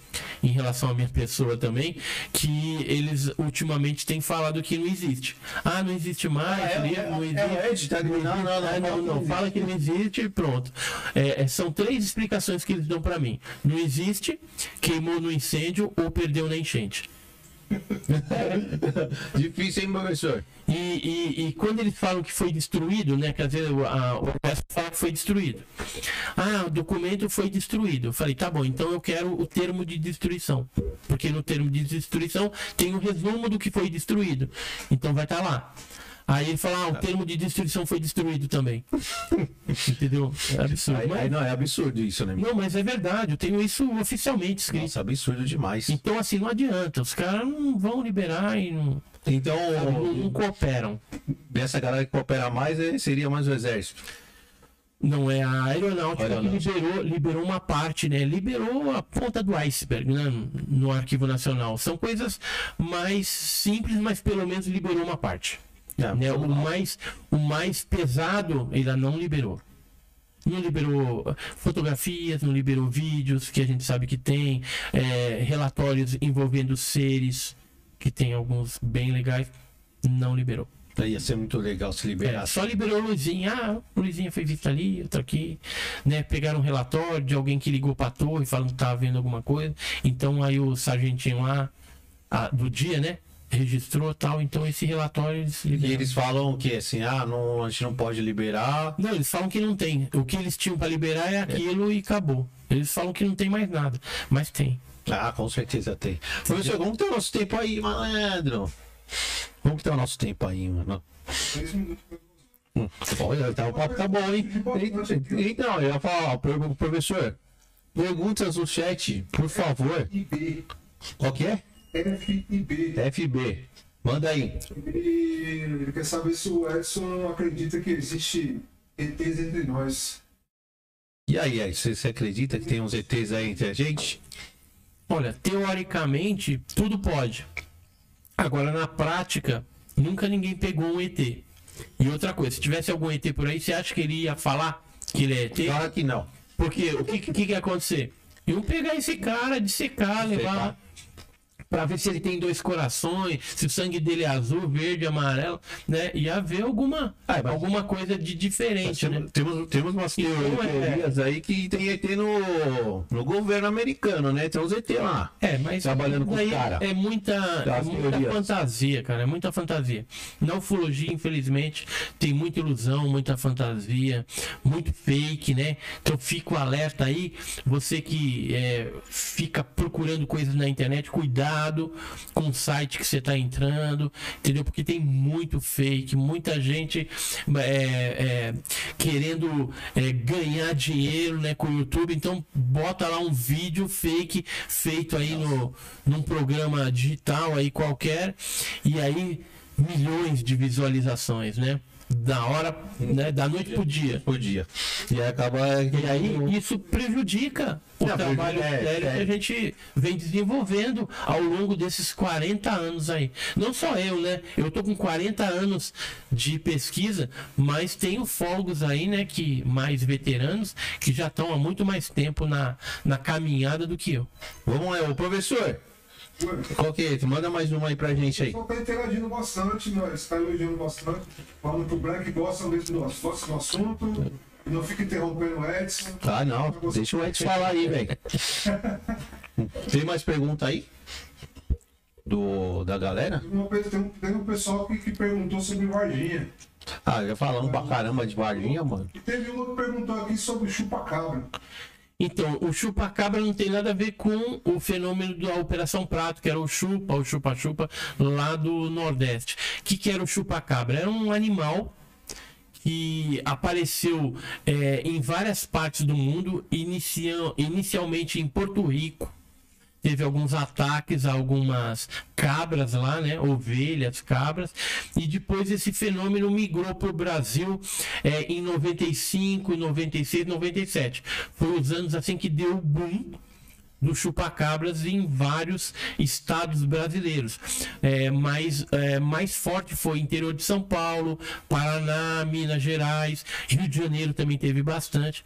em relação à minha pessoa também, que eles ultimamente têm falado que não existe. Ah, não existe mais, É, livro, é, não é, existe. é, tá- não, não, não, Ah, não, não, não, não fala que não existe e pronto. É, é, são três explicações que eles dão para mim. Não existe, queimou no incêndio ou perdeu na enchente. Difícil, hein, professor? E, e- e quando eles falam que foi destruído, né? Quer dizer, a, o exército fala que foi destruído. Ah, o documento foi destruído. Eu falei, tá bom, então eu quero o termo de destruição. Porque no termo de destruição tem o resumo do que foi destruído. Então vai estar lá. Aí ele fala, ah, o termo de destruição foi destruído também. Entendeu? É absurdo. Aí, Mas- aí não, é absurdo isso, né? não, mas é verdade, eu tenho isso oficialmente escrito. Nossa, absurdo demais. Então, assim, não adianta. Os caras não vão liberar e não, Então, não, não cooperam. dessa galera que coopera mais, eh, seria mais o exército. Não é a aeronáutica Aeronáutica. que liberou, liberou uma parte, né? Liberou a ponta do iceberg né? no Arquivo Nacional. São coisas mais simples, mas pelo menos liberou uma parte. É, né? O, mais, o mais pesado ele não liberou. Não liberou fotografias, não liberou vídeos, que a gente sabe que tem, é, relatórios envolvendo seres, que tem alguns bem legais, não liberou. Ia ser muito legal se É, liberar. só liberou Luizinha. Ah, Luizinha foi vista ali, outra aqui. Né? Pegaram um relatório de alguém que ligou pra torre falando que tava vendo alguma coisa. Então aí o sargentinho lá ah, do dia, né? Registrou tal. Então esse relatório eles E liberaram. eles falam que assim, ah, não, a gente não pode liberar. Não, eles falam que não tem. O que eles tinham pra liberar é aquilo e acabou. Eles falam que não tem mais nada. Mas tem. Ah, com certeza tem. Professor, como que tá o nosso tempo aí, malandro? Como que tá o nosso tempo aí, mano? Minutos. Olha, tá, o papo tá bom, hein? Então, eu ia falar, professor, perguntas no chat, por favor. Qual que é? FIB. FB. Manda aí. E ele quer saber se o Edson acredita que existe ETs entre nós. E aí, Ed, você, você acredita que tem uns ETs aí entre a gente? Olha, teoricamente, tudo pode. Agora, na prática, nunca ninguém pegou um ET. E outra coisa, se tivesse algum ET por aí, você acha que ele ia falar que ele é ET? Claro que não. Porque o que, que, que ia acontecer? Iam pegar esse cara, dissecar, levar pra ver se ele tem dois corações, se o sangue dele é azul, verde, amarelo, né? Ia haver alguma, Ah, alguma coisa de diferente, né? Temos, temos, umas Então, é- teorias aí que tem ET no, no governo americano, né? Tem uns ET lá. É, mas Trabalhando com os daí cara. é muita, é muita teorias. fantasia, cara, é muita fantasia. Na ufologia, infelizmente, tem muita ilusão, muita fantasia, muito fake, né? Então fico alerta aí, você que é, fica procurando coisas na internet, cuidado com o site que você está entrando, entendeu? Porque tem muito fake, muita gente é, é, querendo é, ganhar dinheiro né, com o YouTube, então bota lá um vídeo fake feito aí no, num programa digital aí qualquer, e aí milhões de visualizações, né? Da hora, né? Da noite pro dia. Por dia. E aí acaba. E aí isso prejudica o Não, trabalho é, sério é. que a gente vem desenvolvendo ao longo desses 40 anos aí. Não só eu, né? Eu tô com 40 anos de pesquisa, mas tenho fólogos aí, né, que mais veteranos que já estão há muito mais tempo na, na caminhada do que eu. Vamos lá, ô professor. Qual que é? Manda mais uma aí pra gente aí. Só tá interagindo bastante, né? está elogiando bastante, falando que o Black gosta mesmo do, gosta do assunto, não fica interrompendo o Edson. Ah, não. Deixa o Edson falar aí, velho. Tem mais pergunta aí? Do, da galera? Tem um, tem um pessoal que, que perguntou sobre Varginha. Ah, já falamos pra caramba de Varginha, mano. E teve um que perguntou aqui sobre o chupa-cabra. Então, o chupa-cabra não tem nada a ver com o fenômeno da Operação Prato, que era o chupa, o chupa-chupa, lá do Nordeste. O que, que era o chupa-cabra? Era um animal que apareceu é, em várias partes do mundo, inicia- inicialmente em Porto Rico. Teve alguns ataques a algumas cabras lá, né? Ovelhas, cabras. E depois esse fenômeno migrou para o Brasil é, em 95, 96, 97. Foi os anos assim que deu o boom do chupacabras em vários estados brasileiros. É, mais, é, mais forte foi interior de São Paulo, Paraná, Minas Gerais, Rio de Janeiro também teve bastante.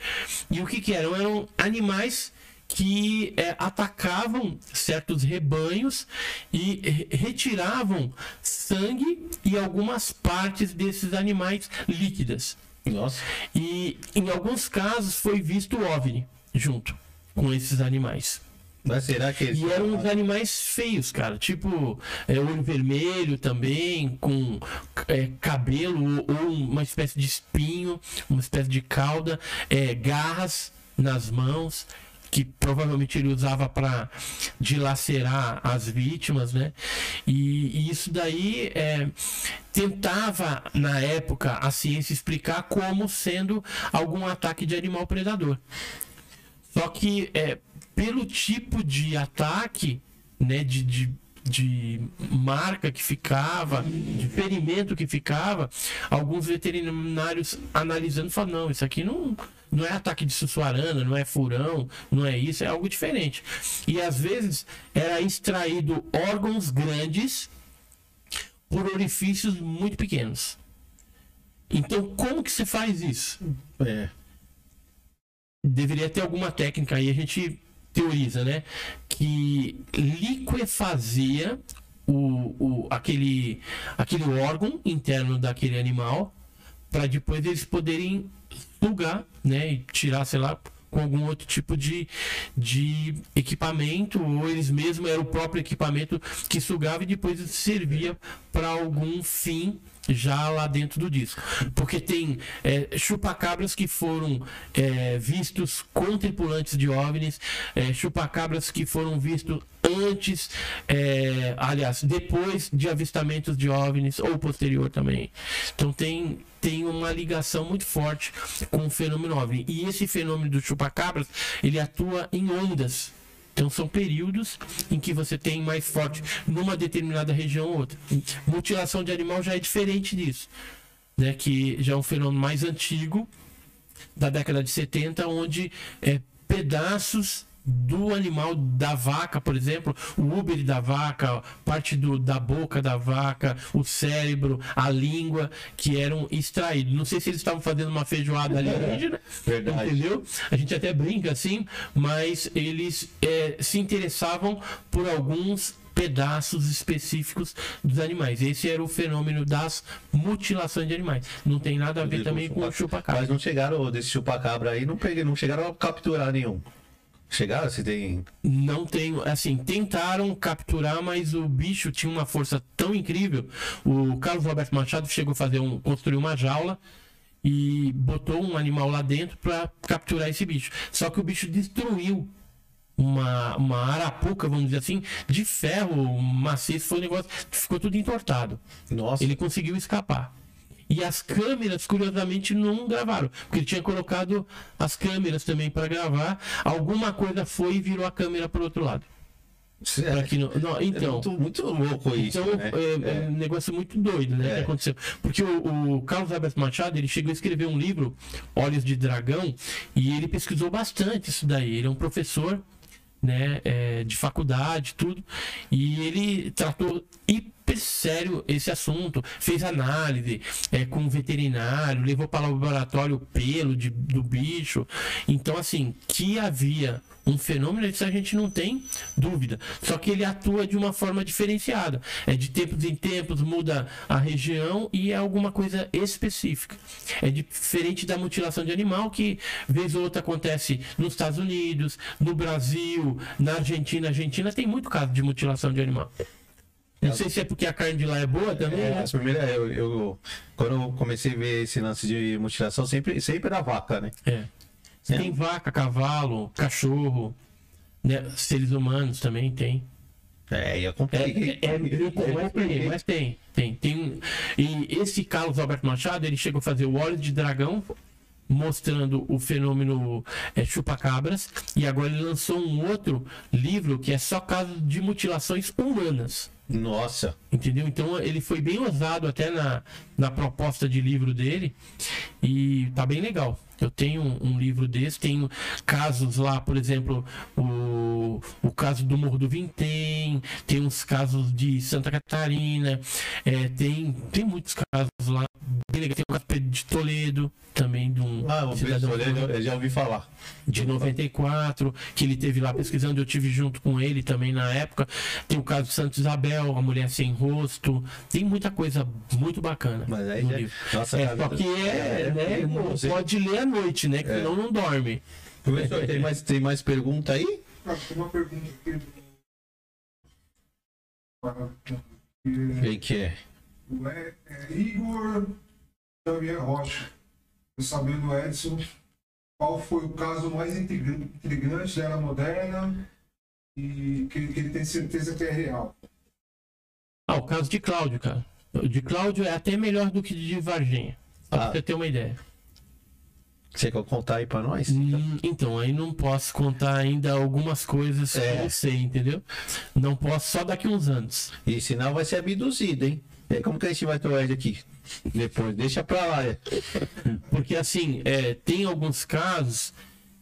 E o que, que eram? Eram animais que é, atacavam certos rebanhos e retiravam sangue e algumas partes desses animais líquidas. Nossa. E em alguns casos foi visto o OVNI junto com esses animais. Mas será que E eram uns animais feios, cara. Tipo, é, olho vermelho também, com é, cabelo ou, ou uma espécie de espinho, uma espécie de cauda, é, garras nas mãos, que provavelmente ele usava para dilacerar as vítimas, né? E, e isso daí é, tentava, na época, a ciência explicar como sendo algum ataque de animal predador. Só que é, pelo tipo de ataque, né, de, de, de marca que ficava, de ferimento que ficava, alguns veterinários analisando falam, não, isso aqui não, não é ataque de sussuarana, não é furão, não é isso, é algo diferente. E às vezes era extraído órgãos grandes por orifícios muito pequenos. Então, como que se faz isso? É. deveria ter alguma técnica aí, a gente teoriza, né? Que liquefazia o, o, aquele, aquele órgão interno daquele animal para depois eles poderem sugar, né? E tirar, sei lá, com algum outro tipo de, de equipamento, ou eles mesmos eram o próprio equipamento que sugava e depois servia para algum fim já lá dentro do disco. Porque tem é, chupacabras que foram é, vistos com tripulantes de OVNIs, é, chupacabras que foram vistos antes, é, aliás, depois de avistamentos de OVNIs ou posterior também. Então tem, tem uma ligação muito forte com o fenômeno OVNI. E esse fenômeno do chupacabras, ele atua em ondas. Então são períodos em que você tem mais forte numa determinada região ou outra. Mutilação de animal já é diferente disso, né? Que já é um fenômeno mais antigo da década de 70, onde é, pedaços do animal da vaca, por exemplo, o úbere da vaca, parte do, da boca da vaca, o cérebro, a língua, que eram extraídos. Não sei se eles estavam fazendo uma feijoada alienígena, Verdade. entendeu? A gente até brinca assim, mas eles é, se interessavam por alguns pedaços específicos dos animais. Esse era o fenômeno das mutilações de animais. Não tem nada a ver também com o chupacabra. Mas não chegaram desse chupacabra aí, não, peguei, não chegaram a capturar nenhum. Chegaram? Se tem. Não tenho, assim, tentaram capturar, mas o bicho tinha uma força tão incrível. O Carlos Roberto Machado chegou a fazer um, construir uma jaula e botou um animal lá dentro para capturar esse bicho. Só que o bicho destruiu uma, uma arapuca, vamos dizer assim, de ferro maciço, foi um negócio, ficou tudo entortado. Nossa. Ele conseguiu escapar. E as câmeras, curiosamente, não gravaram. Porque ele tinha colocado as câmeras também para gravar. Alguma coisa foi e virou a câmera para o outro lado. É, não- não, é então, muito, muito louco isso. então né? é, é um negócio muito doido, né? É. Que aconteceu. Porque o, o Carlos Alberto Machado ele chegou a escrever um livro, Olhos de Dragão, e ele pesquisou bastante isso daí. Ele é um professor né, é, de faculdade, tudo, e ele tratou hiper sério esse assunto, fez análise é, com o veterinário, levou para o laboratório o pelo de, do bicho. Então, assim, que havia um fenômeno, isso a gente não tem dúvida. Só que ele atua de uma forma diferenciada. É de tempos em tempos, muda a região e é alguma coisa específica. É diferente da mutilação de animal, que vez ou outra acontece nos Estados Unidos, no Brasil, na Argentina. A Argentina tem muito caso de mutilação de animal. Não sei se é porque a carne de lá é boa também, É, né? as primeiras, eu, eu- quando eu comecei a ver esse lance de mutilação, sempre, sempre era vaca, né? É. Tem vaca, cavalo, cachorro, né? seres humanos também tem. É, e eu É, comprei. é, é meio comum, mas tem, mas tem, tem, tem. E esse Carlos Alberto Machado, ele chegou a fazer o óleo de dragão mostrando o fenômeno é, chupacabras. E agora ele lançou um outro livro que é só caso de mutilações humanas. Nossa. Entendeu? Então ele foi bem ousado até na, na proposta de livro dele. E tá bem legal. Eu tenho um livro desse, tenho casos lá, por exemplo, o, o caso do Morro do Vintém, tem uns casos de Santa Catarina, é, tem, tem muitos casos lá. Tem o caso de Toledo, também de um Ah, o cidadão professor, eu, eu já ouvi falar. de 94, que ele teve lá pesquisando, eu tive junto com ele também na época. Tem o caso de Santa Isabel, a mulher sem rosto. Tem muita coisa muito bacana Mas aí no já- livro. nossa, é, só que é, é, né, é, pode ler à noite, né? Que É. senão não dorme. Professor, tem mais, tem mais pergunta aí? Ah, tem uma pergunta aqui. Para- Quem que é? É, é Igor Xavier Rocha. Eu sabendo, Edson, qual foi o caso mais intriga- intrigante da era moderna e que, que ele tem certeza que é real. Ah, o caso de Cláudio, cara. O de Cláudio é até melhor do que de Varginha. Só pra Ah. você ter uma ideia. Você quer contar aí pra nós? Hum, Então, aí não posso contar ainda algumas coisas É. que eu sei, entendeu? Não posso só daqui uns anos. E senão vai ser abduzido, hein? E aí, como que a gente vai ter o Ed aqui? Depois, deixa pra lá. é. Porque assim, é, tem alguns casos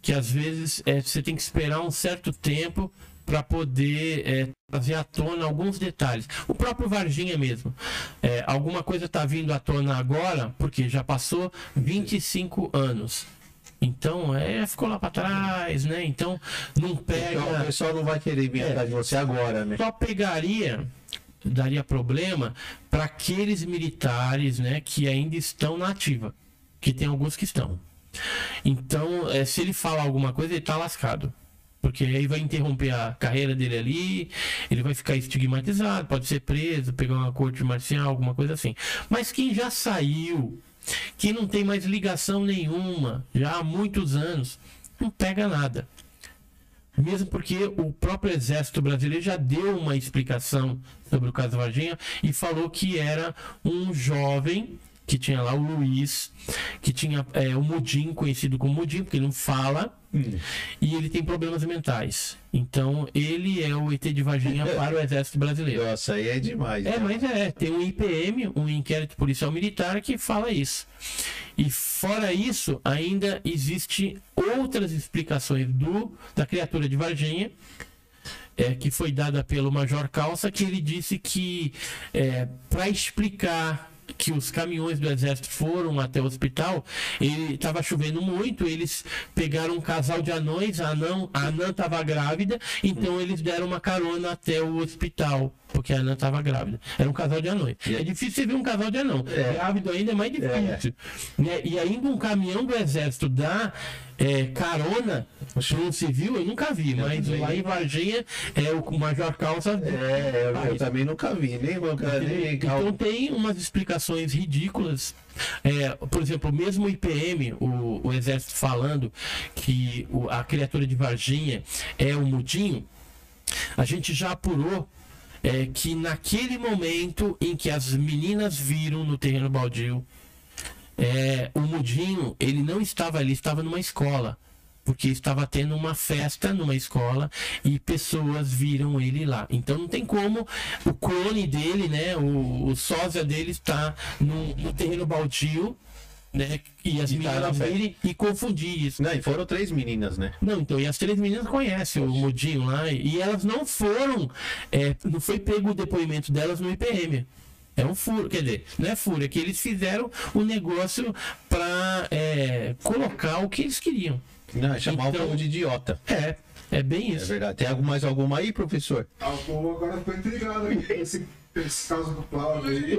que às vezes é, você tem que esperar um certo tempo para poder é, trazer à tona alguns detalhes. O próprio Varginha mesmo. É, alguma coisa está vindo à tona agora, porque já passou 25 anos. Então, é, ficou lá para trás, né? Então, não pega. Então, o pessoal não vai querer vir É. atrás de você agora, né? só pegaria daria problema para aqueles militares né, que ainda estão na ativa, que tem alguns que estão. Então, eh, se ele falar alguma coisa, ele está lascado. Porque aí vai interromper a carreira dele ali, ele vai ficar estigmatizado, pode ser preso, pegar uma corte marcial, alguma coisa assim. Mas quem já saiu, quem não tem mais ligação nenhuma, já há muitos anos, não pega nada. Mesmo porque o próprio Exército Brasileiro já deu uma explicação sobre o caso Varginha e falou que era um jovem que tinha lá o Luiz, que tinha é, o Mudim, conhecido como Mudim, porque ele não fala, e ele tem problemas mentais. Então, ele é o ET de Varginha para o Exército Brasileiro. Nossa, aí é demais. É, né? mas é, tem um IPM, um inquérito policial militar, que fala isso. E fora isso, ainda existe outras explicações do da criatura de Varginha, é, que foi dada pelo Major Calça, que ele disse que é, para explicar que os caminhões do exército foram até o hospital, ele estava chovendo muito, eles pegaram um casal de anões, a anã a anã estava grávida, então eles deram uma carona até o hospital, porque a anã estava grávida. Era um casal de anões. É difícil você ver um casal de anão. É. Grávido ainda é mais difícil. Né? E ainda um caminhão do exército dá é, carona um civil, eu nunca vi, mas lá em Varginha é o Major Calça. É, eu, eu também nunca vi, nem nunca, nem Então tem umas explicações ridículas. É, por exemplo, mesmo o IPM, o, o Exército falando que o- a criatura de Varginha é o mudinho, a gente já apurou é, que naquele momento em que as meninas viram no terreno baldio, é, o mudinho, ele não estava ali, estava numa escola. Porque estava tendo uma festa numa escola e pessoas viram ele lá. Então não tem como o clone dele, né? O, o sósia dele está no, no terreno baldio, né? E as E tá na meninas virem e confundir isso. Não, e foram três meninas, né? Não, então, e as três meninas conhecem o Mudinho lá, e elas não foram, é, não foi pego o depoimento delas no IPM. É um furo, quer dizer, não é furo, é que eles fizeram o negócio para colocar o que eles queriam. Não, é chamar Então- o povo de idiota. É, é bem É isso. verdade. Tem mais alguma aí, professor? Ah, o povo agora ficou intrigado aqui com esse, esse caso do Cláudio aí.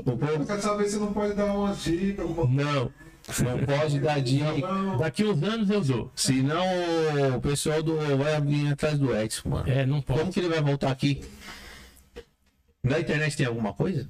O povo Eu quero saber se não pode dar umas dicas, alguma Não, não pode dar dica. Daqui uns anos eu dou. Senão o pessoal do vai vir atrás do Edson, mano. É, não pode. Como que ele vai voltar aqui? Na internet tem alguma coisa?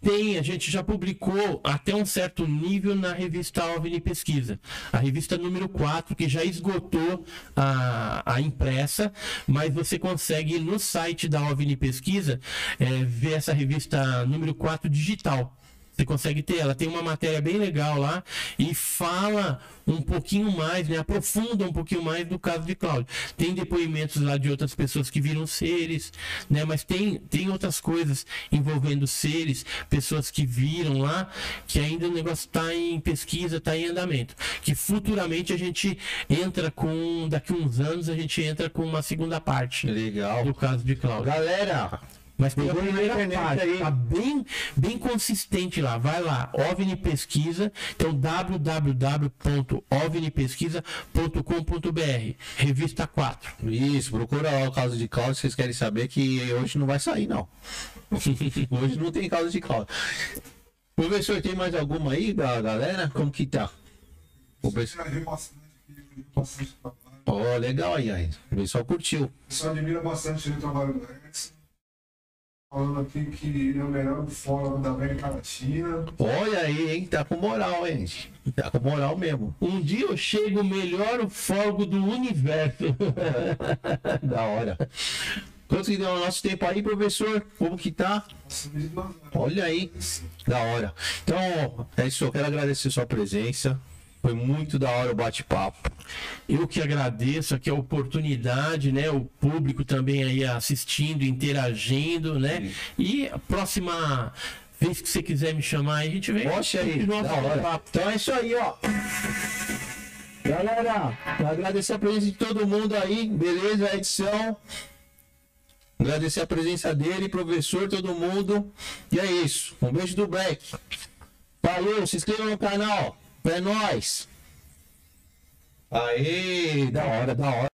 Tem, a gente já publicou até um certo nível na revista OVNI Pesquisa. A revista número 4, que já esgotou a, a impressa, mas você consegue no site da OVNI Pesquisa é, ver essa revista número 4 digital. Você consegue ter. Ela tem uma matéria bem legal lá e fala um pouquinho mais, né? Aprofunda um pouquinho mais do caso de Cláudio. Tem depoimentos lá de outras pessoas que viram seres, né? Mas tem, tem outras coisas envolvendo seres, pessoas que viram lá, que ainda o negócio está em pesquisa, está em andamento. Que futuramente a gente entra com, daqui uns anos, a gente entra com uma segunda parte Legal. do caso de Cláudio. Galera, Mas Procura na primeira internet parte, aí. tá bem, bem consistente lá. Vai lá, OVNI Pesquisa, então www.ovnipesquisa.com.br, revista 4. isso, procura lá o caso de Cláudio, vocês querem saber que hoje não vai sair, não. hoje não tem caso de Cláudio. Professor, tem mais alguma aí da galera? Como que tá? O pessoal-. Ó, legal aí, aí. O pessoal curtiu. O pessoal admira bastante o trabalho do Edson. Falando aqui que é o melhor fórum da América Latina. Olha aí, hein? Tá com moral, hein? Tá com moral mesmo. Um dia eu chego melhor fogo do universo. da hora. Quanto que deu o nosso tempo aí, professor? Como que tá? Olha aí, da hora. Então, é isso. Eu quero agradecer sua presença. Foi muito da hora o bate-papo. Eu que agradeço aqui a oportunidade, né? O público também aí assistindo, interagindo, né? E a próxima vez que você quiser me chamar, aí a gente vem. Poxa aí. Então é isso aí, ó. Galera, agradecer a presença de todo mundo aí, beleza? A edição. Agradecer a presença dele, professor, todo mundo. E é isso. Um beijo do Black. Valeu, se inscreva no canal. É nóis. Aê, da hora, da hora.